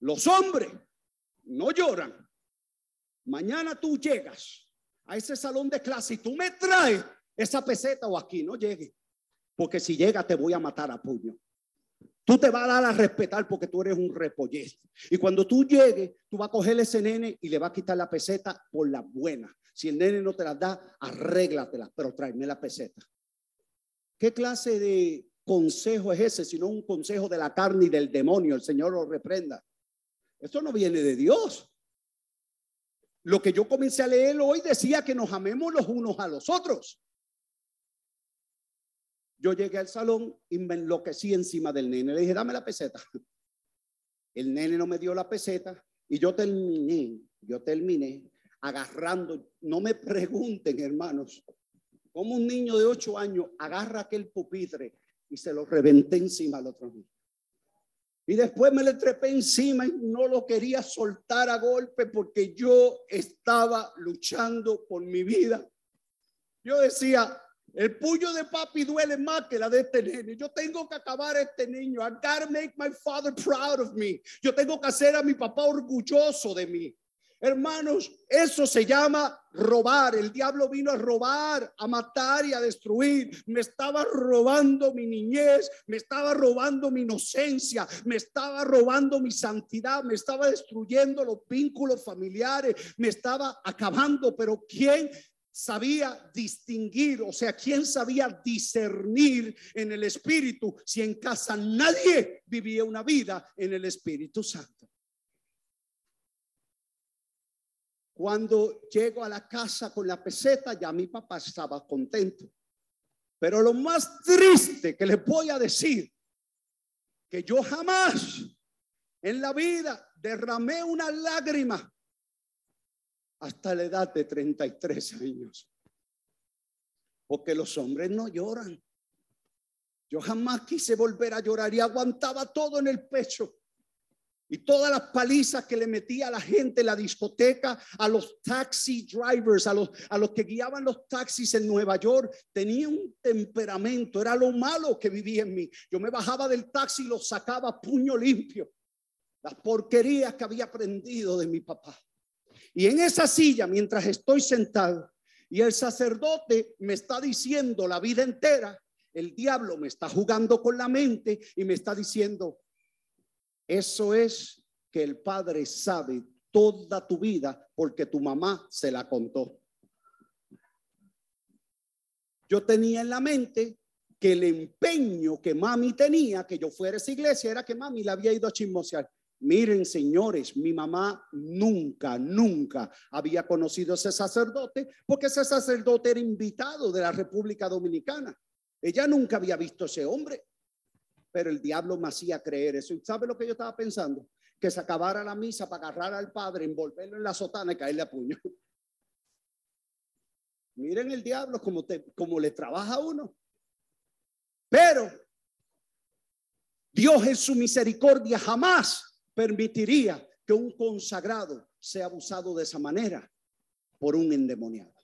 los hombres no lloran. Mañana tú llegas a ese salón de clase y tú me traes esa peseta o aquí, no llegue. Porque si llega te voy a matar a puño. Tú te vas a dar a respetar porque tú eres un repollez. Y cuando tú llegues, tú vas a coger ese nene y le vas a quitar la peseta por la buena. Si el nene no te la da, arréglatela, pero tráeme la peseta. ¿Qué clase de consejo es ese? Sino un consejo de la carne y del demonio. El Señor lo reprenda. Esto no viene de Dios. Lo que yo comencé a leer hoy decía que nos amemos los unos a los otros. Yo llegué al salón y me enloquecí encima del nene. Le dije, dame la peseta. El nene no me dio la peseta y yo terminé, yo terminé agarrando, no me pregunten hermanos, como un niño de ocho años agarra aquel pupitre y se lo reventé encima al otro niño. Y después me le trepé encima y no lo quería soltar a golpe porque yo estaba luchando por mi vida. Yo decía, el puño de papi duele más que la de este nene. Yo tengo que acabar este niño. I gotta make my father proud of me. Yo tengo que hacer a mi papá orgulloso de mí. Hermanos, eso se llama robar. El diablo vino a robar, a matar y a destruir. Me estaba robando mi niñez, me estaba robando mi inocencia, me estaba robando mi santidad, me estaba destruyendo los vínculos familiares, me estaba acabando. Pero ¿quién sabía distinguir, o sea, quién sabía discernir en el Espíritu si en casa nadie vivía una vida en el Espíritu Santo? Cuando llego a la casa con la peseta, ya mi papá estaba contento. Pero lo más triste que les voy a decir, que yo jamás en la vida derramé una lágrima hasta la edad de 33 años. Porque los hombres no lloran. Yo jamás quise volver a llorar y aguantaba todo en el pecho. Y todas las palizas que le metía a la gente en la discoteca, a los taxi drivers, a los, a los que guiaban los taxis en Nueva York, tenía un temperamento, era lo malo que vivía en mí. Yo me bajaba del taxi y los sacaba puño limpio. Las porquerías que había aprendido de mi papá. Y en esa silla, mientras estoy sentado y el sacerdote me está diciendo la vida entera, el diablo me está jugando con la mente y me está diciendo, eso es que el Padre sabe toda tu vida porque tu mamá se la contó. Yo tenía en la mente que el empeño que mami tenía que yo fuera a esa iglesia era que mami la había ido a chismosear. Miren, señores, mi mamá nunca, nunca había conocido a ese sacerdote porque ese sacerdote era invitado de la República Dominicana. Ella nunca había visto a ese hombre pero el diablo me hacía creer eso. ¿Y sabe lo que yo estaba pensando? Que se acabara la misa para agarrar al padre, envolverlo en la sotana y caerle a puño. Miren el diablo como, te, como le trabaja a uno. Pero Dios en su misericordia jamás permitiría que un consagrado sea abusado de esa manera por un endemoniado.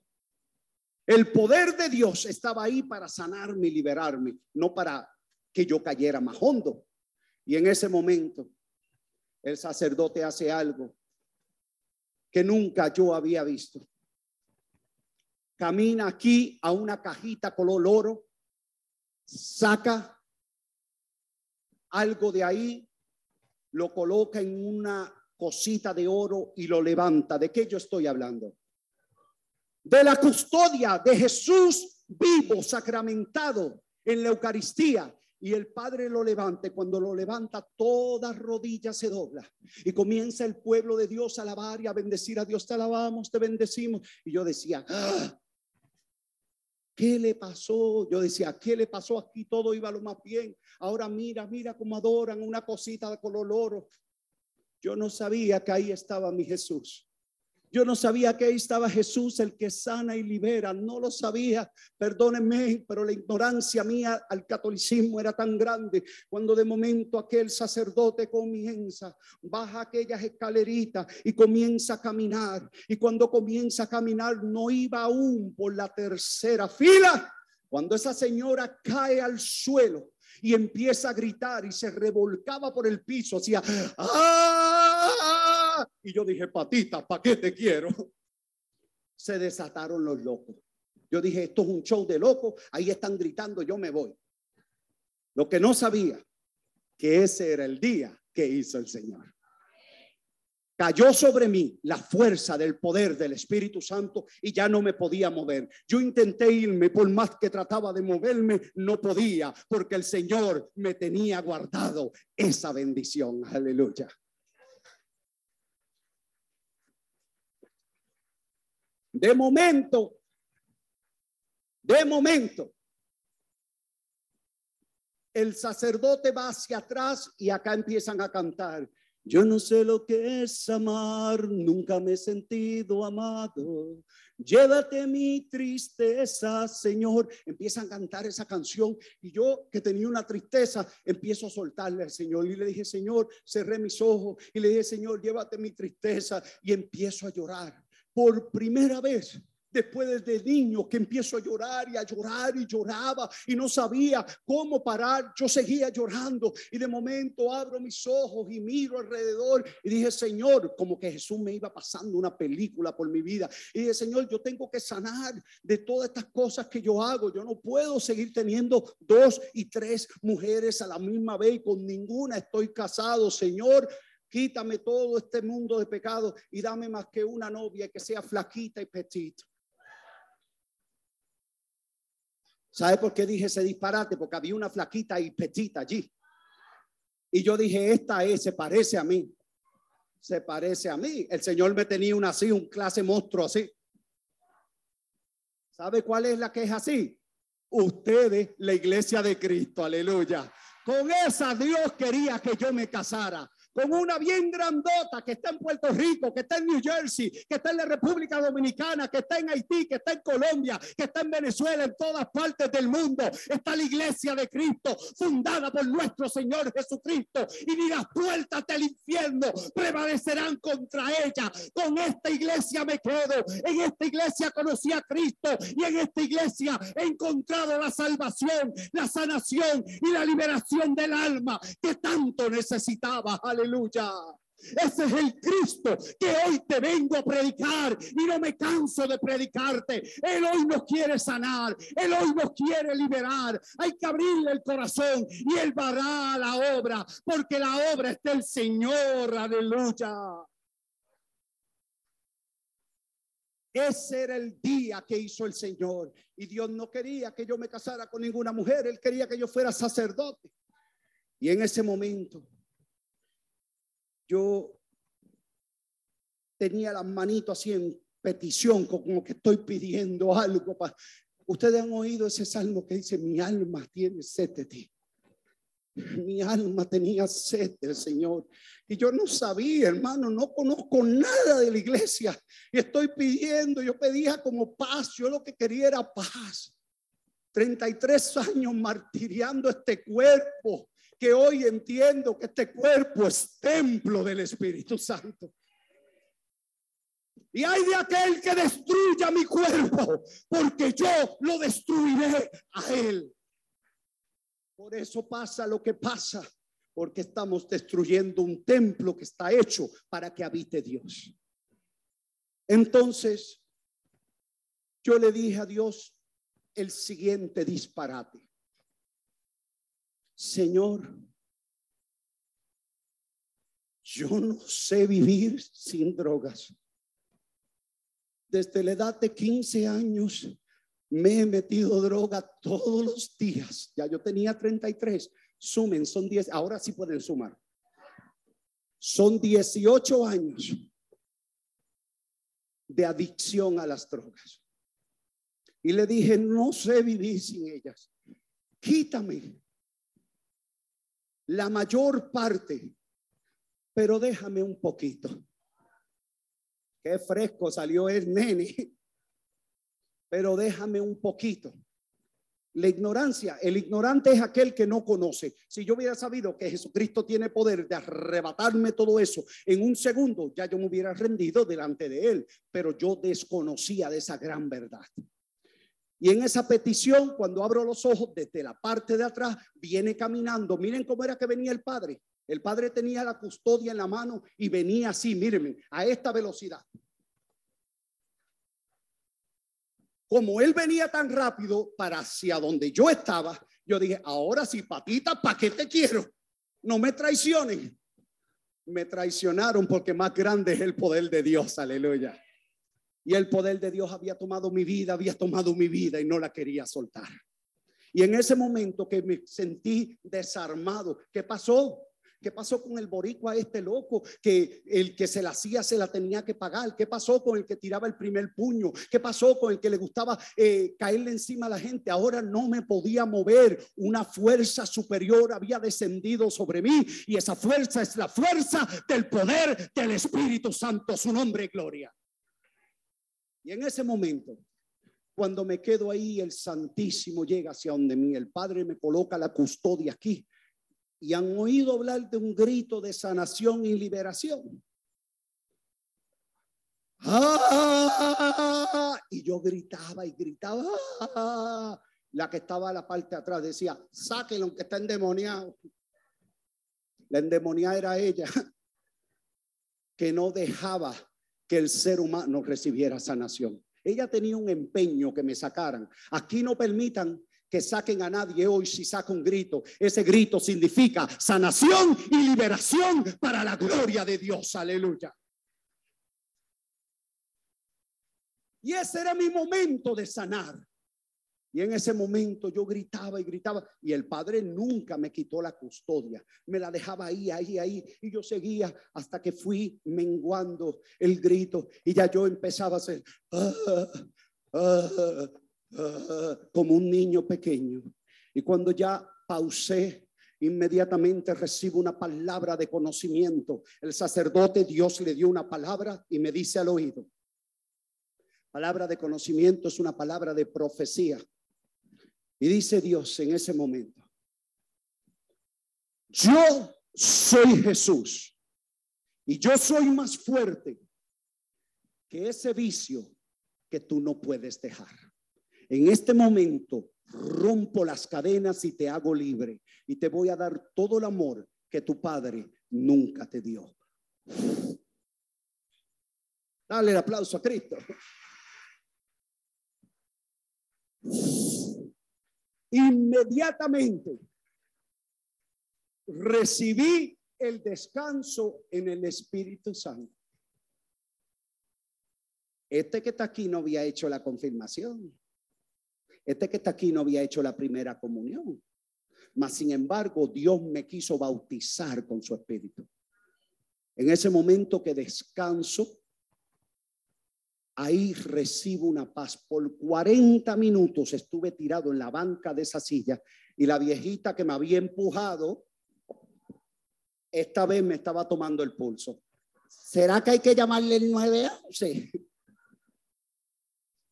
El poder de Dios estaba ahí para sanarme y liberarme, no para que yo cayera más hondo. Y en ese momento el sacerdote hace algo que nunca yo había visto. Camina aquí a una cajita color oro, saca algo de ahí, lo coloca en una cosita de oro y lo levanta. ¿De qué yo estoy hablando? De la custodia de Jesús vivo, sacramentado en la Eucaristía y el Padre lo levante. Cuando lo levanta, toda rodilla se dobla y comienza el pueblo de Dios a alabar y a bendecir a Dios. Te alabamos, te bendecimos. Y yo decía, ¡Ah! ¿Qué le pasó? Yo decía, ¿qué le pasó aquí? Todo iba lo más bien. Ahora mira, mira cómo adoran una cosita de color oro. Yo no sabía que ahí estaba mi Jesús. Yo no sabía que ahí estaba Jesús, el que sana y libera. No lo sabía. Perdónenme, pero la ignorancia mía al catolicismo era tan grande. Cuando de momento aquel sacerdote comienza, baja aquellas escaleritas y comienza a caminar. Y cuando comienza a caminar, no iba aún por la tercera fila. Cuando esa señora cae al suelo y empieza a gritar y se revolcaba por el piso, hacía ¡Ah! Y yo dije, patita, ¿para qué te quiero? Se desataron los locos. Yo dije, esto es un show de locos, ahí están gritando, yo me voy. Lo que no sabía, que ese era el día que hizo el Señor. Cayó sobre mí la fuerza del poder del Espíritu Santo y ya no me podía mover. Yo intenté irme, por más que trataba de moverme, no podía, porque el Señor me tenía guardado esa bendición. Aleluya. De momento, de momento, el sacerdote va hacia atrás y acá empiezan a cantar. Yo no sé lo que es amar, nunca me he sentido amado. Llévate mi tristeza, Señor. Empiezan a cantar esa canción y yo que tenía una tristeza, empiezo a soltarle al Señor y le dije, Señor, cerré mis ojos y le dije, Señor, llévate mi tristeza y empiezo a llorar. Por primera vez después desde niño que empiezo a llorar y a llorar y lloraba y no sabía cómo parar. Yo seguía llorando y de momento abro mis ojos y miro alrededor y dije, Señor, como que Jesús me iba pasando una película por mi vida. Y dije, Señor, yo tengo que sanar de todas estas cosas que yo hago. Yo no puedo seguir teniendo dos y tres mujeres a la misma vez y con ninguna estoy casado, Señor. Quítame todo este mundo de pecado y dame más que una novia que sea flaquita y petita. ¿Sabe por qué dije ese disparate? Porque había una flaquita y petita allí. Y yo dije, esta es, se parece a mí. Se parece a mí. El Señor me tenía una así, un clase monstruo así. ¿Sabe cuál es la que es así? Ustedes, la iglesia de Cristo, aleluya. Con esa Dios quería que yo me casara con una bien grandota que está en Puerto Rico, que está en New Jersey, que está en la República Dominicana, que está en Haití, que está en Colombia, que está en Venezuela, en todas partes del mundo. Está la iglesia de Cristo, fundada por nuestro Señor Jesucristo. Y ni las puertas del infierno prevalecerán contra ella. Con esta iglesia me quedo. En esta iglesia conocí a Cristo y en esta iglesia he encontrado la salvación, la sanación y la liberación del alma que tanto necesitaba. Aleluya. Ese es el Cristo que hoy te vengo a predicar y no me canso de predicarte. Él hoy nos quiere sanar, Él hoy nos quiere liberar. Hay que abrirle el corazón y Él hará la obra, porque la obra es del Señor. Aleluya. Ese era el día que hizo el Señor. Y Dios no quería que yo me casara con ninguna mujer. Él quería que yo fuera sacerdote. Y en ese momento yo tenía las manitos así en petición, como que estoy pidiendo algo. Ustedes han oído ese salmo que dice, mi alma tiene sed de ti. Mi alma tenía sed del Señor. Y yo no sabía, hermano, no conozco nada de la iglesia. Y estoy pidiendo, yo pedía como paz, yo lo que quería era paz. 33 años martiriando este cuerpo que hoy entiendo que este cuerpo es templo del Espíritu Santo. Y hay de aquel que destruya mi cuerpo, porque yo lo destruiré a él. Por eso pasa lo que pasa, porque estamos destruyendo un templo que está hecho para que habite Dios. Entonces, yo le dije a Dios el siguiente disparate. Señor, yo no sé vivir sin drogas. Desde la edad de 15 años me he metido droga todos los días. Ya yo tenía 33. Sumen, son 10. Ahora sí pueden sumar. Son 18 años de adicción a las drogas. Y le dije, no sé vivir sin ellas. Quítame la mayor parte, pero déjame un poquito. Qué fresco salió el nene, pero déjame un poquito. La ignorancia, el ignorante es aquel que no conoce. Si yo hubiera sabido que Jesucristo tiene poder de arrebatarme todo eso en un segundo, ya yo me hubiera rendido delante de él, pero yo desconocía de esa gran verdad. Y en esa petición, cuando abro los ojos desde la parte de atrás, viene caminando. Miren cómo era que venía el padre. El padre tenía la custodia en la mano y venía así, mírenme, a esta velocidad. Como él venía tan rápido para hacia donde yo estaba, yo dije, ahora sí, patita, ¿para qué te quiero? No me traicionen. Me traicionaron porque más grande es el poder de Dios, aleluya. Y el poder de Dios había tomado mi vida, había tomado mi vida y no la quería soltar. Y en ese momento que me sentí desarmado, ¿qué pasó? ¿Qué pasó con el boricua este loco? Que el que se la hacía se la tenía que pagar. ¿Qué pasó con el que tiraba el primer puño? ¿Qué pasó con el que le gustaba eh, caerle encima a la gente? Ahora no me podía mover. Una fuerza superior había descendido sobre mí y esa fuerza es la fuerza del poder del Espíritu Santo. Su nombre, gloria. Y en ese momento, cuando me quedo ahí, el Santísimo llega hacia donde mí. El Padre me coloca la custodia aquí. Y han oído hablar de un grito de sanación y liberación. ¡Ah! Y yo gritaba y gritaba. La que estaba a la parte de atrás decía, sáquenlo que está endemoniado. La endemoniada era ella, que no dejaba que el ser humano recibiera sanación. Ella tenía un empeño que me sacaran. Aquí no permitan que saquen a nadie hoy si saca un grito. Ese grito significa sanación y liberación para la gloria de Dios. Aleluya. Y ese era mi momento de sanar. Y en ese momento yo gritaba y gritaba y el padre nunca me quitó la custodia. Me la dejaba ahí, ahí, ahí. Y yo seguía hasta que fui menguando el grito y ya yo empezaba a hacer ah, ah, ah, como un niño pequeño. Y cuando ya pausé, inmediatamente recibo una palabra de conocimiento. El sacerdote, Dios le dio una palabra y me dice al oído. Palabra de conocimiento es una palabra de profecía. Y dice Dios en ese momento, yo soy Jesús y yo soy más fuerte que ese vicio que tú no puedes dejar. En este momento rompo las cadenas y te hago libre y te voy a dar todo el amor que tu padre nunca te dio. Dale el aplauso a Cristo inmediatamente recibí el descanso en el Espíritu Santo. Este que está aquí no había hecho la confirmación. Este que está aquí no había hecho la primera comunión. Mas, sin embargo, Dios me quiso bautizar con su Espíritu. En ese momento que descanso, Ahí recibo una paz. Por 40 minutos estuve tirado en la banca de esa silla y la viejita que me había empujado, esta vez me estaba tomando el pulso. ¿Será que hay que llamarle el 911?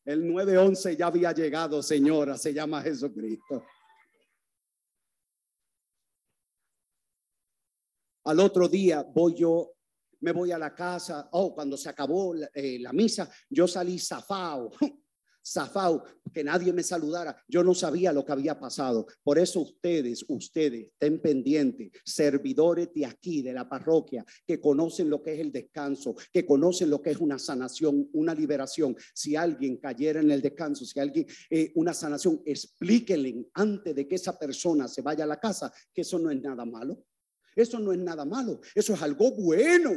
El 911 ya había llegado, señora, se llama Jesucristo. Al otro día voy yo me voy a la casa, oh, cuando se acabó la, eh, misa, yo salí zafao, zafao, que nadie me saludara, yo no sabía lo que había pasado. Por eso ustedes, ustedes, estén pendientes, servidores de aquí, de la parroquia, que conocen lo que es el descanso, que conocen lo que es una sanación, una liberación. Si alguien cayera en el descanso, si alguien, eh, una sanación, explíquenle antes de que esa persona se vaya a la casa, que eso no es nada malo. Eso no es nada malo, eso es algo bueno,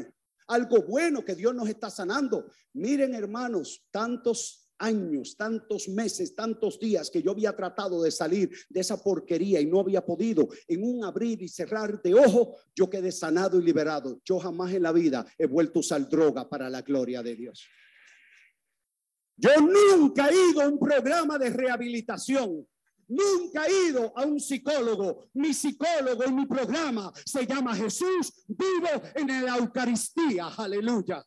algo bueno que Dios nos está sanando. Miren hermanos, tantos años, tantos meses, tantos días que yo había tratado de salir de esa porquería y no había podido. En un abrir y cerrar de ojo, yo quedé sanado y liberado. Yo jamás en la vida he vuelto a usar droga para la gloria de Dios. Yo nunca he ido a un programa de rehabilitación. Nunca he ido a un psicólogo. Mi psicólogo y mi programa se llama Jesús vivo en la Eucaristía. Aleluya.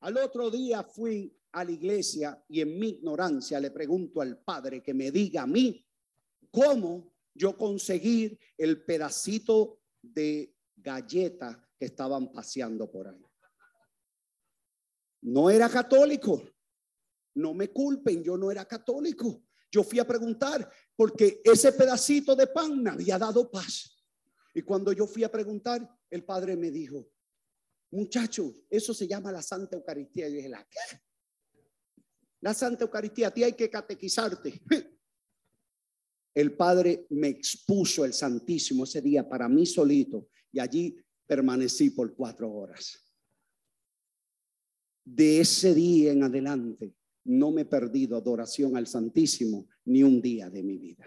Al otro día fui a la iglesia y en mi ignorancia le pregunto al Padre que me diga a mí cómo yo conseguir el pedacito de galleta que estaban paseando por ahí. No era católico. No me culpen, yo no era católico. Yo fui a preguntar porque ese pedacito de pan me había dado paz. Y cuando yo fui a preguntar, el padre me dijo, muchacho, eso se llama la Santa Eucaristía. Y dije, ¿la qué? La Santa Eucaristía, a ti hay que catequizarte. El Padre me expuso el Santísimo ese día para mí solito y allí permanecí por cuatro horas. De ese día en adelante no me he perdido adoración al Santísimo ni un día de mi vida.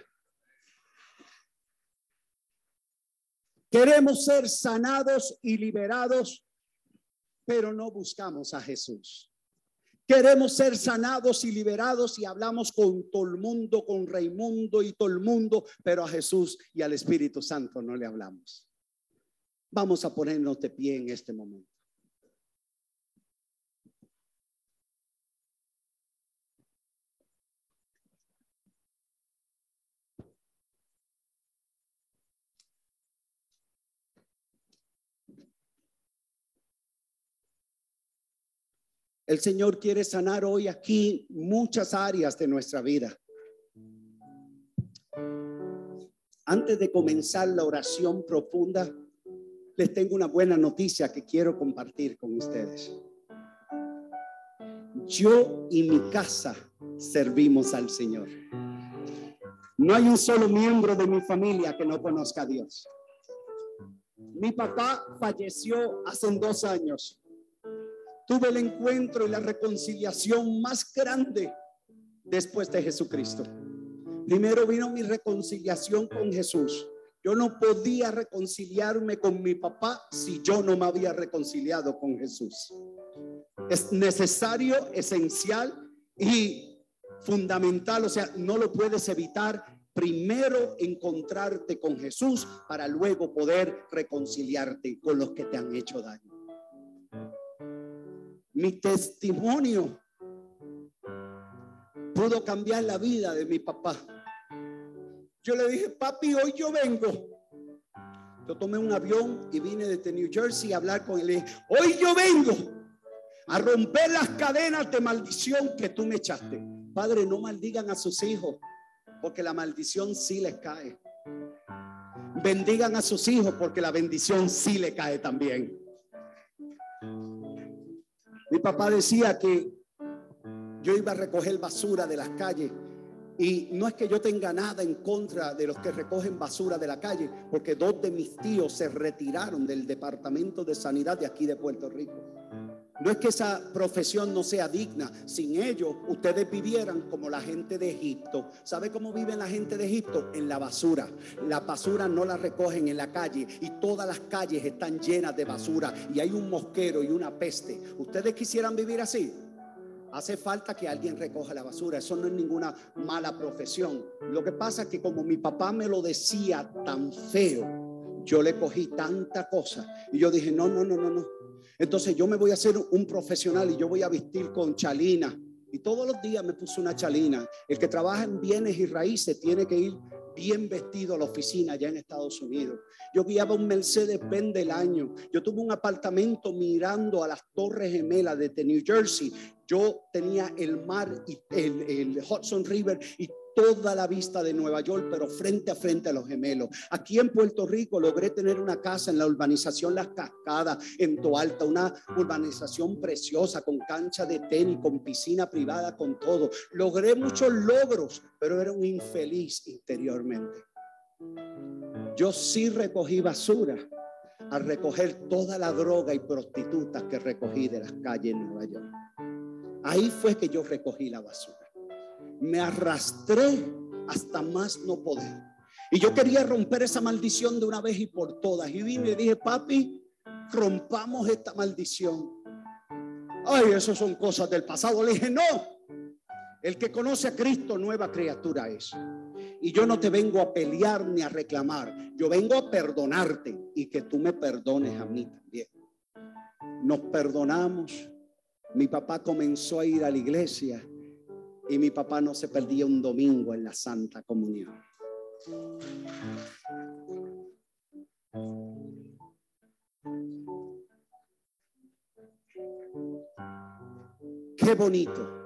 Queremos ser sanados y liberados, pero no buscamos a Jesús. Queremos ser sanados y liberados y hablamos con todo el mundo, con Raimundo y todo el mundo, pero a Jesús y al Espíritu Santo no le hablamos. Vamos a ponernos de pie en este momento. El Señor quiere sanar hoy aquí muchas áreas de nuestra vida. Antes de comenzar la oración profunda, les tengo una buena noticia que quiero compartir con ustedes. Yo y mi casa servimos al Señor. No hay un solo miembro de mi familia que no conozca a Dios. Mi papá falleció hace dos años tuve el encuentro y la reconciliación más grande después de Jesucristo. Primero vino mi reconciliación con Jesús. Yo no podía reconciliarme con mi papá si yo no me había reconciliado con Jesús. Es necesario, esencial y fundamental, o sea, no lo puedes evitar. Primero encontrarte con Jesús para luego poder reconciliarte con los que te han hecho daño mi testimonio pudo cambiar la vida de mi papá. Yo le dije, papi, hoy yo vengo. Yo tomé un avión y vine desde New Jersey a hablar con él. hoy yo vengo a romper las cadenas de maldición que tú me echaste. Padre, no maldigan a sus hijos, porque la maldición sí les cae. Bendigan a sus hijos, porque la bendición sí le cae también. Mi papá decía que yo iba a recoger basura de las calles y no es que yo tenga nada en contra de los que recogen basura de la calle, porque dos de mis tíos se retiraron del Departamento de Sanidad de aquí de Puerto Rico. No es que esa profesión no sea digna. Sin ellos, ustedes vivieran como la gente de Egipto. ¿Sabe cómo vive la gente de Egipto? En la basura. La basura no la recogen en la calle y todas las calles están llenas de basura y hay un mosquero y una peste. ¿Ustedes quisieran vivir así? Hace falta que alguien recoja la basura. Eso no es ninguna mala profesión. Lo que pasa es que como mi papá me lo decía tan feo, yo le cogí tanta cosa y yo dije, no, no, no, no, no. Entonces yo me voy a hacer un profesional y yo voy a vestir con chalina. Y todos los días me puse una chalina. El que trabaja en bienes y raíces tiene que ir bien vestido a la oficina allá en Estados Unidos. Yo guiaba un Mercedes Benz del año. Yo tuve un apartamento mirando a las Torres Gemelas de New Jersey. Yo tenía el mar y el, el Hudson River y toda la vista de Nueva York, pero frente a frente a los gemelos. Aquí en Puerto Rico logré tener una casa en la urbanización Las Cascadas, en Toalta, una urbanización preciosa con cancha de tenis, con piscina privada, con todo. Logré muchos logros, pero era un infeliz interiormente. Yo sí recogí basura al recoger toda la droga y prostitutas que recogí de las calles en Nueva York. Ahí fue que yo recogí la basura me arrastré hasta más no poder. Y yo quería romper esa maldición de una vez y por todas. Y vine y dije, papi, rompamos esta maldición. Ay, eso son cosas del pasado. Le dije, no. El que conoce a Cristo, nueva criatura es. Y yo no te vengo a pelear ni a reclamar. Yo vengo a perdonarte y que tú me perdones a mí también. Nos perdonamos. Mi papá comenzó a ir a la iglesia y mi papá no se perdía un domingo en la Santa Comunión. Qué bonito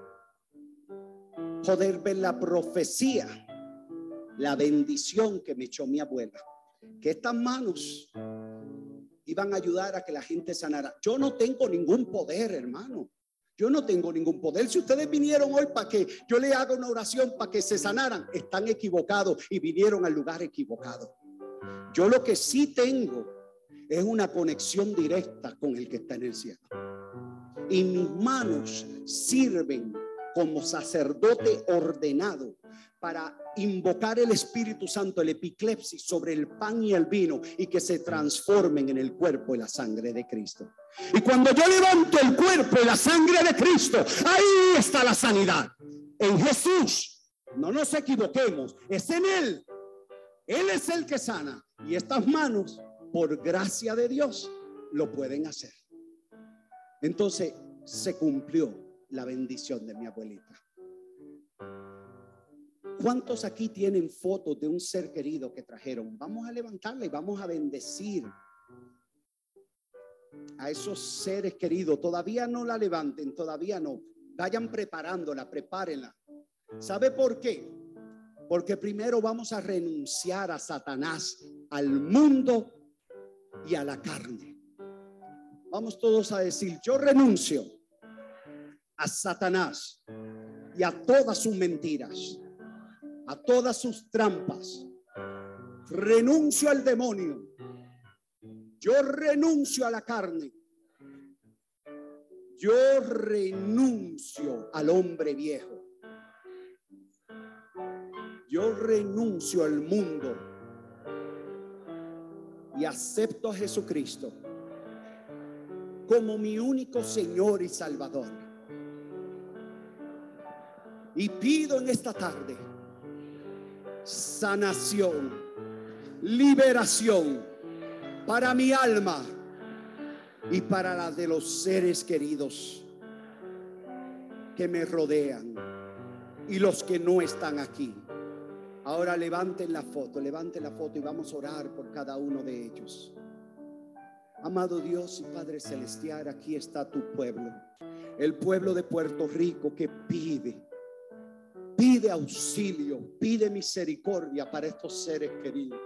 poder ver la profecía, la bendición que me echó mi abuela, que estas manos iban a ayudar a que la gente sanara. Yo no tengo ningún poder, hermano. Yo no tengo ningún poder. Si ustedes vinieron hoy para que yo le haga una oración para que se sanaran, están equivocados y vinieron al lugar equivocado. Yo lo que sí tengo es una conexión directa con el que está en el cielo. Y mis manos sirven como sacerdote ordenado para invocar el Espíritu Santo, el epiclepsis sobre el pan y el vino y que se transformen en el cuerpo y la sangre de Cristo. Y cuando yo levanto el cuerpo y la sangre de Cristo, ahí está la sanidad. En Jesús, no nos equivoquemos, es en Él. Él es el que sana. Y estas manos, por gracia de Dios, lo pueden hacer. Entonces se cumplió la bendición de mi abuelita. ¿Cuántos aquí tienen fotos de un ser querido que trajeron? Vamos a levantarla y vamos a bendecir a esos seres queridos. Todavía no la levanten, todavía no. Vayan preparándola, prepárenla. ¿Sabe por qué? Porque primero vamos a renunciar a Satanás, al mundo y a la carne. Vamos todos a decir, yo renuncio a Satanás y a todas sus mentiras, a todas sus trampas. Renuncio al demonio. Yo renuncio a la carne. Yo renuncio al hombre viejo. Yo renuncio al mundo y acepto a Jesucristo como mi único Señor y Salvador. Y pido en esta tarde sanación, liberación para mi alma y para la de los seres queridos que me rodean y los que no están aquí. Ahora levanten la foto, levanten la foto y vamos a orar por cada uno de ellos. Amado Dios y Padre Celestial, aquí está tu pueblo, el pueblo de Puerto Rico que pide Pide auxilio, pide misericordia para estos seres queridos.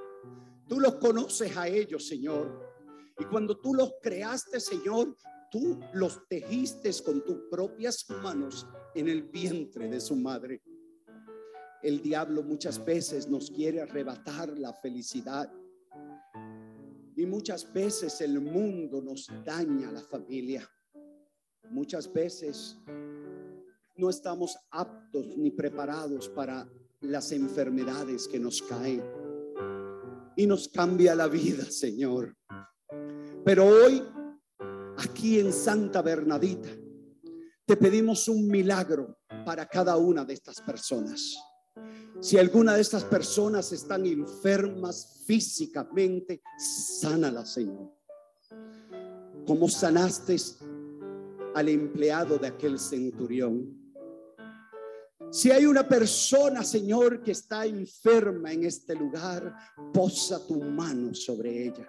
Tú los conoces a ellos, Señor. Y cuando tú los creaste, Señor, tú los tejiste con tus propias manos en el vientre de su madre. El diablo muchas veces nos quiere arrebatar la felicidad. Y muchas veces el mundo nos daña la familia. Muchas veces no estamos aptos ni preparados para las enfermedades que nos caen. Y nos cambia la vida, Señor. Pero hoy, aquí en Santa Bernadita, te pedimos un milagro para cada una de estas personas. Si alguna de estas personas están enfermas físicamente, sánala, Señor. Como sanaste al empleado de aquel centurión. Si hay una persona, Señor, que está enferma en este lugar, posa tu mano sobre ella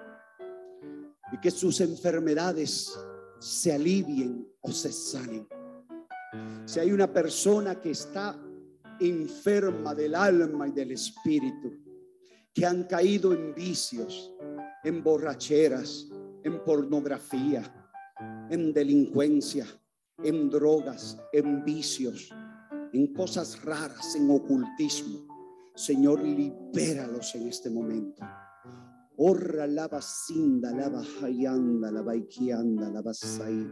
y que sus enfermedades se alivien o se sanen. Si hay una persona que está enferma del alma y del espíritu, que han caído en vicios, en borracheras, en pornografía, en delincuencia, en drogas, en vicios, en cosas raras, en ocultismo. Señor, libéralos en este momento. Orra la basinda, la bajayanda, la baikianda, la basai.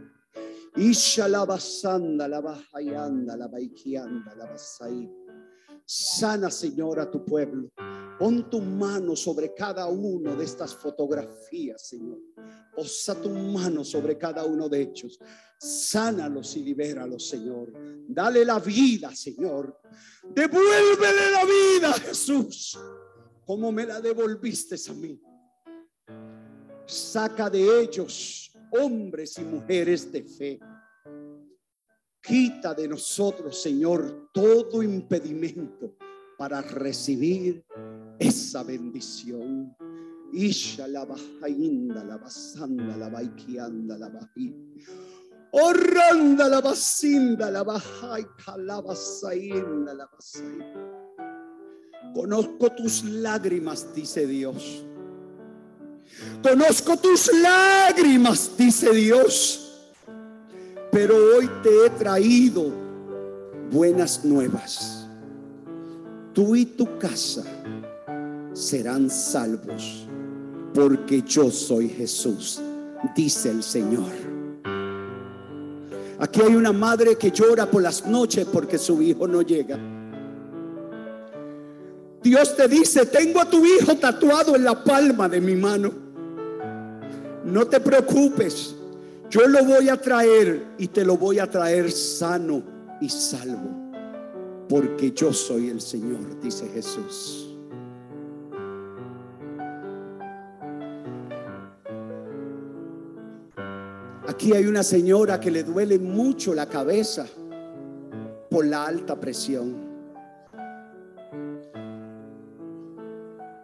Isha la basanda, la bajayanda, la baikianda, la basai. Sana, Señor, a tu pueblo. Pon tu mano sobre cada uno de estas fotografías, Señor. Posa tu mano sobre cada uno de ellos. Sánalos y libéralos, Señor. Dale la vida, Señor. Devuélvele la vida, Jesús, como me la devolviste a mí. Saca de ellos hombres y mujeres de fe. Quita de nosotros, Señor, todo impedimento para recibir esa bendición. Isha la bajainda, la basanda, la baikianda, la bají. Orranda la basinda, la bajai, la basainda, la. Conozco tus lágrimas, dice Dios. Conozco tus lágrimas, dice Dios. Pero hoy te he traído buenas nuevas. Tú y tu casa serán salvos, porque yo soy Jesús, dice el Señor. Aquí hay una madre que llora por las noches porque su hijo no llega. Dios te dice, tengo a tu hijo tatuado en la palma de mi mano. No te preocupes, yo lo voy a traer y te lo voy a traer sano y salvo, porque yo soy el Señor, dice Jesús. Aquí hay una señora que le duele mucho la cabeza por la alta presión.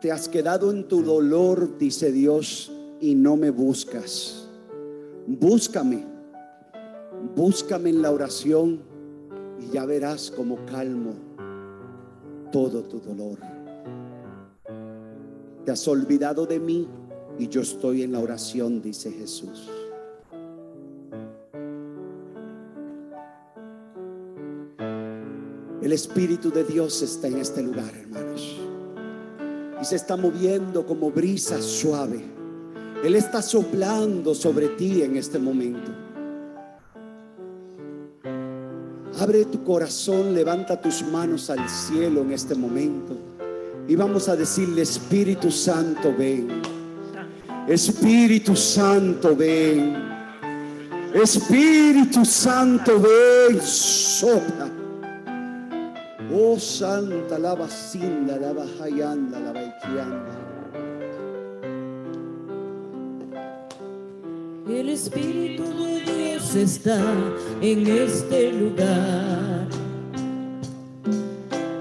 Te has quedado en tu dolor, dice Dios, y no me buscas. Búscame, búscame en la oración y ya verás cómo calmo todo tu dolor. Te has olvidado de mí y yo estoy en la oración, dice Jesús. El Espíritu de Dios está en este lugar, hermanos. Y se está moviendo como brisa suave. Él está soplando sobre ti en este momento. Abre tu corazón, levanta tus manos al cielo en este momento. Y vamos a decirle, Espíritu Santo, ven. Espíritu Santo, ven. Espíritu Santo, ven. Sopla. Oh Santa, la bacinda, la bajayanda, la baikianda. El Espíritu de Dios está en este lugar.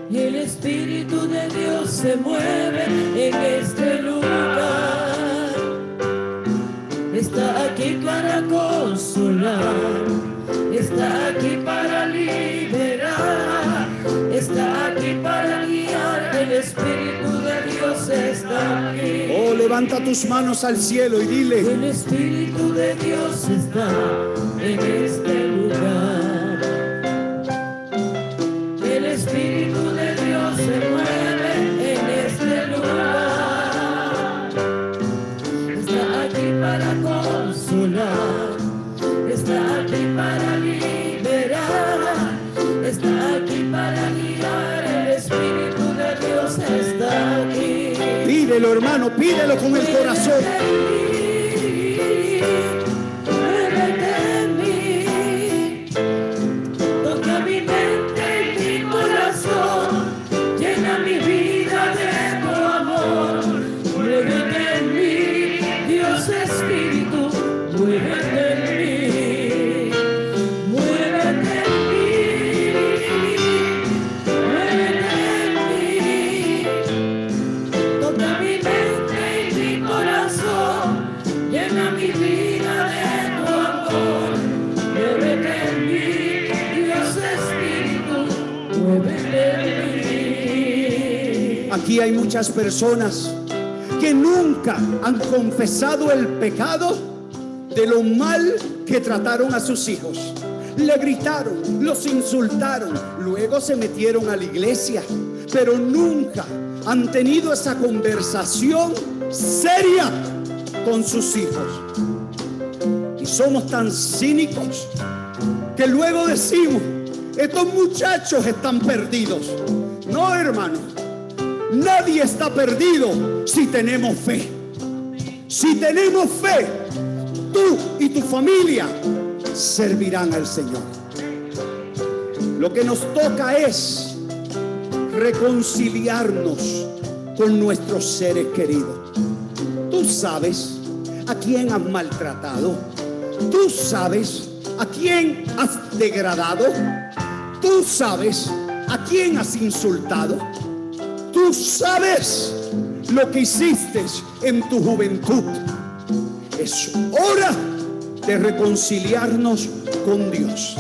El Espíritu de Dios se mueve en este lugar. Está aquí para consolar. Levanta tus manos al cielo y dile, El Espíritu de Dios está en este pídelo con el corazón. Hay muchas personas que nunca han confesado el pecado de lo mal que trataron a sus hijos. Le gritaron, los insultaron, luego se metieron a la iglesia, pero nunca han tenido esa conversación seria con sus hijos. Y somos tan cínicos que luego decimos, estos muchachos están perdidos. No, hermano, nadie está perdido si tenemos fe. Si tenemos fe, tú y tu familia servirán al Señor. Lo que nos toca es reconciliarnos con nuestros seres queridos. Tú sabes a quién has maltratado. Tú sabes a quién has degradado. Tú sabes a quién has insultado. Sabes lo que hiciste en tu juventud. Es hora de reconciliarnos con Dios.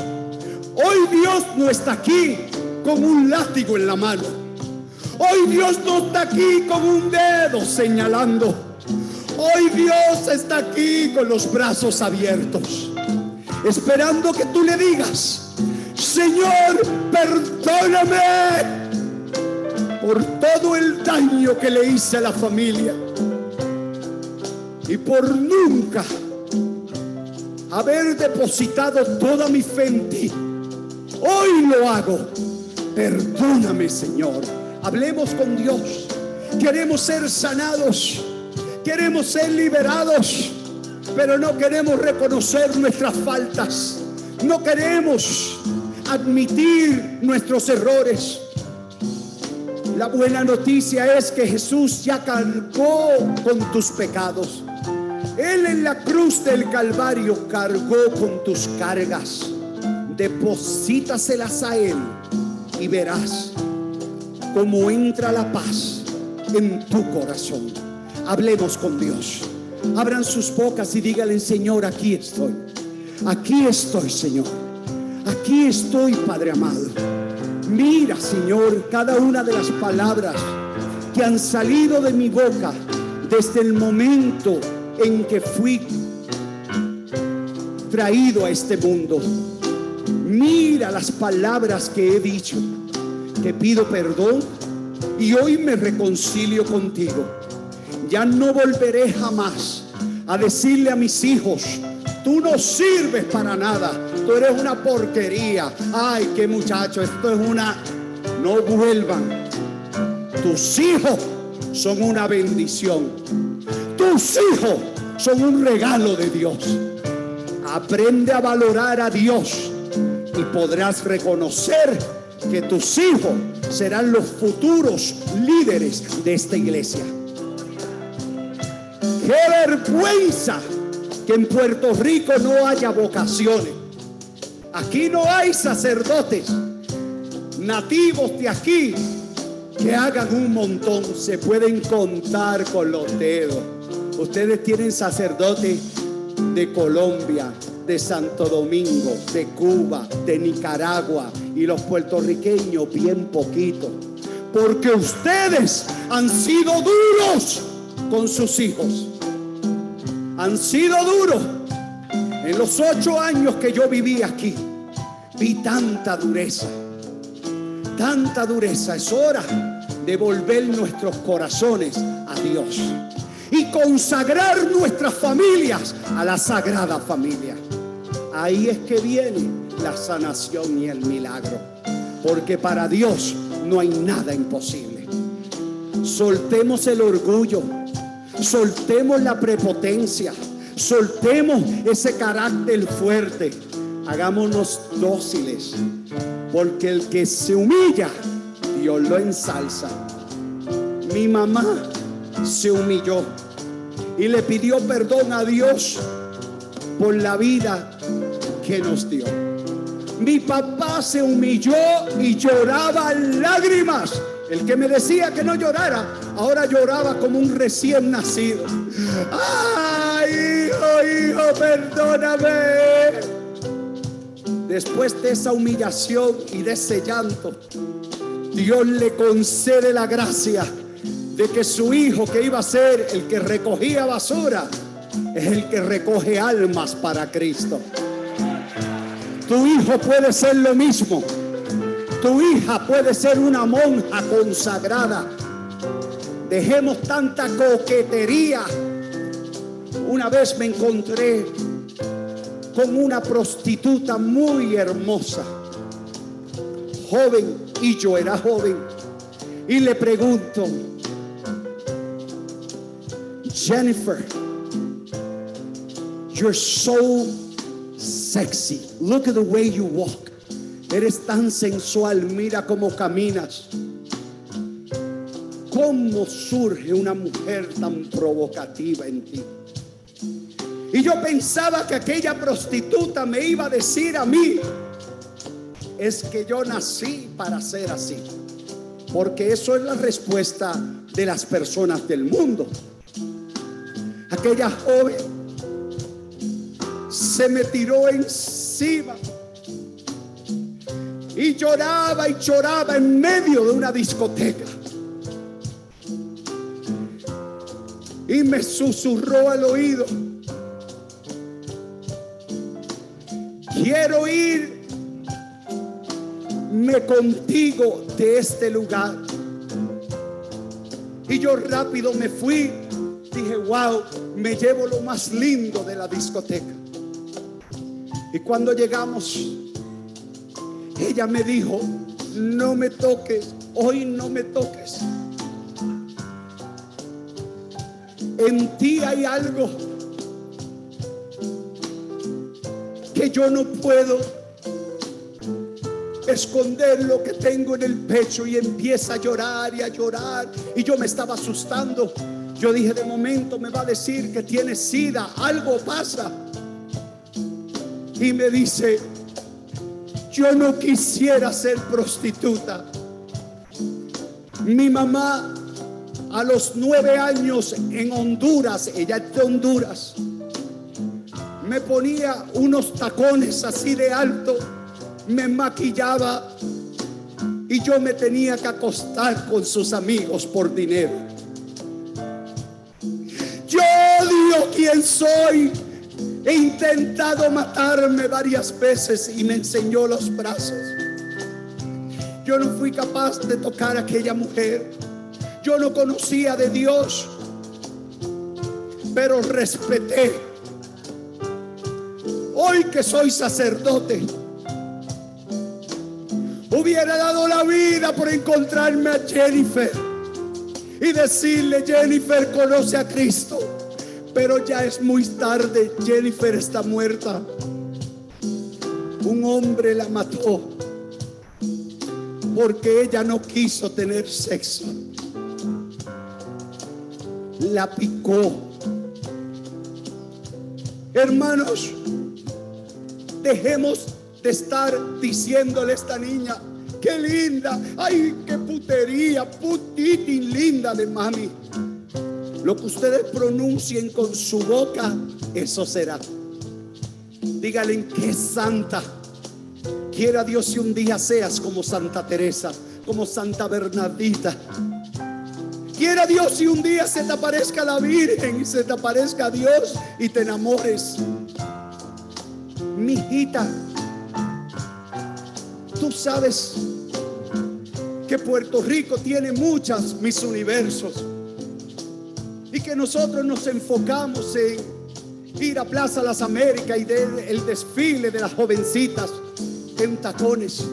Hoy Dios no está aquí con un látigo en la mano. Hoy Dios no está aquí con un dedo señalando. Hoy Dios está aquí con los brazos abiertos, esperando que tú le digas, Señor, perdóname por todo el daño que le hice a la familia y por nunca haber depositado toda mi fe en ti. Hoy lo hago. Perdóname, Señor. Hablemos con Dios. Queremos ser sanados. Queremos ser liberados. Pero no queremos reconocer nuestras faltas. No queremos admitir nuestros errores. La buena noticia es que Jesús ya cargó con tus pecados. Él en la cruz del Calvario cargó con tus cargas. Deposítaselas a Él y verás cómo entra la paz en tu corazón. Hablemos con Dios. Abran sus bocas y díganle, Señor, aquí estoy. Aquí estoy, Señor. Aquí estoy, Padre amado. Mira, Señor, cada una de las palabras que han salido de mi boca desde el momento en que fui traído a este mundo. Mira las palabras que he dicho. Te pido perdón y hoy me reconcilio contigo. Ya no volveré jamás a decirle a mis hijos, tú no sirves para nada, tú eres una porquería. Ay, qué muchacho, esto es una... No vuelvan. Tus hijos son una bendición. Tus hijos son un regalo de Dios. Aprende a valorar a Dios y podrás reconocer que tus hijos serán los futuros líderes de esta iglesia. Qué vergüenza que en Puerto Rico no haya vocaciones. Aquí no hay sacerdotes nativos de aquí que hagan un montón. Se pueden contar con los dedos. Ustedes tienen sacerdotes de Colombia, de Santo Domingo, de Cuba, de Nicaragua y los puertorriqueños bien poquito. Porque ustedes han sido duros con sus hijos. Han sido duros. En los ocho años que yo viví aquí, vi tanta dureza. Tanta dureza. Es hora de volver nuestros corazones a Dios y consagrar nuestras familias a la sagrada familia. Ahí es que viene la sanación y el milagro. Porque para Dios no hay nada imposible. Soltemos el orgullo. Soltemos la prepotencia. Soltemos ese carácter fuerte. Hagámonos dóciles. Porque el que se humilla, Dios lo ensalza. Mi mamá se humilló y le pidió perdón a Dios por la vida que nos dio. Mi papá se humilló y lloraba lágrimas. El que me decía que no llorara, ahora lloraba como un recién nacido. Ay, hijo, hijo, perdóname. Después de esa humillación y de ese llanto, Dios le concede la gracia de que su hijo que iba a ser el que recogía basura es el que recoge almas para Cristo. Tu hijo puede ser lo mismo. Tu hija puede ser una monja consagrada. Dejemos tanta coquetería. Una vez me encontré con una prostituta muy hermosa, joven, y yo era joven. Y le pregunto, Jennifer, you're so sexy. Look at the way you walk. Eres tan sensual. Mira cómo caminas. ¿Cómo surge una mujer tan provocativa en ti? Y yo pensaba que aquella prostituta me iba a decir a mí, es que yo nací para ser así. Porque eso es la respuesta de las personas del mundo. Aquella joven se me tiró encima y lloraba y lloraba en medio de una discoteca. Y me susurró al oído, quiero irme contigo de este lugar. Y yo rápido me fui. Dije, wow, me llevo lo más lindo de la discoteca. Y cuando llegamos, ella me dijo, no me toques, hoy no me toques. En ti hay algo que yo no puedo esconder lo que tengo en el pecho y empieza a llorar y a llorar. Y yo me estaba asustando. Yo dije, de momento me va a decir que tiene sida, algo pasa. Y me dice, yo no quisiera ser prostituta. Mi mamá a los nueve años en Honduras, ella es de Honduras, me ponía unos tacones así de alto me maquillaba y yo me tenía que acostar con sus amigos por dinero. Yo digo quién soy. He intentado matarme varias veces y me enseñó los brazos. Yo no fui capaz de tocar a aquella mujer. Yo no conocía de Dios, pero respeté. Hoy que soy sacerdote, hubiera dado la vida por encontrarme a Jennifer y decirle, Jennifer conoce a Cristo, pero ya es muy tarde, Jennifer está muerta. Un hombre la mató porque ella no quiso tener sexo. La picó. Hermanos, dejemos de estar diciéndole a esta niña, qué linda, ay, qué putería, putitín linda de mami. Lo que ustedes pronuncien con su boca, eso será. Dígale qué santa. Quiera Dios si un día seas como Santa Teresa, como Santa Bernardita. Quiera Dios si un día se te aparezca la Virgen y se te aparezca Dios y te enamores. Mi hijita, tú sabes que Puerto Rico tiene muchas mis universos y que nosotros nos enfocamos en ir a Plaza Las Américas y ver el desfile de las jovencitas en tacones.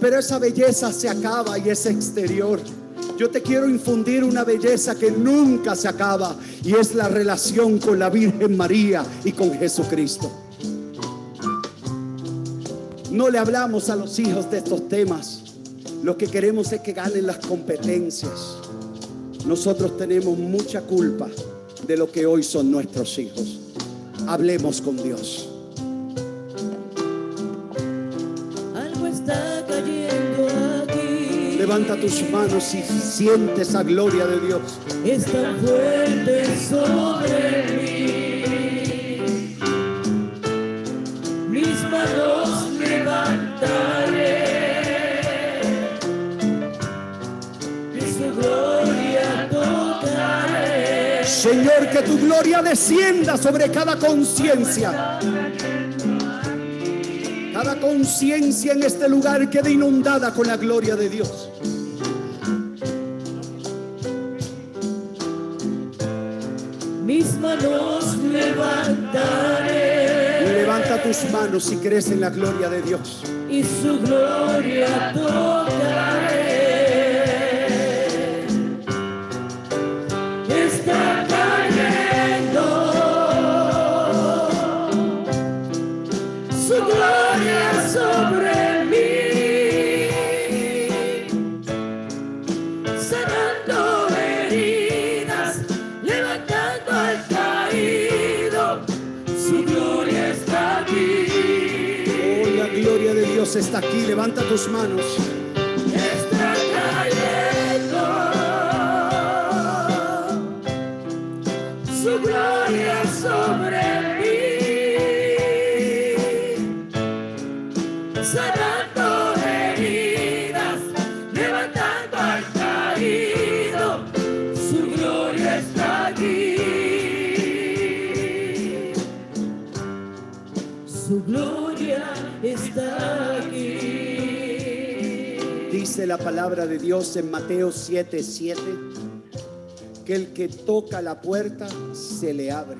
Pero esa belleza se acaba y es exterior. Yo te quiero infundir una belleza que nunca se acaba y es la relación con la Virgen María y con Jesucristo. No le hablamos a los hijos de estos temas. Lo que queremos es que ganen las competencias. Nosotros tenemos mucha culpa de lo que hoy son nuestros hijos. Hablemos con Dios. Levanta tus manos y siente esa gloria de Dios. Es tan fuerte sobre mí. Mis manos levantaré. Y su gloria tocaré. Señor, que tu gloria descienda sobre cada conciencia. Cada conciencia en este lugar quede inundada con la gloria de Dios. Mis manos levantaré. Levanta tus manos si crees en la gloria de Dios. y su gloria tocaré. Está Está aquí. Levanta tus manos. La palabra de Dios en Mateo 7, 7, que el que toca la puerta se le abre,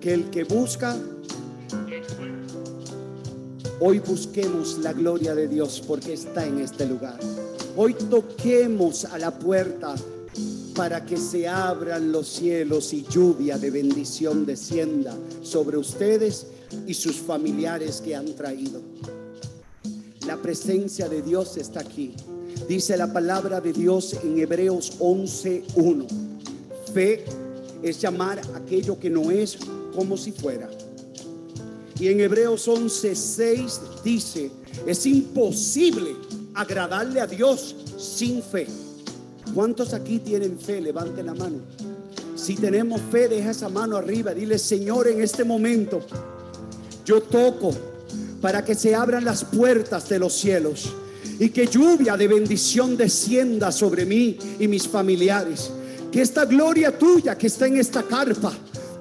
que el que busca, hoy busquemos la gloria de Dios porque está en este lugar. Hoy toquemos a la puerta para que se abran los cielos y lluvia de bendición descienda sobre ustedes y sus familiares que han traído. La presencia de Dios está aquí. Dice la palabra de Dios en Hebreos 11:1. Fe es llamar aquello que no es como si fuera. Y en Hebreos 11:6 dice, es imposible agradarle a Dios sin fe. ¿Cuántos aquí tienen fe? Levanten la mano. Si tenemos fe, deja esa mano arriba. Dile, Señor, en este momento yo toco para que se abran las puertas de los cielos y que lluvia de bendición descienda sobre mí y mis familiares. Que esta gloria tuya que está en esta carpa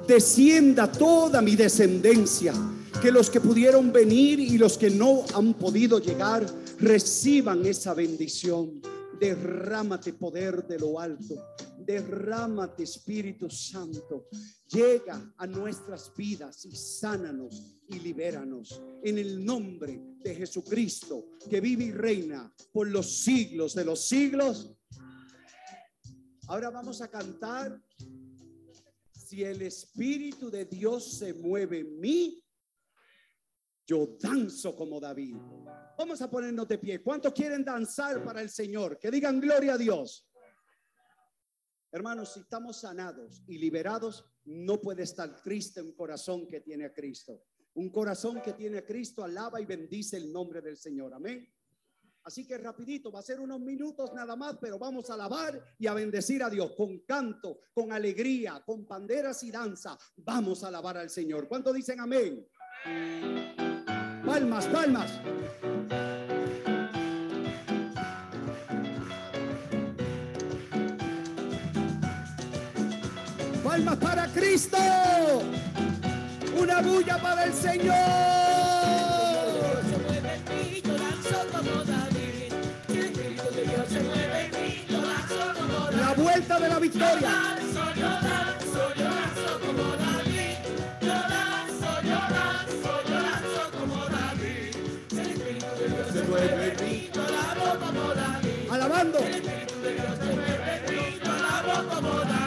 descienda toda mi descendencia. Que los que pudieron venir y los que no han podido llegar reciban esa bendición. Derrámate poder de lo alto. Derrámate Espíritu Santo. Llega a nuestras vidas y sánanos y libéranos. En el nombre de Jesucristo, que vive y reina por los siglos de los siglos. Ahora vamos a cantar. Si el Espíritu de Dios se mueve en mí, yo danzo como David. Vamos a ponernos de pie. ¿Cuántos quieren danzar para el Señor? Que digan gloria a Dios. Hermanos, si estamos sanados y liberados, no puede estar triste un corazón que tiene a Cristo. Un corazón que tiene a Cristo alaba y bendice el nombre del Señor. Amén. Así que rapidito, va a ser unos minutos nada más, pero vamos a alabar y a bendecir a Dios con canto, con alegría, con panderas y danza. Vamos a alabar al Señor. ¿Cuánto dicen amén? Palmas, palmas. Palmas para Cristo. Una bulla para el Señor. Se mueve en mí, yo danzo como David. El Espíritu de Dios se mueve en mí, yo danzo como David. La vuelta de la Yo victoria. danzo, yo danzo, yo danzo como David. Yo danzo, yo danzo, yo danzo como David. El Espíritu de Dios se mueve en mí, yo alabo como David. Alabando. El de Dios se mueve como David.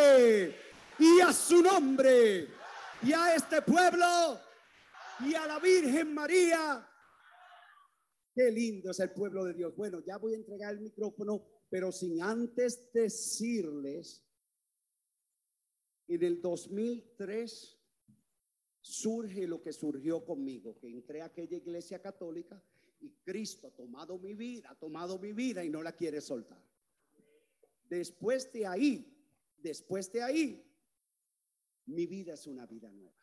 pueblo. Y a la Virgen María. Qué lindo es el pueblo de Dios. Bueno, ya voy a entregar el micrófono, pero sin antes decirles, en el 2003 surge lo que surgió conmigo, que entré a aquella iglesia católica y Cristo ha tomado mi vida, ha tomado mi vida y no la quiere soltar. Después de ahí, después de ahí, mi vida es una vida nueva.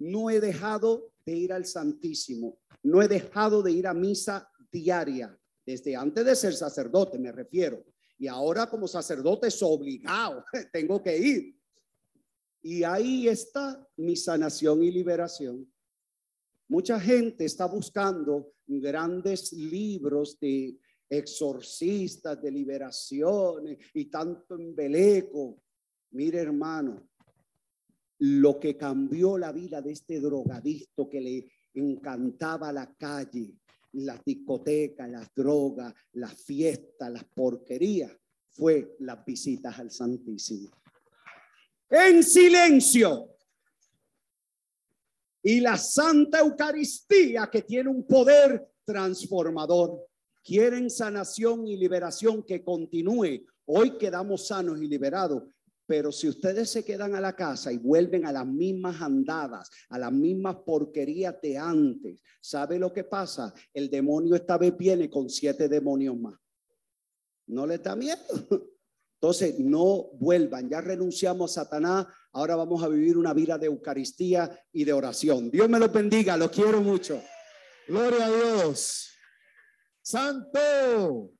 No he dejado de ir al Santísimo, no he dejado de ir a misa diaria, desde antes de ser sacerdote me refiero, y ahora como sacerdote es obligado, tengo que ir. Y ahí está mi sanación y liberación. Mucha gente está buscando grandes libros de exorcistas, de liberaciones y tanto embeleco. Mire, hermano, lo que cambió la vida de este drogadicto que le encantaba la calle, las discotecas, las drogas, las fiestas, las porquerías, fue las visitas al Santísimo. En silencio. Y la Santa Eucaristía que tiene un poder transformador. Quieren sanación y liberación que continúe. Hoy quedamos sanos y liberados, pero si ustedes se quedan a la casa y vuelven a las mismas andadas, a las mismas porquerías de antes, ¿sabe lo que pasa? El demonio esta vez viene con siete demonios más. ¿No le da miedo? Entonces, no vuelvan, ya renunciamos a Satanás, ahora vamos a vivir una vida de Eucaristía y de oración. Dios me los bendiga, los quiero mucho. Gloria a Dios. Santo.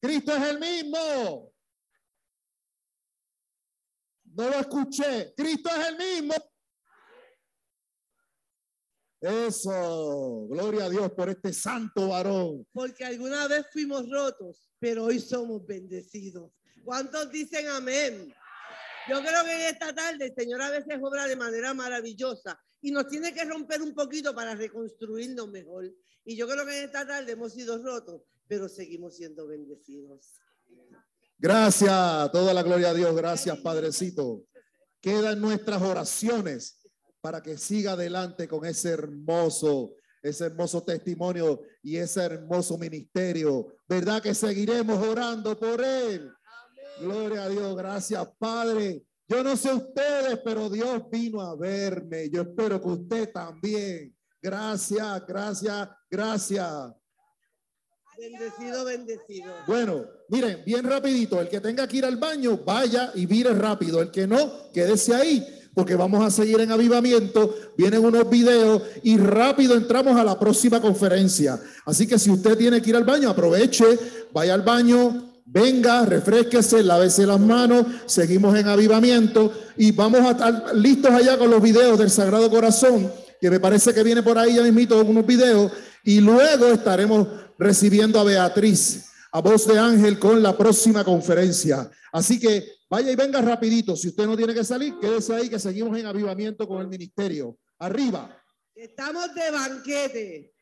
Cristo es el mismo. No lo escuché. Cristo es el mismo. Eso. Gloria a Dios por este santo varón. Porque alguna vez fuimos rotos, pero hoy somos bendecidos. ¿Cuántos dicen amén? Yo creo que en esta tarde el Señor a veces obra de manera maravillosa y nos tiene que romper un poquito para reconstruirnos mejor. Y yo creo que en esta tarde hemos sido rotos, pero seguimos siendo bendecidos. Gracias, toda la gloria a Dios. Gracias, Padrecito. Quedan nuestras oraciones para que siga adelante con ese hermoso, ese hermoso testimonio y ese hermoso ministerio. ¿Verdad que seguiremos orando por él? Gloria a Dios, gracias Padre. Yo no sé ustedes, pero Dios vino a verme. Yo espero que usted también. Gracias, gracias, gracias. Bendecido, bendecido. Bueno, miren, bien rapidito, el que tenga que ir al baño, vaya y vire rápido. El que no, quédese ahí, porque vamos a seguir en avivamiento. Vienen unos videos y rápido entramos a la próxima conferencia. Así que si usted tiene que ir al baño, aproveche, vaya al baño, venga, refresquese, lávese las manos, seguimos en avivamiento y vamos a estar listos allá con los videos del Sagrado Corazón, que me parece que viene por ahí ya mismito unos videos y luego estaremos recibiendo a Beatriz, a voz de ángel, con la próxima conferencia. Así que vaya y venga rapidito. Si usted no tiene que salir, quédese ahí que seguimos en avivamiento con el ministerio. Arriba. Estamos de banquete.